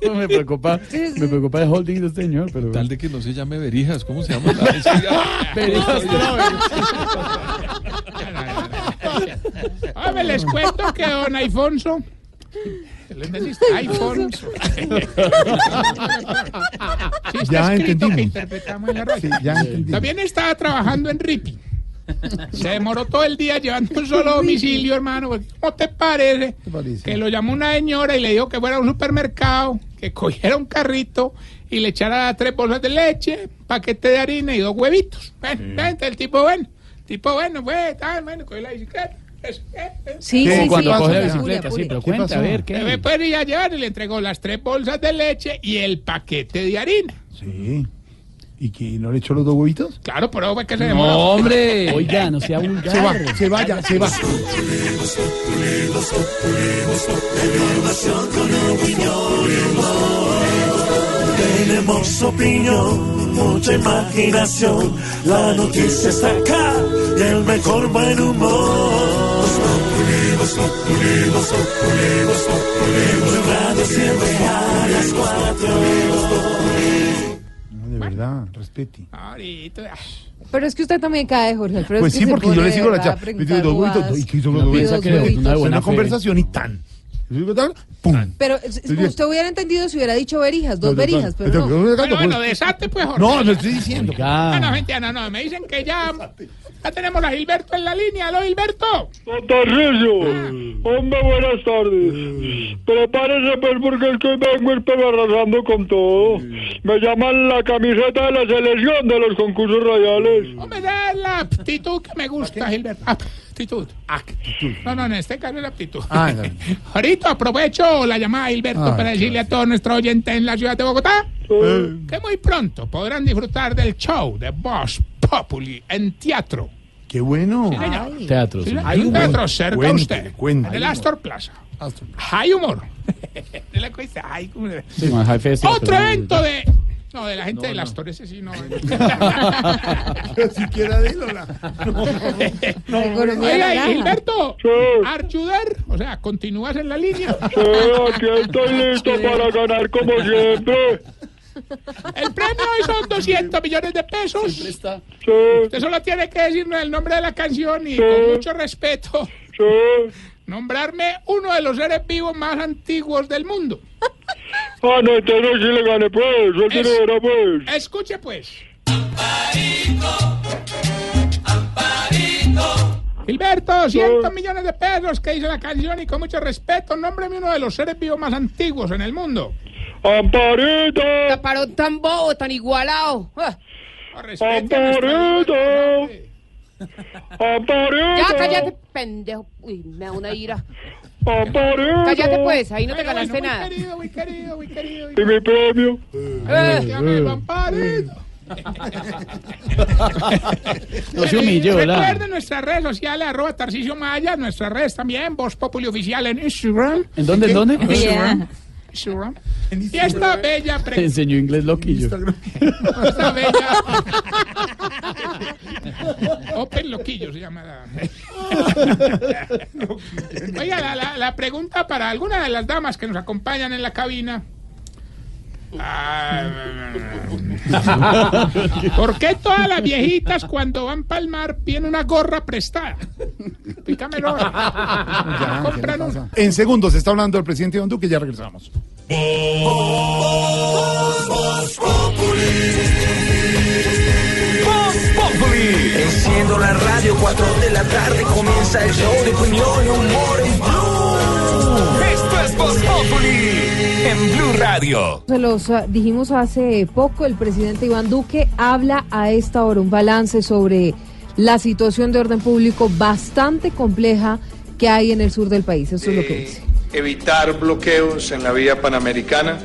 No me preocupa, me preocupa el holding de este señor, pero. Tal de que no se llame Berijas, ¿cómo se llama? la- Berijas Travel. Hombre, les cuento que don Alfonso. Alfonso. Sí, está Ya escrito entendimos. que interpretamos en la radio. Sí, ya entendí. También estaba trabajando en Rippy. Se demoró todo el día llevando un solo domicilio, hermano. porque, ¿Cómo te parece? Que lo llamó una señora y le dijo que fuera a un supermercado, que cogiera un carrito y le echara tres bolsas de leche, paquete de harina y dos huevitos. Bueno, vente, el tipo bueno. Tipo bueno, fue, tal, bueno, cogió la bicicleta. Sí, ¿Qué? sí, Cuando sí. coge la bicicleta, sí, pero ¿Qué cuenta, pasó? a ver, Que ¿qué? me puede ir a llevar y le entregó las tres bolsas de leche y el paquete de harina. Sí. ¿Y que no le echó los dos huevitos? Claro, pero fue que se No, demoró. hombre. Oiga, no sea vulgar. Se va, se vaya, se va. Tenemos opinión, mucha imaginación. La noticia está acá y el mejor buen humor. Blue Radio siempre a las cuatro. No, de verdad, respete. Ahorita. Pero es que usted también cae, Jorge Alfredo. Pues es que sí, porque yo le sigo la verdad a charla. preguntar dos huevitos, bobadas. ¿y hizo No que de una Es buena conversación y tan. ¡Pum! Pero usted hubiera entendido si hubiera dicho verijas, dos verijas, pero no. Bueno, bueno, desate pues, Jorge. No, no estoy diciendo. Ah, no, gente, no, no, me dicen que ya, ya tenemos a Gilberto en la línea. ¿Aló, Gilberto? Tarcisio, hombre, buenas tardes. Prepárese pues porque es que vengo ir, pero arrasando con todo. Me llaman la camiseta de la selección de los concursos radiales. Hombre, esa es la aptitud que me gusta, Gilberto. Aptitud. Actitud. No, no, en este caso es la aptitud. Ah, no. Ahorita aprovecho la llamada, Gilberto, Ay, para decirle a todos nuestros oyentes en la ciudad de Bogotá que muy pronto podrán disfrutar del show de Boss Populi en teatro. Qué bueno. Sí, señor. Teatro. Sí. Hay un teatro cerca de Cuéntele, usted. cuéntele. En el Astor Plaza. Hay humor. De la cosa, hay como- Sí, más Otro pero- evento de. No, de la gente del Astor, ese sí no. siquiera dilo. la- economía Oiga, y. Gilberto, Archuder, o sea, continúas en la línea. Sí, aquí estoy listo para ganar como siempre. El premio hoy son 200 millones de pesos. Sí, Usted solo tiene que decirme el nombre de la canción y con mucho respeto sí. nombrarme uno de los seres vivos más antiguos del mundo. Ah, no, entonces sí le gané, pues. Suéltelo Es- pues. Escuche pues. Gilberto, 100 millones de pesos que dice la canción y con mucho respeto, nómbreme uno de los seres vivos más antiguos en el mundo. ¡Amparito! Taparón tan bobo, tan igualado. Ah, ¡Amparito! ¡Amparito! Ya, cállate, pendejo. Uy, me da una ira. ¡Amparito! Cállate pues, ahí no te ganaste bueno, nada. Muy querido, muy querido, muy querido. ¿Y mi premio? Eh, Amparito. No se humille, hola. Recuerden nuestras redes sociales, arroba Tarcicio Maya, nuestras redes también, Voz Populi Oficial en Instagram. ¿En dónde, en dónde? Instagram. Instagram. Y esta bella Te enseñó inglés loquillo. esta bella Open Loquillo se llama la... Oiga, la, la- la pregunta para alguna de las damas que nos acompañan en la cabina. ¿Por qué todas las viejitas cuando van para el mar piden una gorra prestada? Pícamelo. Ya, ¿qué Compran una. En segundos está hablando el presidente Iván Duque, ya regresamos. Voz Populi. Enciendo la radio, 4 de la tarde comienza el show de opinión y humor en Blue. Esto es Voz Populi en Blue Radio. Se los ah, dijimos hace poco, el presidente Iván Duque habla a esta hora un balance sobre la situación de orden público bastante compleja que hay en el sur del país. Eso es lo que dice. evitar bloqueos en la vía panamericana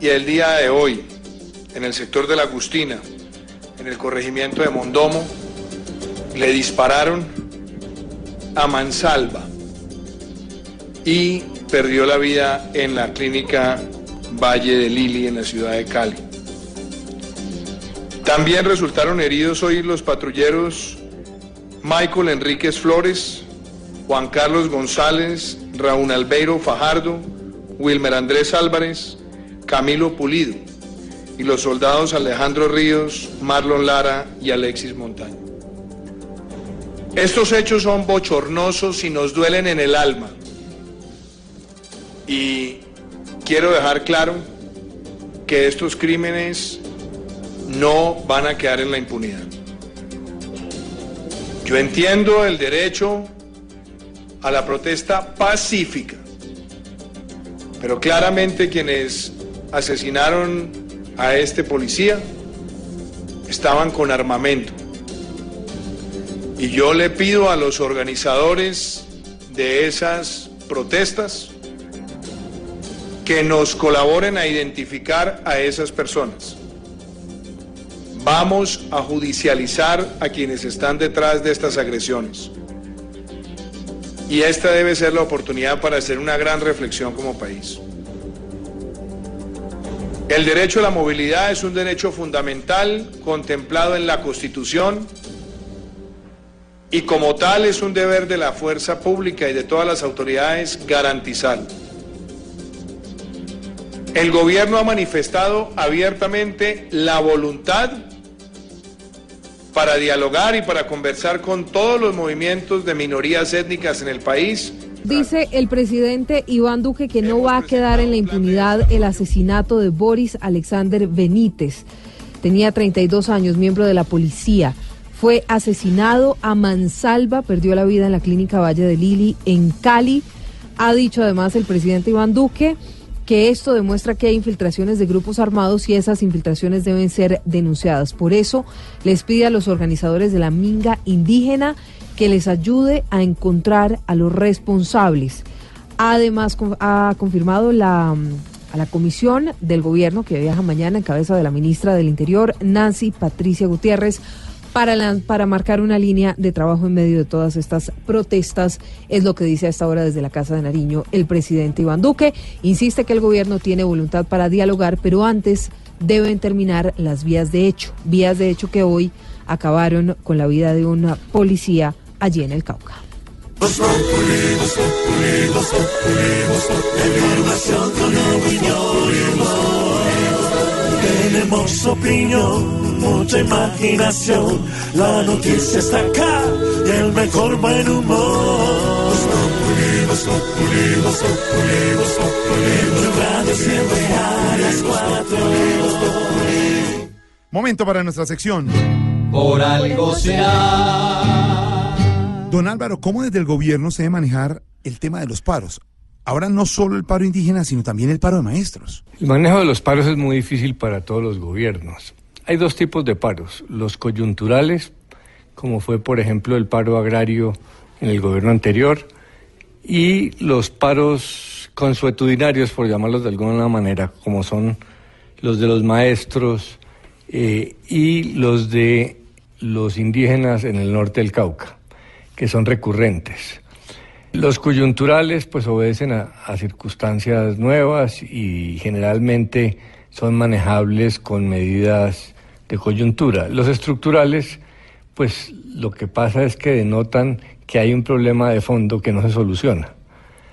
y el día de hoy en el sector de la Agustina, en el corregimiento de Mondomo, le dispararon a mansalva y perdió la vida en la clínica Valle de Lili en la ciudad de Cali. También resultaron heridos hoy los patrulleros Michael Enríquez Flores, Juan Carlos González, Raúl Albeiro Fajardo, Wilmer Andrés Álvarez, Camilo Pulido y los soldados Alejandro Ríos, Marlon Lara y Alexis Montaño. Estos hechos son bochornosos y nos duelen en el alma. Y quiero dejar claro que estos crímenes no van a quedar en la impunidad. Yo entiendo el derecho a la protesta pacífica, pero claramente quienes asesinaron a este policía estaban con armamento. Y yo le pido a los organizadores de esas protestas que nos colaboren a identificar a esas personas. Vamos a judicializar a quienes están detrás de estas agresiones. Y esta debe ser la oportunidad para hacer una gran reflexión como país. El derecho a la movilidad es un derecho fundamental contemplado en la Constitución y como tal es un deber de la fuerza pública y de todas las autoridades garantizarlo. El gobierno ha manifestado abiertamente la voluntad para dialogar y para conversar con todos los movimientos de minorías étnicas en el país. Dice el presidente Iván Duque que no va a quedar en la impunidad el asesinato de Boris Alexander Benítez. Tenía 32 años, miembro de la policía. Fue asesinado a mansalva, perdió la vida en la clínica Valle de Lili en Cali. Ha dicho además el presidente Iván Duque que esto demuestra que hay infiltraciones de grupos armados y esas infiltraciones deben ser denunciadas. Por eso les pide a los organizadores de la Minga indígena que les ayude a encontrar a los responsables. Además, ha confirmado la, a la comisión del gobierno que viaja mañana en cabeza de la ministra del Interior, Nancy Patricia Gutiérrez, para, marcar una línea de trabajo en medio de todas estas protestas, es lo que dice a esta hora desde la Casa de Nariño el presidente Iván Duque. Insiste que el gobierno tiene voluntad para dialogar, pero antes deben terminar las vías de hecho, vías de hecho que hoy acabaron con la vida de una policía allí en el Cauca. Tenemos opinión, mucha imaginación. La noticia está acá y el mejor buen humor. Voz Populi, Voz Populi, Voz Populi, Voz Populi. Tu radio siempre a las cuatro. Momento para nuestra sección. Por algo será. Don Álvaro, ¿cómo desde el gobierno se debe manejar el tema de los paros? Ahora no solo el paro indígena, sino también el paro de maestros. El manejo de los paros es muy difícil para todos los gobiernos. Hay dos tipos de paros, los coyunturales, como fue por ejemplo el paro agrario en el gobierno anterior, y los paros consuetudinarios, por llamarlos de alguna manera, como son los de los maestros eh, y los de los indígenas en el norte del Cauca, que son recurrentes. Los coyunturales pues obedecen a, a circunstancias nuevas y generalmente son manejables con medidas de coyuntura. Los estructurales pues lo que pasa es que denotan que hay un problema de fondo que no se soluciona.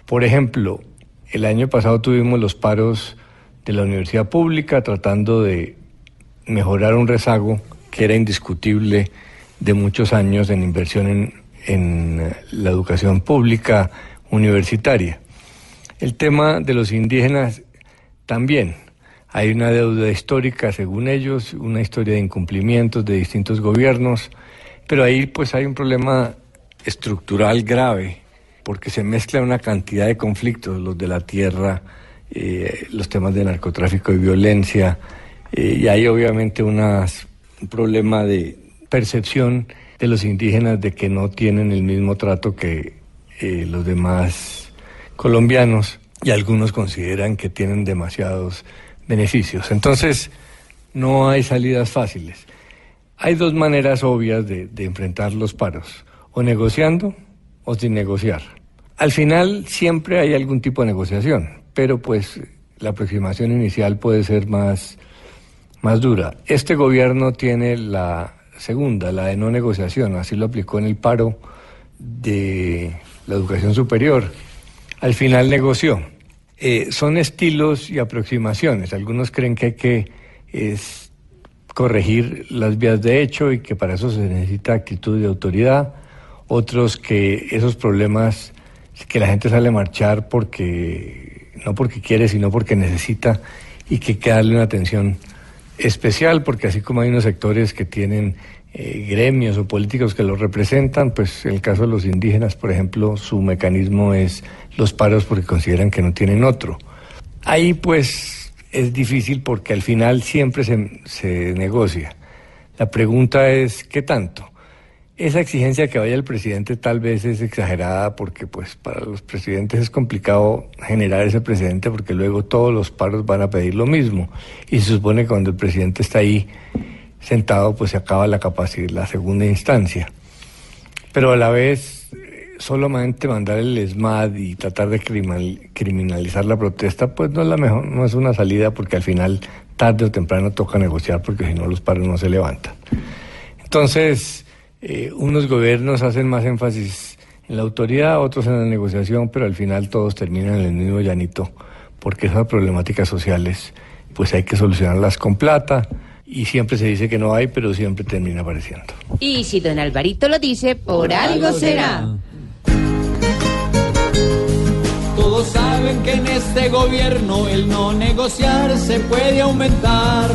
Por ejemplo, el año pasado tuvimos los paros de la universidad pública tratando de mejorar un rezago que era indiscutible de muchos años en inversión en, en eh, la educación pública universitaria. El tema de los indígenas también. Hay una deuda histórica, según ellos, una historia de incumplimientos de distintos gobiernos, pero ahí pues hay un problema estructural grave, porque se mezcla una cantidad de conflictos, los de la tierra, eh, los temas de narcotráfico y violencia, eh, y hay obviamente unas- un problema de percepción de los indígenas de que no tienen el mismo trato que eh, los demás colombianos y algunos consideran que tienen demasiados beneficios. Entonces, no hay salidas fáciles. Hay dos maneras obvias de, enfrentar los paros, o negociando o sin negociar. Al final siempre hay algún tipo de negociación, pero pues la aproximación inicial puede ser más, más dura. Este gobierno tiene la segunda, la de no negociación, así lo aplicó en el paro de la educación superior. Al final negoció. Eh, son estilos y aproximaciones. Algunos creen que hay que es, corregir las vías de hecho y que para eso se necesita actitud de autoridad. Otros que esos problemas, que la gente sale a marchar porque, no porque quiere, sino porque necesita y que hay que darle una atención especial, porque así como hay unos sectores que tienen eh, gremios o políticos que los representan, pues en el caso de los indígenas, por ejemplo, su mecanismo es los paros porque consideran que no tienen otro. Ahí pues es difícil porque al final siempre se, se negocia. La pregunta es, ¿qué tanto? Esa exigencia que vaya el presidente tal vez es exagerada porque pues para los presidentes es complicado generar ese precedente porque luego todos los paros van a pedir lo mismo y se supone que cuando el presidente está ahí sentado pues se acaba la capacidad, la segunda instancia. Pero a la vez solamente mandar el ESMAD y tratar de criminal- criminalizar la protesta pues no es la mejor, no es una salida porque al final tarde o temprano toca negociar porque si no los paros no se levantan. Entonces, eh, unos gobiernos hacen más énfasis en la autoridad, otros en la negociación, pero al final todos terminan en el mismo llanito, porque esas problemáticas sociales, pues hay que solucionarlas con plata, y siempre se dice que no hay, pero siempre termina apareciendo. Y si don Alvarito lo dice, por algo será. Todos saben que en este gobierno el no negociar se puede aumentar,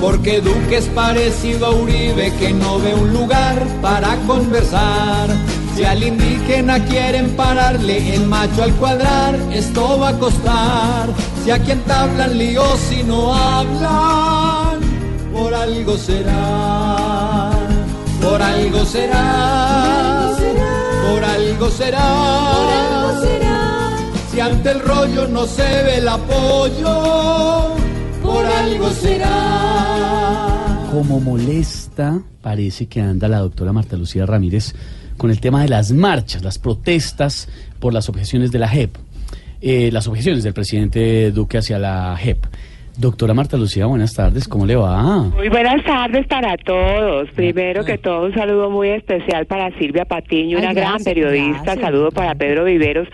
porque Duque es parecido a Uribe que no ve un lugar para conversar. Si al indígena quieren pararle el macho al cuadrar, esto va a costar. Si aquí entablan líos si no hablan, por algo será, por algo será, por algo será. Si ante el rollo no se ve el apoyo, por algo será. Como molesta parece que anda la doctora Marta Lucía Ramírez con el tema de las marchas, las protestas por las objeciones de la JEP, eh, las objeciones del presidente Duque hacia la JEP. Doctora Marta Lucía, buenas tardes, ¿cómo le va? Muy buenas tardes para todos. Primero que todo, un saludo muy especial para Silvia Patiño, una Ay, gran periodista. gracias. Saludo para Pedro Viveros.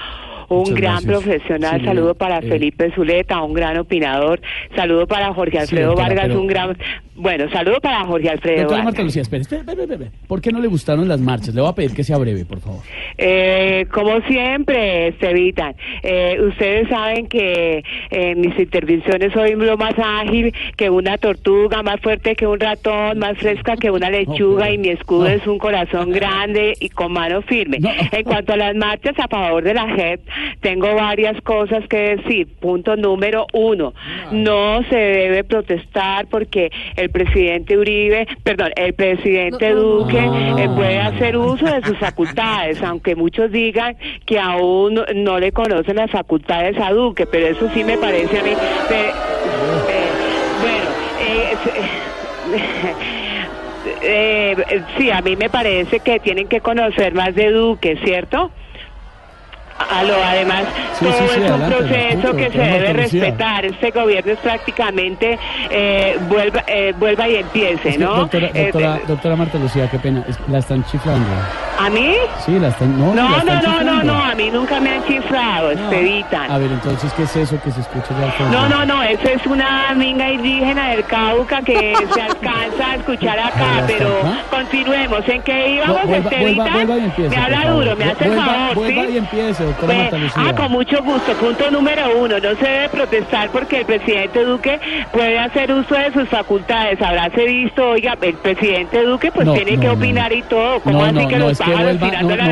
Un Muchas gran gracias. profesional, Sí, saludo para eh, Felipe Zuleta, un gran opinador, saludo para Jorge Alfredo Vargas, pero- un gran, bueno, saludo para Jorge Alfredo Doctora Vargas. Marta Lucía, espere, espere, espere, espere. ¿Por qué no le gustaron las marchas? Le voy a pedir que sea breve, por favor. Eh, como siempre, Estevitan, eh, ustedes saben que en mis intervenciones soy lo más ágil que una tortuga, más fuerte que un ratón, más fresca que una lechuga y mi escudo es un corazón grande y con mano firme. En cuanto a las marchas a favor de la JEP, tengo varias cosas que decir. Punto número uno, no se debe protestar porque el presidente Uribe, perdón, el presidente Duque eh, puede hacer uso de sus facultades, aunque muchos digan que aún no- no le conocen las facultades a Duque, pero eso sí me parece a mí. eh, bueno, eh, es- eh, eh, sí, a mí me parece que tienen que conocer más de Duque, ¿cierto? Aló, además, Sí, todo sí, sí, es un adelante, proceso escucho, que se debe respetar. Este gobierno es prácticamente eh, vuelva, eh, vuelva y empiece, Es que, ¿no? doctora, Eh, doctora, doctora Marta Lucía, qué pena, la están chiflando. ¿A mí? Sí, la están, no, la No, están no, no, no, no, a mí nunca me han chiflado, Estevitan. A ver, entonces, ¿qué es eso que se escucha fondo? No, no, no, eso es una minga indígena del Cauca que se alcanza a escuchar acá, está, pero ¿ah? continuemos. ¿En qué íbamos, No, vuelva, vuelva, Estevitan? vuelva y empiece. Me habla duro, me hace el favor, Vuelva ¿sí? y empiece, doctora Pues, Marta Lucía. ah, con mucho gusto. Punto número uno, no se debe protestar porque el presidente Duque puede hacer uso de sus facultades. Habráse visto, oiga, el presidente Duque pues No, tiene no, que no. opinar y todo. ¿Cómo no, así que los es que pájaros vuelva, tirando no,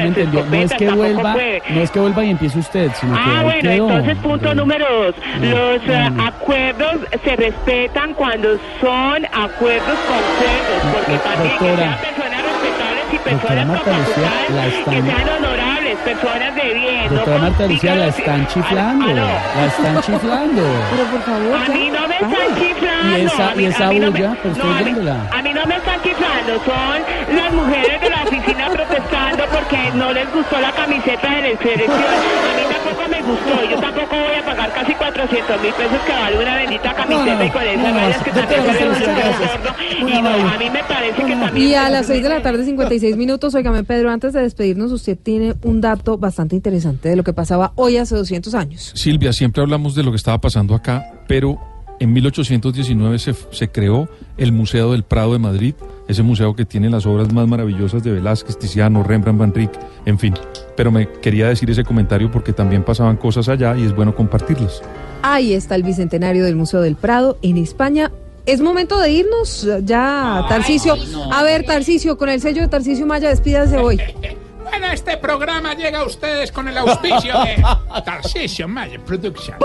no es que vuelva, puede. no es que vuelva y empiece usted, sino Ah, bueno, quedó. entonces punto número dos. Los eh, acuerdos se respetan cuando son acuerdos concuerdos, porque Do- también que sean personas respetables y personas con la facultades que sean honorables. Personas de bien. no Doctora Marta Lucía, la están chiflando. Aló. La están chiflando. Pero por favor, A mí no me están chiflando. Y esa- mí- y esa no bulla, me- pero estoy no, a mí- viéndola. A mí no me están chiflando, son las mujeres de la oficina protestando porque no les gustó la camiseta de la selección. A mí tampoco me gustó. Yo tampoco voy a pagar casi 400 mil pesos que vale una bendita camiseta y con esas no, rayas que también se Y no, a mí me parece que también... Y a las 6 de la tarde, 56 minutos, oígame Pedro, antes de despedirnos, usted tiene un dato bastante interesante de lo que pasaba hoy hace 200 años. Silvia, siempre hablamos de lo que estaba pasando acá, pero en 1819 se, se creó el Museo del Prado de Madrid, ese museo que tiene las obras más maravillosas de Velázquez, Tiziano, Rembrandt, Van Rijk, en fin. Pero me quería decir ese comentario porque también pasaban cosas allá y es bueno compartirlas. Ahí está el bicentenario del Museo del Prado en España. Es momento de irnos ya, Tarcicio. A ver, Tarcicio, con el sello de Tarcicio Maya, despídase hoy. Bueno, este programa llega a ustedes con el auspicio de Tarcisio Maya Productions.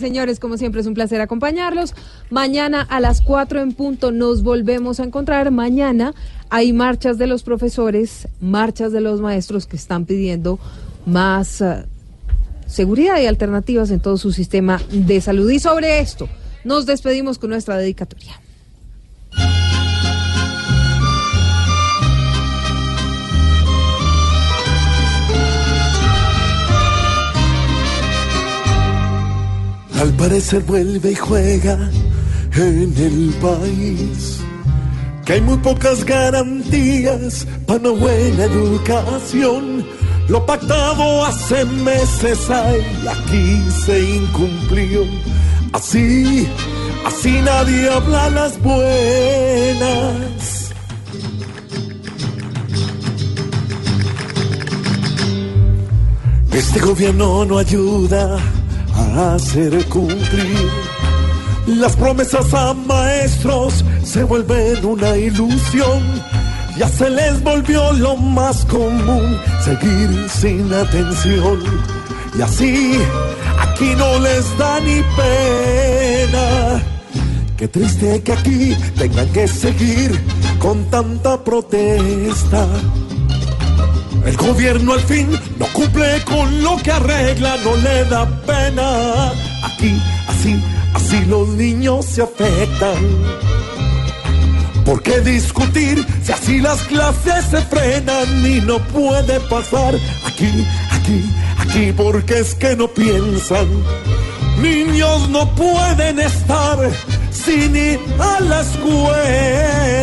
Señores, como siempre es un placer acompañarlos. Mañana a las 4 en punto nos volvemos a encontrar. Mañana hay marchas de los profesores, marchas de los maestros que están pidiendo más eh, seguridad y alternativas en todo su sistema de salud. Y sobre esto nos despedimos con nuestra dedicatoria. Al parecer vuelve y juega en el país. Que hay muy pocas garantías para una buena educación. Lo pactado hace meses hay, aquí se incumplió. Así, así nadie habla las buenas. Este gobierno no ayuda a hacer cumplir las promesas a maestros se vuelven una ilusión. Ya se les volvió lo más común seguir sin atención. Y así aquí no les da ni pena. Qué triste que aquí tengan que seguir con tanta protesta. El gobierno al fin no cumple con lo que arregla, no le da pena. Aquí, así, así los niños se afectan. ¿Por qué discutir si así las clases se frenan y no puede pasar? Aquí, aquí, aquí, porque es que no piensan. Niños no pueden estar sin ir a la escuela.